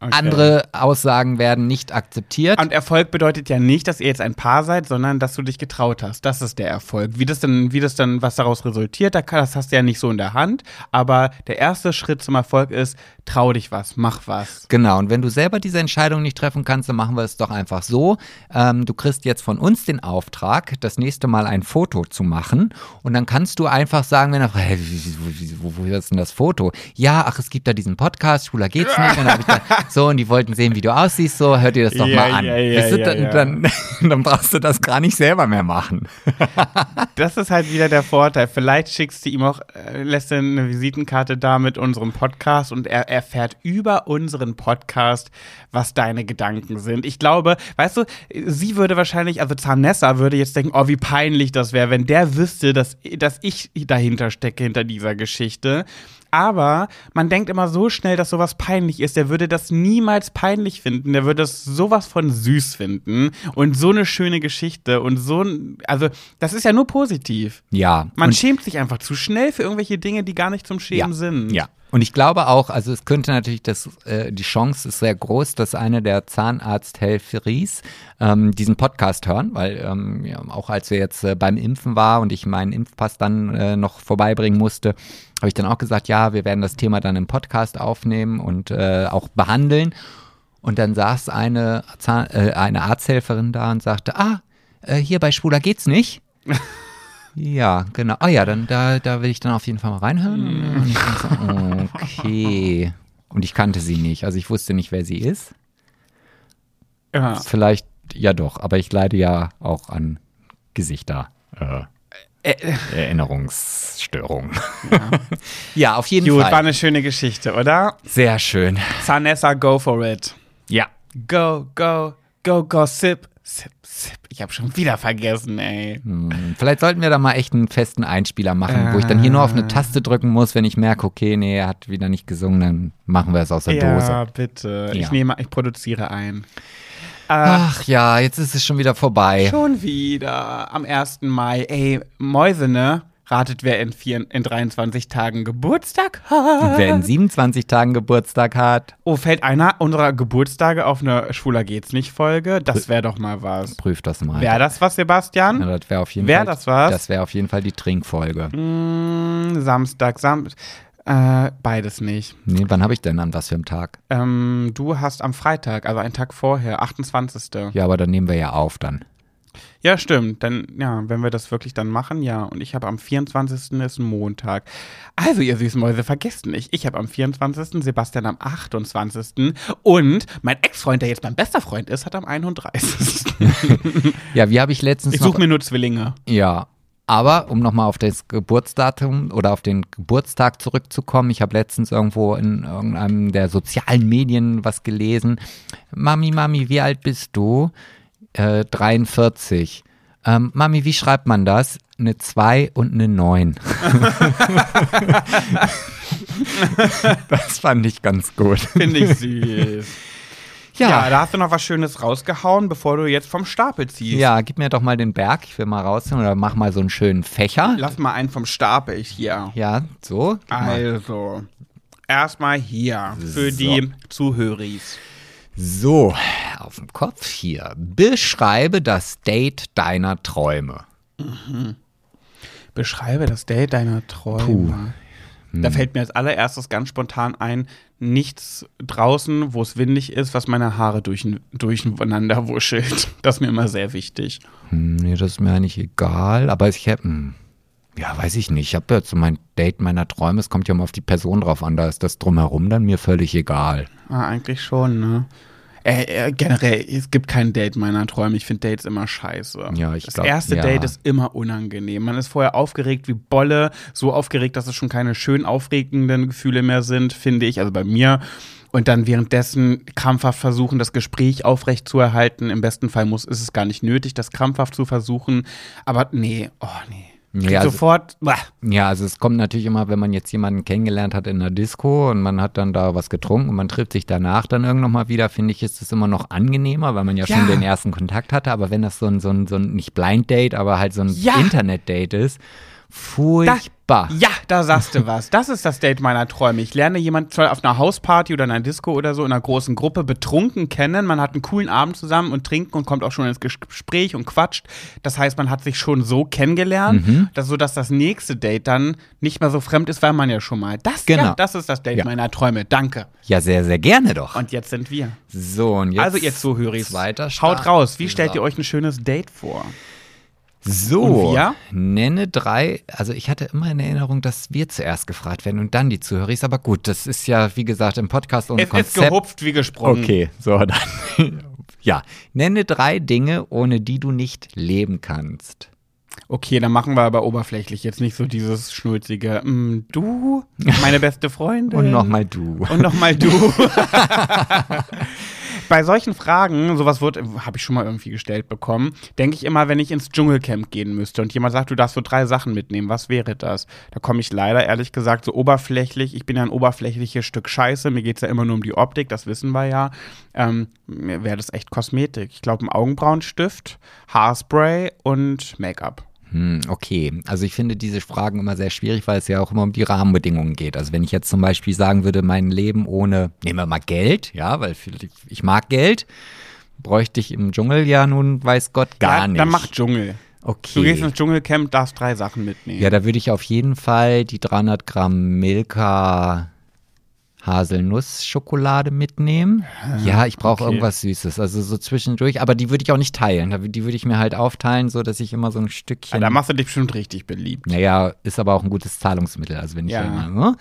Andere Aussagen werden nicht akzeptiert. Und Erfolg bedeutet ja nicht, dass ihr jetzt ein Paar seid, sondern dass du dich getraut hast. Das ist der Erfolg. Wie das denn, wie das dann, was daraus resultiert, das hast du ja nicht so in der Hand. Aber der erste Schritt zum Erfolg ist, trau dich was, mach was. Genau, und wenn du selber diese Entscheidung nicht treffen kannst, dann machen wir es doch einfach so. Ähm, du kriegst jetzt von uns den Auftrag, das nächste Mal ein Foto zu machen. Und dann kannst du einfach sagen, wenn er fragt, hey, wo, wo, wo ist denn das Foto? Ja, ach, es gibt da diesen Podcast, schwuler geht's nicht. Und dann da, so, und die wollten sehen, wie du aussiehst, so, hört dir das doch Ja, mal an. ja, ja, Weißt du, dann. Dann, dann brauchst du das gar nicht selber mehr machen. Das ist halt wieder der Vorteil. Vielleicht schickst du ihm auch, äh, lässt du eine Visitenkarte da mit unserem Podcast und er erfährt über unseren Podcast, was deine Gedanken sind. Ich glaube, weißt du, sie würde wahrscheinlich, also Zanessa würde jetzt denken, oh, wie peinlich das wäre, wenn der wüsste, dass, dass ich dahinter stecke, hinter dieser Geschichte. Aber man denkt immer so schnell, dass sowas peinlich ist. Der würde das niemals peinlich finden. Der würde das sowas von süß finden. Und so eine schöne Geschichte. Und so ein, also, das ist ja nur positiv. Ja. Man schämt sich einfach zu schnell für irgendwelche Dinge, die gar nicht zum Schämen ja. sind. Ja. Und ich glaube auch, also es könnte natürlich, das, äh, die Chance ist sehr groß, dass eine der Zahnarzthelferis ähm, diesen Podcast hören, weil ähm, ja, auch als wir jetzt äh, beim Impfen war und ich meinen Impfpass dann äh, noch vorbeibringen musste, habe ich dann auch gesagt, ja, wir werden das Thema dann im Podcast aufnehmen und äh, auch behandeln. Und dann saß eine, Zahn, äh, eine Arzthelferin da und sagte, ah, äh, hier bei Schwuler geht's nicht. Ja, genau. Ah ja, dann da, da will ich dann auf jeden Fall mal reinhören. Und ich so, okay. Und ich kannte sie nicht. Also ich wusste nicht, wer sie ist. Ja. Vielleicht ja doch, aber ich leide ja auch an Gesichter. Äh, Erinnerungsstörungen. Ja. auf jeden Gut, war Fall. eine schöne Geschichte, oder? Sehr schön. Zanessa, go for it. Ja. Go, go, go, gossip. Sip, sip. Ich habe schon wieder vergessen, ey. Hm, Vielleicht sollten wir da mal echt einen festen Einspieler machen, wo ich dann hier nur auf eine Taste drücken muss, wenn ich merke, okay, nee, er hat wieder nicht gesungen, dann machen wir es aus der Ja, Dose. bitte. Ja. Ich nehme, ich produziere ein. Ach ja, jetzt ist es schon wieder vorbei. Schon wieder am 1. Mai. Ey, Mäuse, ne? Ratet, wer in, vier, in 23 Tagen Geburtstag hat. Wer in 27 Tagen Geburtstag hat, Oh, fällt einer unserer Geburtstage auf eine Schwuler geht's nicht Folge? Das wäre doch mal was. prüft das mal. Wäre das was, Sebastian? Ja, das wäre auf jeden Wär Fall. das was? Das wäre auf jeden Fall die Trinkfolge. Mm, Samstag, Sam äh, beides nicht. Nee, wann habe ich denn an was für einen Tag? Ähm, du hast am Freitag, also einen Tag vorher, 28. Ja, aber dann nehmen wir ja auf dann. Ja, stimmt. Dann, ja, wenn wir das wirklich dann machen, ja. Und ich habe am 24. ist ein Montag. Also, ihr süßen Mäuse, vergesst nicht. Ich habe am 24., Sebastian am 28. Und mein Ex-Freund, der jetzt mein bester Freund ist, hat am 31. Ja, wie habe ich letztens Ich suche mir nur Zwillinge. Ja. Aber um nochmal auf das Geburtsdatum oder auf den Geburtstag zurückzukommen, ich habe letztens irgendwo in irgendeinem der sozialen Medien was gelesen. Mami, Mami, wie alt bist du? Äh, 43. Ähm, Mami, wie schreibt man das? Eine 2 und eine 9. das fand ich ganz gut. Finde ich süß. ja. da hast du noch was Schönes rausgehauen, bevor du jetzt vom Stapel ziehst. Ja, gib mir doch mal den Berg. Ich will mal rausholen oder mach mal so einen schönen Fächer. Lass mal einen vom Stapel hier. Ja, so. Also, erstmal hier für So. die Zuhöris. So, auf dem Kopf hier. Beschreibe das Date deiner Träume. Beschreibe das Date deiner Träume. Da fällt mir als allererstes ganz spontan ein, nichts draußen, wo es windig ist, was meine Haare durch, durcheinander wuschelt. Das ist mir immer sehr wichtig. Hm, nee, das ist mir eigentlich egal, aber ich hm, ja, weiß ich nicht. Ich habe jetzt so mein Date meiner Träume. Es kommt ja mal auf die Person drauf an. Da ist das drumherum dann mir völlig egal. Ah, eigentlich schon, ne? Äh, äh, generell, es gibt kein Date meiner Träume. Ich finde Dates immer scheiße. Ja, ich Das glaub, erste ja. Date ist immer unangenehm. Man ist vorher aufgeregt wie Bolle, so aufgeregt, dass es schon keine schön aufregenden Gefühle mehr sind, finde ich, also bei mir. Und dann währenddessen krampfhaft versuchen, das Gespräch aufrechtzuerhalten. Im besten Fall muss, ist es gar nicht nötig, das krampfhaft zu versuchen. Aber nee, oh nee. Ja, also- sofort, bah. Ja, also es kommt natürlich immer, wenn man jetzt jemanden kennengelernt hat in einer Disco und man hat dann da was getrunken und man trifft sich danach dann irgendwann mal wieder, finde ich, ist es immer noch angenehmer, weil man ja, Ja. schon den ersten Kontakt hatte. Aber wenn das so ein, so ein, so ein nicht Blind Date, aber halt so ein Ja. Internet-Date ist, furchtbar. Ja, da sagst du was. Das ist das Date meiner Träume. Ich lerne jemanden auf einer Hausparty oder in einer Disco oder so in einer großen Gruppe betrunken kennen. Man hat einen coolen Abend zusammen und trinkt und kommt auch schon ins Ges- Gespräch und quatscht. Das heißt, man hat sich schon so kennengelernt, Mhm. dass, so dass das nächste Date dann nicht mehr so fremd ist, weil man ja schon mal. Das, Genau. ja, das ist das Date Ja. meiner Träume. Danke. Ja, sehr, sehr gerne doch. Und jetzt sind wir. so, und jetzt also ihr Zuhörer, zweiter Start. haut raus. Wie stellt ihr euch ein schönes Date vor? So, nenne drei, also ich hatte immer in Erinnerung, dass wir zuerst gefragt werden und dann die Zuhörer. Ist aber gut, das ist ja, wie gesagt, im Podcast ohne Es ist Konzept. gehupft wie gesprungen. Okay, so dann. ja, nenne drei Dinge, ohne die du nicht leben kannst. Okay, dann machen wir aber oberflächlich jetzt nicht so dieses schnulzige, mm, du, meine beste Freundin. Und nochmal du. Und nochmal du. Bei solchen Fragen, sowas wird, habe ich schon mal irgendwie gestellt bekommen, denke ich immer, wenn ich ins Dschungelcamp gehen müsste und jemand sagt, du darfst so drei Sachen mitnehmen, was wäre das? Da komme ich leider, ehrlich gesagt, so oberflächlich. Ich bin ja ein oberflächliches Stück Scheiße. Mir geht es ja immer nur um die Optik, das wissen wir ja. Ähm, mir wäre das echt Kosmetik. Ich glaube, ein Augenbrauenstift, Haarspray und Make-up. Hm, okay, also ich finde diese Fragen immer sehr schwierig, weil es ja auch immer um die Rahmenbedingungen geht. Also wenn ich jetzt zum Beispiel sagen würde, mein Leben ohne, nehmen wir mal Geld, ja, weil ich mag Geld, bräuchte ich im Dschungel ja nun, weiß Gott, gar ja, nicht. Dann mach Dschungel. okay. Du gehst ins Dschungelcamp, darfst drei Sachen mitnehmen. Ja, da würde ich auf jeden Fall die 300 Gramm Milka Haselnussschokolade mitnehmen. Ja, ich brauche okay. irgendwas Süßes, also so zwischendurch. Aber die würde ich auch nicht teilen. Die würde ich mir halt aufteilen, so dass ich immer so ein Ja, Stückchen. da machst du dich bestimmt richtig beliebt. naja, ist aber auch ein gutes Zahlungsmittel. Also wenn ich Ja. immer, ne?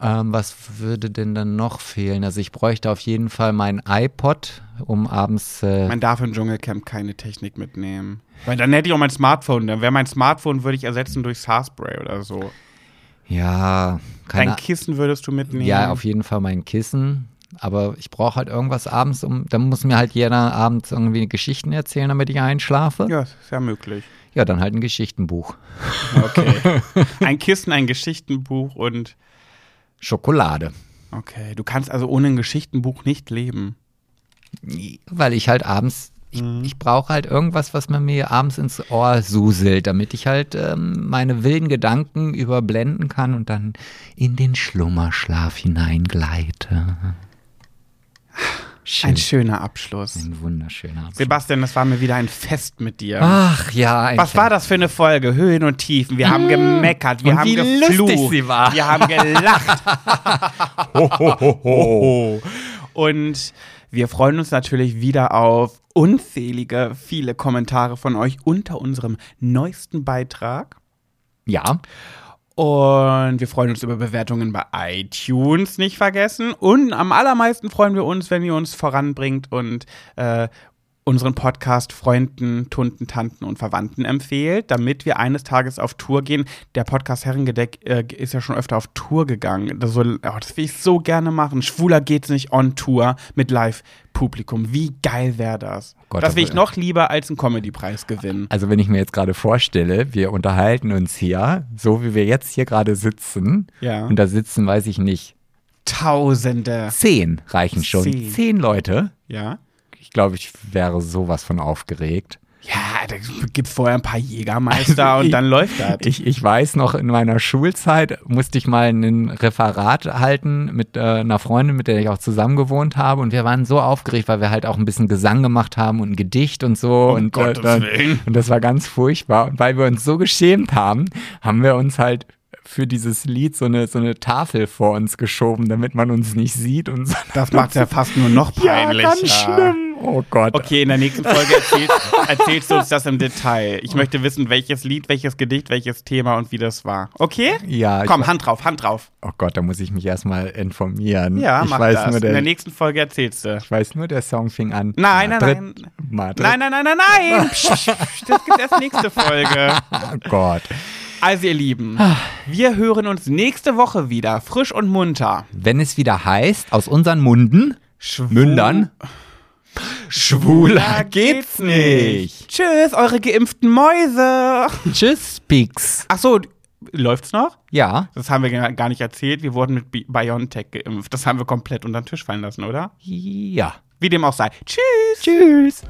ähm, was würde denn dann noch fehlen? Also ich bräuchte auf jeden Fall mein iPod, um abends. Äh, Man darf im Dschungelcamp keine Technik mitnehmen. Weil dann hätte ich auch mein Smartphone. Dann wäre mein Smartphone, würde ich ersetzen durch Haarspray oder so. Ja, keine Dein Kissen würdest du mitnehmen. Ja, auf jeden Fall mein Kissen. Aber ich brauche halt irgendwas abends, um, dann muss mir halt jeder abends irgendwie Geschichten erzählen, damit ich einschlafe. Ja, Ja, ist ja möglich. dann halt ein Geschichtenbuch. Okay. ein Kissen, ein Geschichtenbuch und. Schokolade. Okay, du kannst also ohne ein Geschichtenbuch nicht leben. Weil ich halt abends, ich, ich brauche halt irgendwas, was man mir abends ins Ohr suselt, damit ich halt ähm, meine wilden Gedanken überblenden kann und dann in den Schlummerschlaf hineingleite. Schön. Ein schöner Abschluss. Ein wunderschöner Abend. Sebastian, das war mir wieder ein Fest mit dir. Ach ja, Was war das für eine Folge? Höhen und Tiefen. Wir haben gemeckert, wir Und haben wie geflucht, lustig sie war. wir haben gelacht. Und wir freuen uns natürlich wieder auf unzählige, viele Kommentare von euch unter unserem neuesten Beitrag. Ja, Und wir freuen uns über Bewertungen bei iTunes, nicht vergessen. Und am allermeisten freuen wir uns, wenn ihr uns voranbringt und äh, unseren Podcast Freunden, Tunden, Tanten und Verwandten empfehlt, damit wir eines Tages auf Tour gehen. Der Podcast Herrengedeck äh, ist ja schon öfter auf Tour gegangen. Das, soll, oh, das will ich so gerne machen. Schwuler geht's nicht on Tour mit Live-Publikum. Wie geil wäre das? Gott, das will ich noch lieber als einen Comedy-Preis gewinnen. also wenn ich mir jetzt gerade vorstelle, wir unterhalten uns hier, so wie wir jetzt hier gerade sitzen, Ja. und da sitzen, weiß ich nicht, Tausende. zehn reichen schon. Zehn. Zehn Leute. Ja. Ich glaube, ich wäre sowas von aufgeregt. Ja, da gibt's vorher ein paar Jägermeister Also und ich- dann läuft das. Ich, ich weiß noch, in meiner Schulzeit musste ich mal ein Referat halten mit äh, einer Freundin, mit der ich auch zusammen gewohnt habe. Und wir waren so aufgeregt, weil wir halt auch ein bisschen Gesang gemacht haben und ein Gedicht und so. und, Gottes äh, Willen. und das war ganz furchtbar. Und weil wir uns so geschämt haben, haben wir uns halt für dieses Lied so eine, so eine Tafel vor uns geschoben, damit man uns nicht sieht und so. Das macht ja fast nur noch peinlicher. Ja, ganz schlimm. Oh Gott. Okay, in der nächsten Folge erzählst, erzählst du uns das im Detail. Ich möchte wissen, welches Lied, welches Gedicht, welches Thema und wie das war. Okay? Ja, Komm, Hand drauf, Hand drauf. Oh Gott, da muss ich mich erstmal informieren. Ja, ich mach weiß das. Nur in der der, nächsten Folge erzählst du. ich weiß nur, der Song fing an. Nein, nein, Madrid, nein. Madrid. Nein, nein, nein, nein, nein! Das gibt erst nächste Folge. Oh Gott. Also, ihr Lieben, wir hören uns nächste Woche wieder, frisch und munter. Wenn es wieder heißt, aus unseren Munden, Schwu- Mündern, schwuler geht's nicht. Tschüss, eure geimpften Mäuse. Tschüss, Pix. Ach so, läuft's noch? Ja. Das haben wir gar nicht erzählt. Wir wurden mit Bi- BioNTech geimpft. Das haben wir komplett unter den Tisch fallen lassen, oder? Ja. Wie dem auch sei. Tschüss. Tschüss.